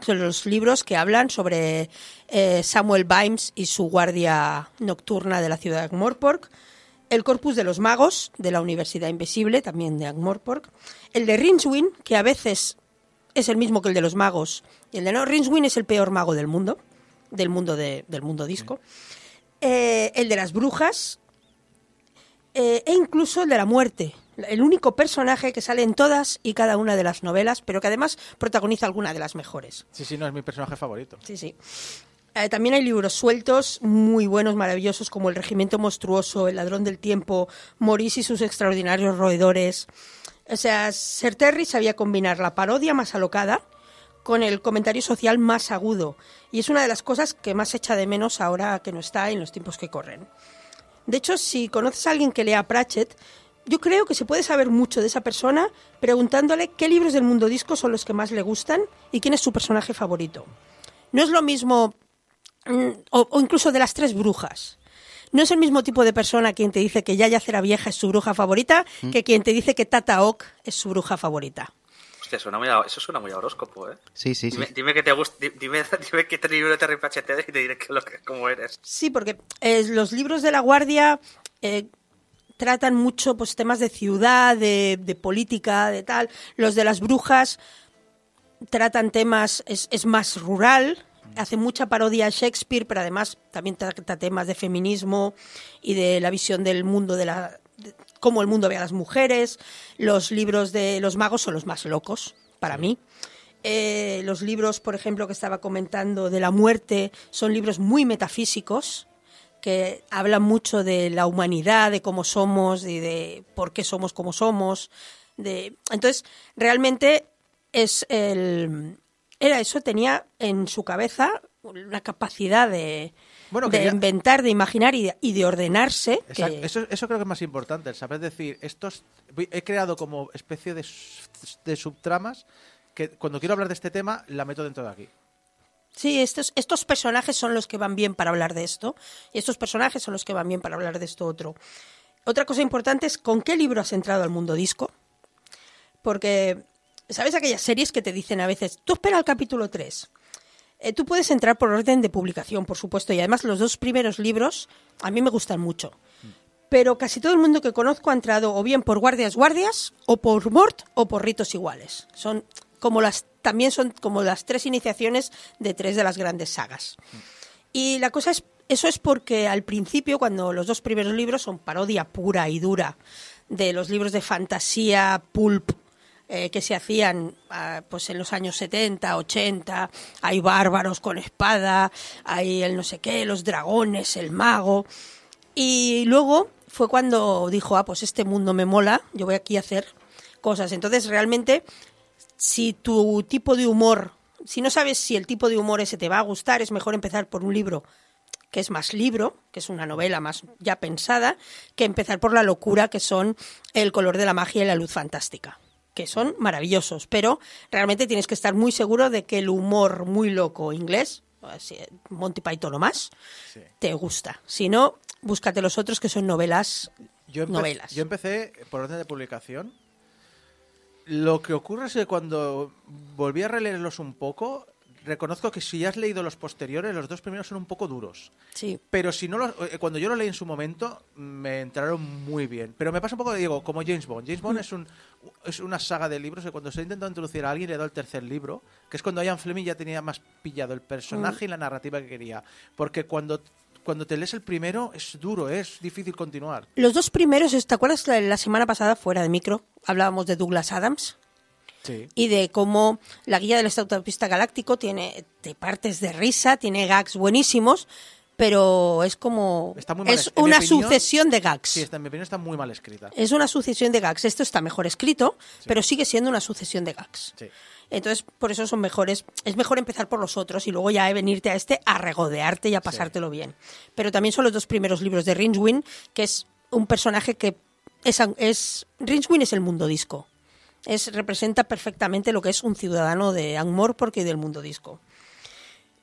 Son los libros que hablan sobre eh, Samuel Vimes y su guardia nocturna de la ciudad de Ankh-Morpork. El corpus de los magos de la Universidad Invisible, también de Ankh-Morpork. El de Rincewind, que a veces es el mismo que el de los magos. Y el de no, Rincewind es el peor mago del mundo, del mundo, de- del mundo disco. Eh, el de las brujas eh, e incluso el de la muerte. El único personaje que sale en todas y cada una de las novelas, pero que además protagoniza alguna de las mejores. Sí, sí, no, es mi personaje favorito. Sí, sí. Eh, también hay libros sueltos muy buenos, maravillosos, como El Regimiento Monstruoso, El Ladrón del Tiempo, Maurice y sus extraordinarios roedores. O sea, Sir Terry sabía combinar la parodia más alocada con el comentario social más agudo. Y es una de las cosas que más echa de menos ahora que no está en los tiempos que corren. De hecho, si conoces a alguien que lea Pratchett, yo creo que se puede saber mucho de esa persona preguntándole qué libros del mundo disco son los que más le gustan y quién es su personaje favorito. No es lo mismo, mm, o, o incluso de las tres brujas. No es el mismo tipo de persona quien te dice que Yaya Cera Vieja es su bruja favorita que quien te dice que Tata Ock es su bruja favorita. Hostia, suena muy a- eso suena muy a horóscopo, ¿eh? Sí, sí, sí. Dime, dime que te gusta, di- dime, dime qué libro de Terry Pratchett eres y te diré que lo que, cómo eres. Sí, porque eh, los libros de la Guardia eh, tratan mucho pues temas de ciudad, de, de política, de tal. Los de las brujas tratan temas, es, es más rural, hace mucha parodia a Shakespeare, pero además también trata temas de feminismo y de la visión del mundo de la de cómo el mundo ve a las mujeres. Los libros de los magos son los más locos para mí. Eh, los libros, por ejemplo, que estaba comentando de la muerte, son libros muy metafísicos que hablan mucho de la humanidad, de cómo somos y de por qué somos como somos. De... Entonces, realmente es el... Era eso, tenía en su cabeza una capacidad de, Bueno, de ya- inventar, de imaginar y de, y de ordenarse. que-. Eso, eso creo que es más importante, el saber decir, estos he creado como especie de, de subtramas que cuando quiero hablar de este tema la meto dentro de aquí. Sí, estos, estos personajes son los que van bien para hablar de esto y estos personajes son los que van bien para hablar de esto otro. Otra cosa importante es con qué libro has entrado al mundo disco. Porque, ¿sabes aquellas series que te dicen a veces, tú espera el capítulo 3? Eh, tú puedes entrar por orden de publicación, por supuesto, y además los dos primeros libros a mí me gustan mucho. Pero casi todo el mundo que conozco ha entrado o bien por Guardias Guardias, o por Mort, o por Ritos Iguales. Son como las también son como las tres iniciaciones de tres de las grandes sagas. Y la cosa es eso es porque al principio cuando los dos primeros libros son parodia pura y dura de los libros de fantasía pulp eh, que se hacían ah, pues en los años 70, 80, hay bárbaros con espada, hay el no sé qué, los dragones, el mago. Y luego fue cuando dijo, ah, pues este mundo me mola, yo voy aquí a hacer cosas. Entonces, realmente, si tu tipo de humor, si no sabes si el tipo de humor ese te va a gustar, es mejor empezar por un libro que es más libro, que es una novela más ya pensada, que empezar por la locura, que son El color de la magia y la luz fantástica que son maravillosos, pero realmente tienes que estar muy seguro de que el humor muy loco inglés, Monty Python o más, te gusta. Si no, búscate los otros que son novelas. Yo, novelas. yo empecé por orden de publicación. Lo que ocurre es que cuando volví a releerlos un poco, reconozco que si has leído los posteriores, los dos primeros son un poco duros. Sí. Pero si no los- eh, cuando yo lo leí en su momento, me entraron muy bien. Pero me pasa un poco, digo, como James Bond. James Bond es un es una saga de libros que cuando se ha intentado introducir a alguien le da el tercer libro, que es cuando Ian Fleming ya tenía más pillado el personaje y la narrativa que quería. Porque cuando cuando te lees el primero es duro, es difícil continuar. Los dos primeros, ¿te acuerdas la, la semana pasada, fuera de micro, hablábamos de Douglas Adams? Sí. y de cómo la guía del autopista galáctico tiene te partes de risa, tiene gags buenísimos, pero es como Está muy mal es una opinión- sucesión de gags. Sí, está, en mi opinión está muy mal escrita. Es una sucesión de gags. Esto está mejor escrito, pero sigue siendo una sucesión de gags. Sí. Entonces, por eso son mejores. Es mejor empezar por los otros y luego ya venirte a este a regodearte y a pasártelo bien. Pero también son los dos primeros libros de Rincewind, que es un personaje que es, es es el mundo disco. Es, representa perfectamente lo que es un ciudadano de Angmorpork y del mundo disco.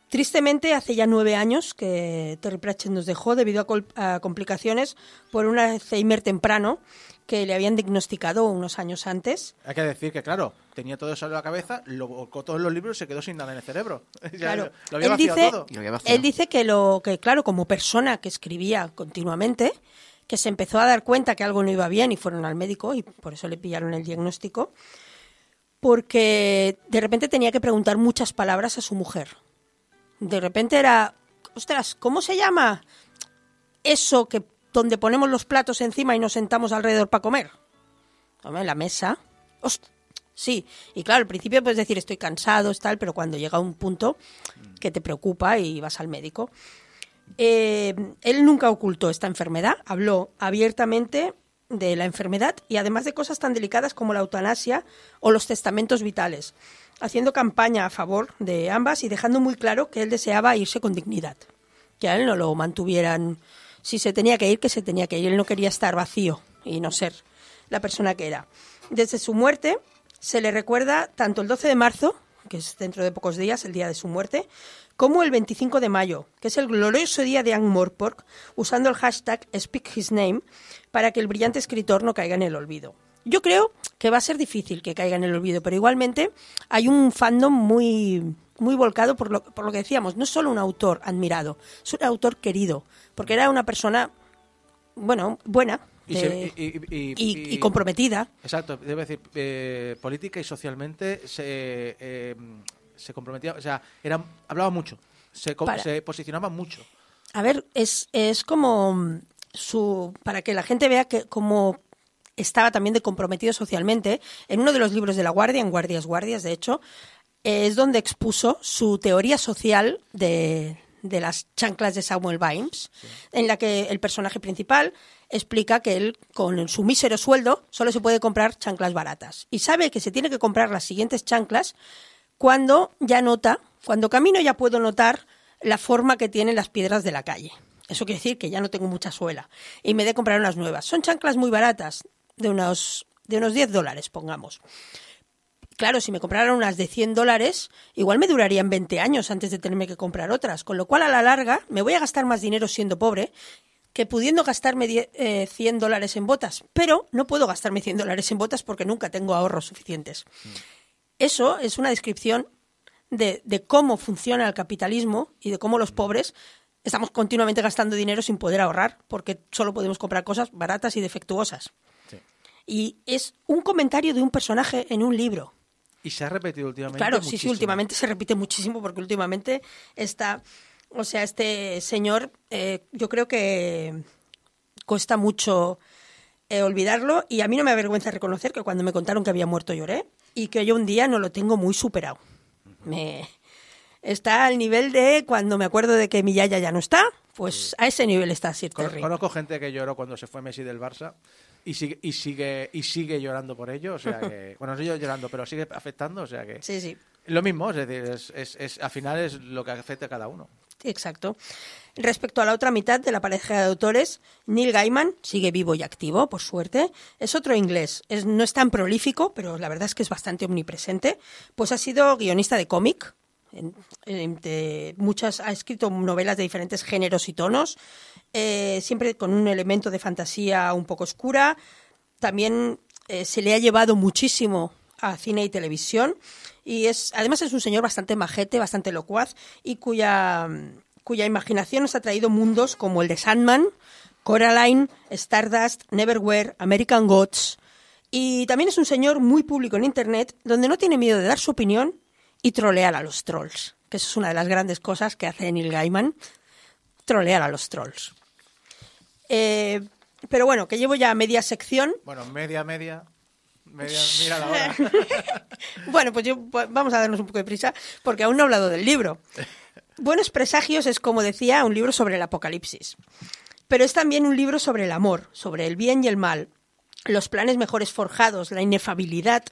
Tristemente, hace ya nueve años que Terry Pratchett nos dejó debido a, a complicaciones por un Alzheimer temprano que le habían diagnosticado unos años antes. Hay que decir que, claro, tenía todo eso en la cabeza, lo volcó todos los libros y se quedó sin nada en el cerebro. Claro. lo había Él dice, todo. Y lo había vaciado. él dice que lo que claro, como persona que escribía continuamente, que se empezó a dar cuenta que algo no iba bien y fueron al médico y por eso le pillaron el diagnóstico, porque de repente tenía que preguntar muchas palabras a su mujer. De repente era, ostras, ¿cómo se llama eso que donde ponemos los platos encima y nos sentamos alrededor para comer? Hombre, la mesa. Host- Sí, y claro, al principio puedes decir estoy cansado, tal, pero cuando llega un punto que te preocupa y vas al médico. Eh, él nunca ocultó esta enfermedad, habló abiertamente de la enfermedad y además de cosas tan delicadas como la eutanasia o los testamentos vitales, haciendo campaña a favor de ambas y dejando muy claro que él deseaba irse con dignidad, que a él no lo mantuvieran, si se tenía que ir, que se tenía que ir, él no quería estar vacío y no ser la persona que era. Desde su muerte se le recuerda tanto el 12 de marzo, que es dentro de pocos días, el día de su muerte, como el 25 de mayo, que es el glorioso día de Angmorpork, usando el hashtag Speak His Name para que el brillante escritor no caiga en el olvido. Yo creo que va a ser difícil que caiga en el olvido, pero igualmente hay un fandom muy, muy volcado por lo, por lo que decíamos. No es solo un autor admirado, es un autor querido, porque era una persona, bueno, buena Y de- se- y- y- y- y- y y- comprometida. Exacto, debo decir, eh, política y socialmente se, eh, se comprometía, o sea, era, hablaba mucho, se, Para. se posicionaba mucho. A ver, es, es como su para que la gente vea que como estaba también de comprometido socialmente, en uno de los libros de La Guardia, en Guardias Guardias, de hecho, es donde expuso su teoría social de, de las chanclas de Samuel Vimes, en la que el personaje principal explica que él, con su mísero sueldo, solo se puede comprar chanclas baratas. Y sabe que se tiene que comprar las siguientes chanclas cuando ya nota, cuando camino ya puedo notar la forma que tienen las piedras de la calle. Eso quiere decir que ya no tengo mucha suela y me de comprar unas nuevas. Son chanclas muy baratas, de unos, de unos 10 dólares, pongamos. Claro, si me compraran unas de 100 dólares, igual me durarían 20 años antes de tenerme que comprar otras. Con lo cual, a la larga, me voy a gastar más dinero siendo pobre que pudiendo gastarme die- eh, 100 dólares en botas. Pero no puedo gastarme 100 dólares en botas porque nunca tengo ahorros suficientes. Eso es una descripción de, de cómo funciona el capitalismo y de cómo los pobres estamos continuamente gastando dinero sin poder ahorrar porque solo podemos comprar cosas baratas y defectuosas. Y es un comentario de un personaje en un libro. Y se ha repetido últimamente. Claro, sí, sí, últimamente se repite muchísimo porque últimamente está, o sea, este señor, eh, yo creo que cuesta mucho eh, olvidarlo y a mí no me avergüenza reconocer que cuando me contaron que había muerto lloré y que yo un día no lo tengo muy superado. Me está al nivel de cuando me acuerdo de que mi yaya ya no está, pues a ese nivel está Sir Terry. Conozco gente que lloró cuando se fue Messi del Barça y sigue y sigue y sigue llorando por ello, o sea que bueno, no sigue llorando, pero sigue afectando, o sea que Sí, sí. lo mismo, es decir, es, es, es- al final es lo que afecta a cada uno. Exacto. Respecto a la otra mitad de la pareja de autores, Neil Gaiman sigue vivo y activo, por suerte. Es otro inglés. Es, no es tan prolífico, pero la verdad es que es bastante omnipresente. Pues ha sido guionista de cómic. Muchas, ha escrito novelas de diferentes géneros y tonos, eh, siempre con un elemento de fantasía un poco oscura. También eh, se le ha llevado muchísimo a cine y televisión y es además es un señor bastante majete, bastante locuaz y cuya, cuya imaginación nos ha traído mundos como el de Sandman, Coraline, Stardust, Neverwhere, American Gods. Y también es un señor muy público en Internet donde no tiene miedo de dar su opinión y trolear a los trolls, que eso es una de las grandes cosas que hace Neil Gaiman, trolear a los trolls. Eh, pero bueno, que llevo ya media sección Bueno, media media media mira la hora. Bueno, pues yo, pues vamos a darnos un poco de prisa, porque aún no he hablado del libro. Buenos presagios es, como decía, un libro sobre el apocalipsis. Pero es también un libro sobre el amor, sobre el bien y el mal, los planes mejores forjados, la inefabilidad,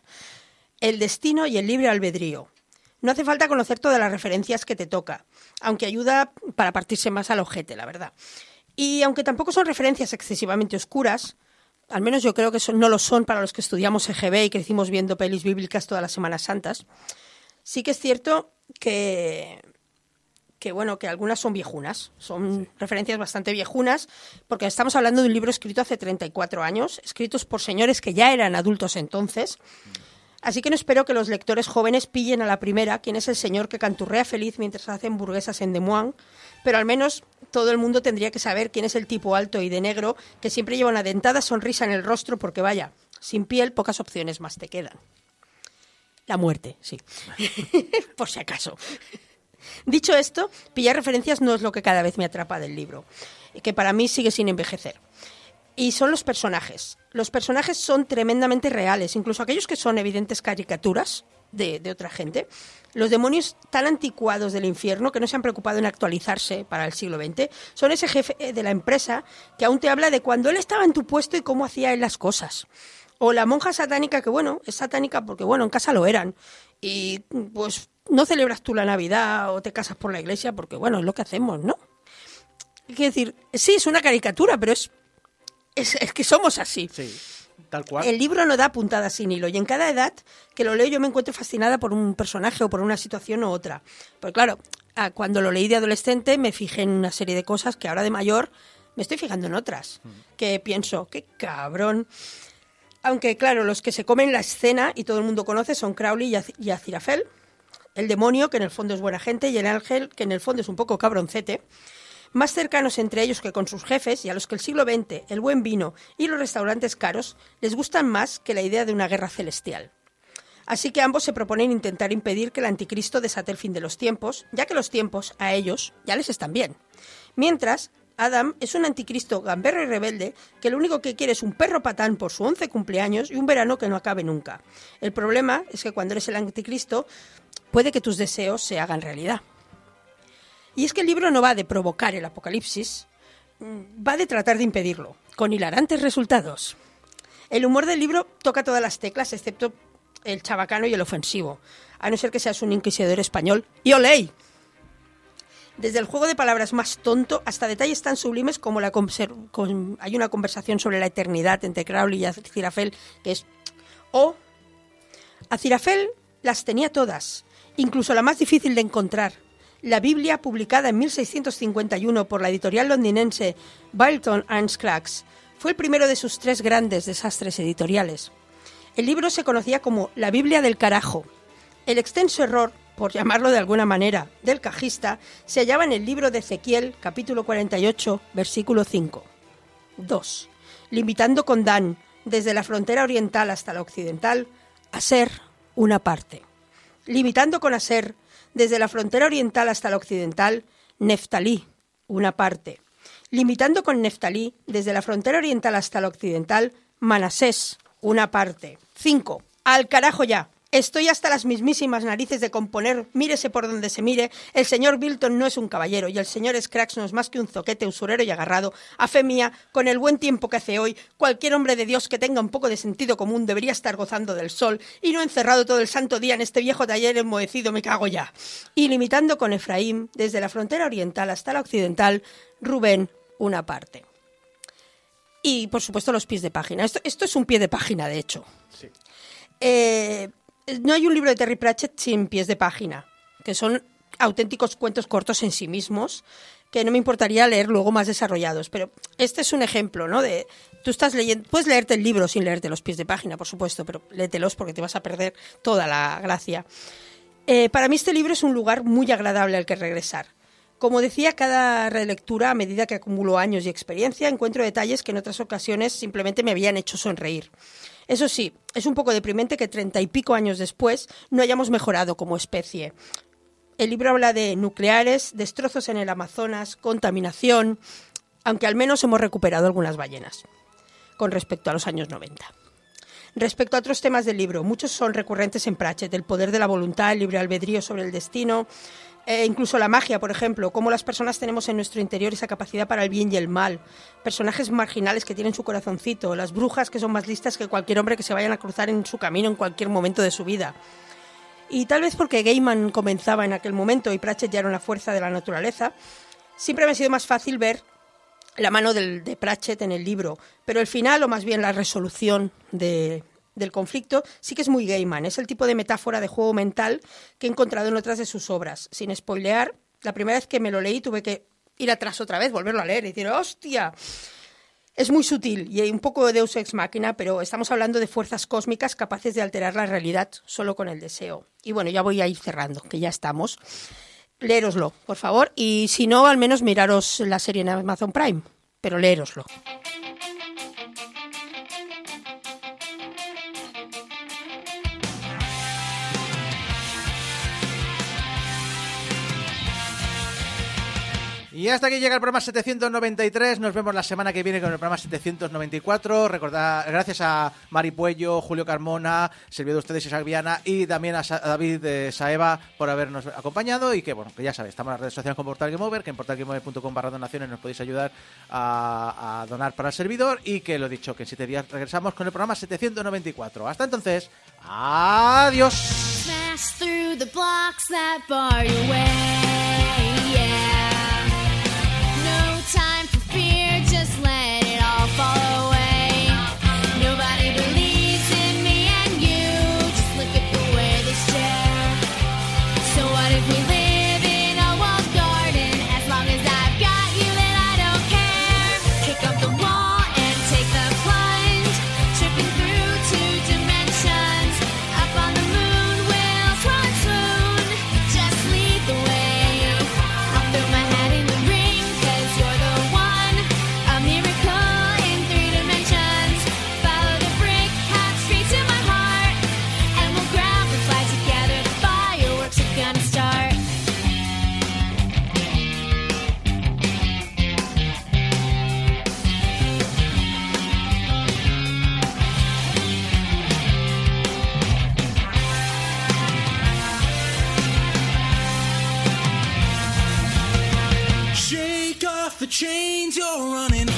el destino y el libre albedrío. No hace falta conocer todas las referencias que te toca, aunque ayuda para partirse más al ojete, la verdad. Y aunque tampoco son referencias excesivamente oscuras, al menos yo creo que son- no lo son para los que estudiamos EGB y crecimos viendo pelis bíblicas todas las Semanas Santas, sí que es cierto que, que bueno, que algunas son viejunas, son referencias bastante viejunas, porque estamos hablando de un libro escrito hace 34 años, escritos por señores que ya eran adultos entonces. Así que no espero que los lectores jóvenes pillen a la primera quién es el señor que canturrea feliz mientras hace hamburguesas en Des Moines, pero al menos todo el mundo tendría que saber quién es el tipo alto y de negro que siempre lleva una dentada sonrisa en el rostro porque vaya, sin piel pocas opciones más te quedan. La muerte, sí. Por si acaso. Dicho esto, pillar referencias no es lo que cada vez me atrapa del libro, que para mí sigue sin envejecer. Y son los personajes. Los personajes son tremendamente reales, incluso aquellos que son evidentes caricaturas de, otra gente. Los demonios tan anticuados del infierno que no se han preocupado en actualizarse para el siglo XX son ese jefe eh, de la empresa que aún te habla de cuando él estaba en tu puesto y cómo hacía él las cosas. O la monja satánica que, bueno, es satánica porque, bueno, en casa lo eran. Y pues no celebras tú la Navidad o te casas por la iglesia porque, bueno, es lo que hacemos, ¿no? Quiero decir, sí, es una caricatura, pero es, es, es que somos así. Sí, tal cual. El libro no da puntadas sin hilo y en cada edad que lo leo yo me encuentro fascinada por un personaje o por una situación u otra. Pues claro, cuando lo leí de adolescente me fijé en una serie de cosas que ahora de mayor me estoy fijando en otras. Que pienso, qué cabrón. Aunque claro, los que se comen la escena y todo el mundo conoce son Crowley y Azirafel. El demonio, que en el fondo es buena gente, y el ángel, que en el fondo es un poco cabroncete más cercanos entre ellos que con sus jefes y a los que el siglo XX, el buen vino y los restaurantes caros les gustan más que la idea de una guerra celestial. Así que ambos se proponen intentar impedir que el anticristo desate el fin de los tiempos, ya que los tiempos a ellos ya les están bien. Mientras, Adam es un anticristo gamberro y rebelde que lo único que quiere es un perro patán por su once cumpleaños y un verano que no acabe nunca. El problema es que cuando eres el anticristo, puede que tus deseos se hagan realidad. Y es que el libro no va de provocar el apocalipsis, va de tratar de impedirlo, con hilarantes resultados. El humor del libro toca todas las teclas, excepto el chabacano y el ofensivo, a no ser que seas un inquisidor español. ¡Y oley! Desde el juego de palabras más tonto hasta detalles tan sublimes como la hay una conversación sobre la eternidad entre Crowley y Azirafel que es o Azirafel las tenía todas, incluso la más difícil de encontrar. La Biblia, publicada en 1651 por la editorial londinense Bilton and Scraggs, fue el primero de sus tres grandes desastres editoriales. El libro se conocía como La Biblia del carajo. El extenso error, por llamarlo de alguna manera, del cajista se hallaba en el libro de Ezequiel, capítulo 48, versículo 5. 2. Limitando con Dan, desde la frontera oriental hasta la occidental, a ser una parte. Limitando con Aser, desde la frontera oriental hasta la occidental, Neftalí, una parte. Limitando con Neftalí, desde la frontera oriental hasta la occidental, Manasés, una parte. 5. Al carajo ya. Estoy hasta las mismísimas narices de componer, mírese por donde se mire, el señor Bilton no es un caballero y el señor Scrax no es más que un zoquete usurero y agarrado. A fe mía, con el buen tiempo que hace hoy, cualquier hombre de Dios que tenga un poco de sentido común debería estar gozando del sol y no encerrado todo el santo día en este viejo taller enmohecido, me cago ya. Y limitando con Efraín, desde la frontera oriental hasta la occidental, Rubén, una parte. Y, por supuesto, los pies de página. Esto, esto es un pie de página, de hecho. Eh, no hay un libro de Terry Pratchett sin pies de página, que son auténticos cuentos cortos en sí mismos, que no me importaría leer luego más desarrollados. Pero este es un ejemplo, ¿no? De tú estás leyendo, puedes leerte el libro sin leerte los pies de página, por supuesto, pero léetelos porque te vas a perder toda la gracia. Eh, para mí este libro es un lugar muy agradable al que regresar. Como decía, cada relectura, a medida que acumulo años y experiencia, encuentro detalles que en otras ocasiones simplemente me habían hecho sonreír. Eso sí, es un poco deprimente que treinta y pico años después no hayamos mejorado como especie. El libro habla de nucleares, destrozos en el Amazonas, contaminación, aunque al menos hemos recuperado algunas ballenas con respecto a los años 90. Respecto a otros temas del libro, muchos son recurrentes en Pratchett, el poder de la voluntad, el libre albedrío sobre el destino, eh, incluso la magia, por ejemplo, cómo las personas tenemos en nuestro interior esa capacidad para el bien y el mal, personajes marginales que tienen su corazoncito, las brujas que son más listas que cualquier hombre que se vayan a cruzar en su camino en cualquier momento de su vida. Y tal vez porque Gaiman comenzaba en aquel momento y Pratchett ya era una fuerza de la naturaleza, siempre me ha sido más fácil ver la mano de Pratchett en el libro, pero el final, o más bien la resolución de, del conflicto, sí que es muy Gaiman. Es el tipo de metáfora de juego mental que he encontrado en otras de sus obras. Sin spoilear, la primera vez que me lo leí tuve que ir atrás otra vez, volverlo a leer y decir, ¡hostia! Es muy sutil y hay un poco de Deus ex machina, pero estamos hablando de fuerzas cósmicas capaces de alterar la realidad solo con el deseo. Y bueno, ya voy a ir cerrando, que ya estamos. Leeroslo, por favor, y si no, al menos miraros la serie en Amazon Prime, pero leeroslo. Y hasta aquí llega el programa 793. Nos vemos la semana que viene con el programa 794. Recordad, gracias a Mari Puello, Julio Carmona, servido de ustedes Isaac Viana y también a, David de Saeva por habernos acompañado. Y que, bueno, que ya sabéis, estamos en las redes sociales con Portal Game Over, que en portalgameover.com barra donaciones nos podéis ayudar a, a donar para el servidor. Y que lo dicho, que en siete días regresamos con el programa 794. Hasta entonces, adiós. Fear, the chains you're running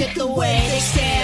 look at the way they stare.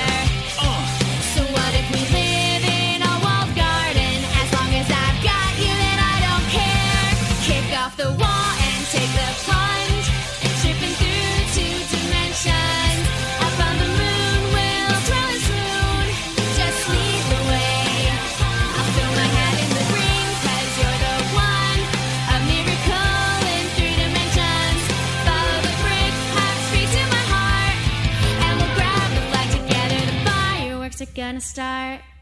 Gonna start.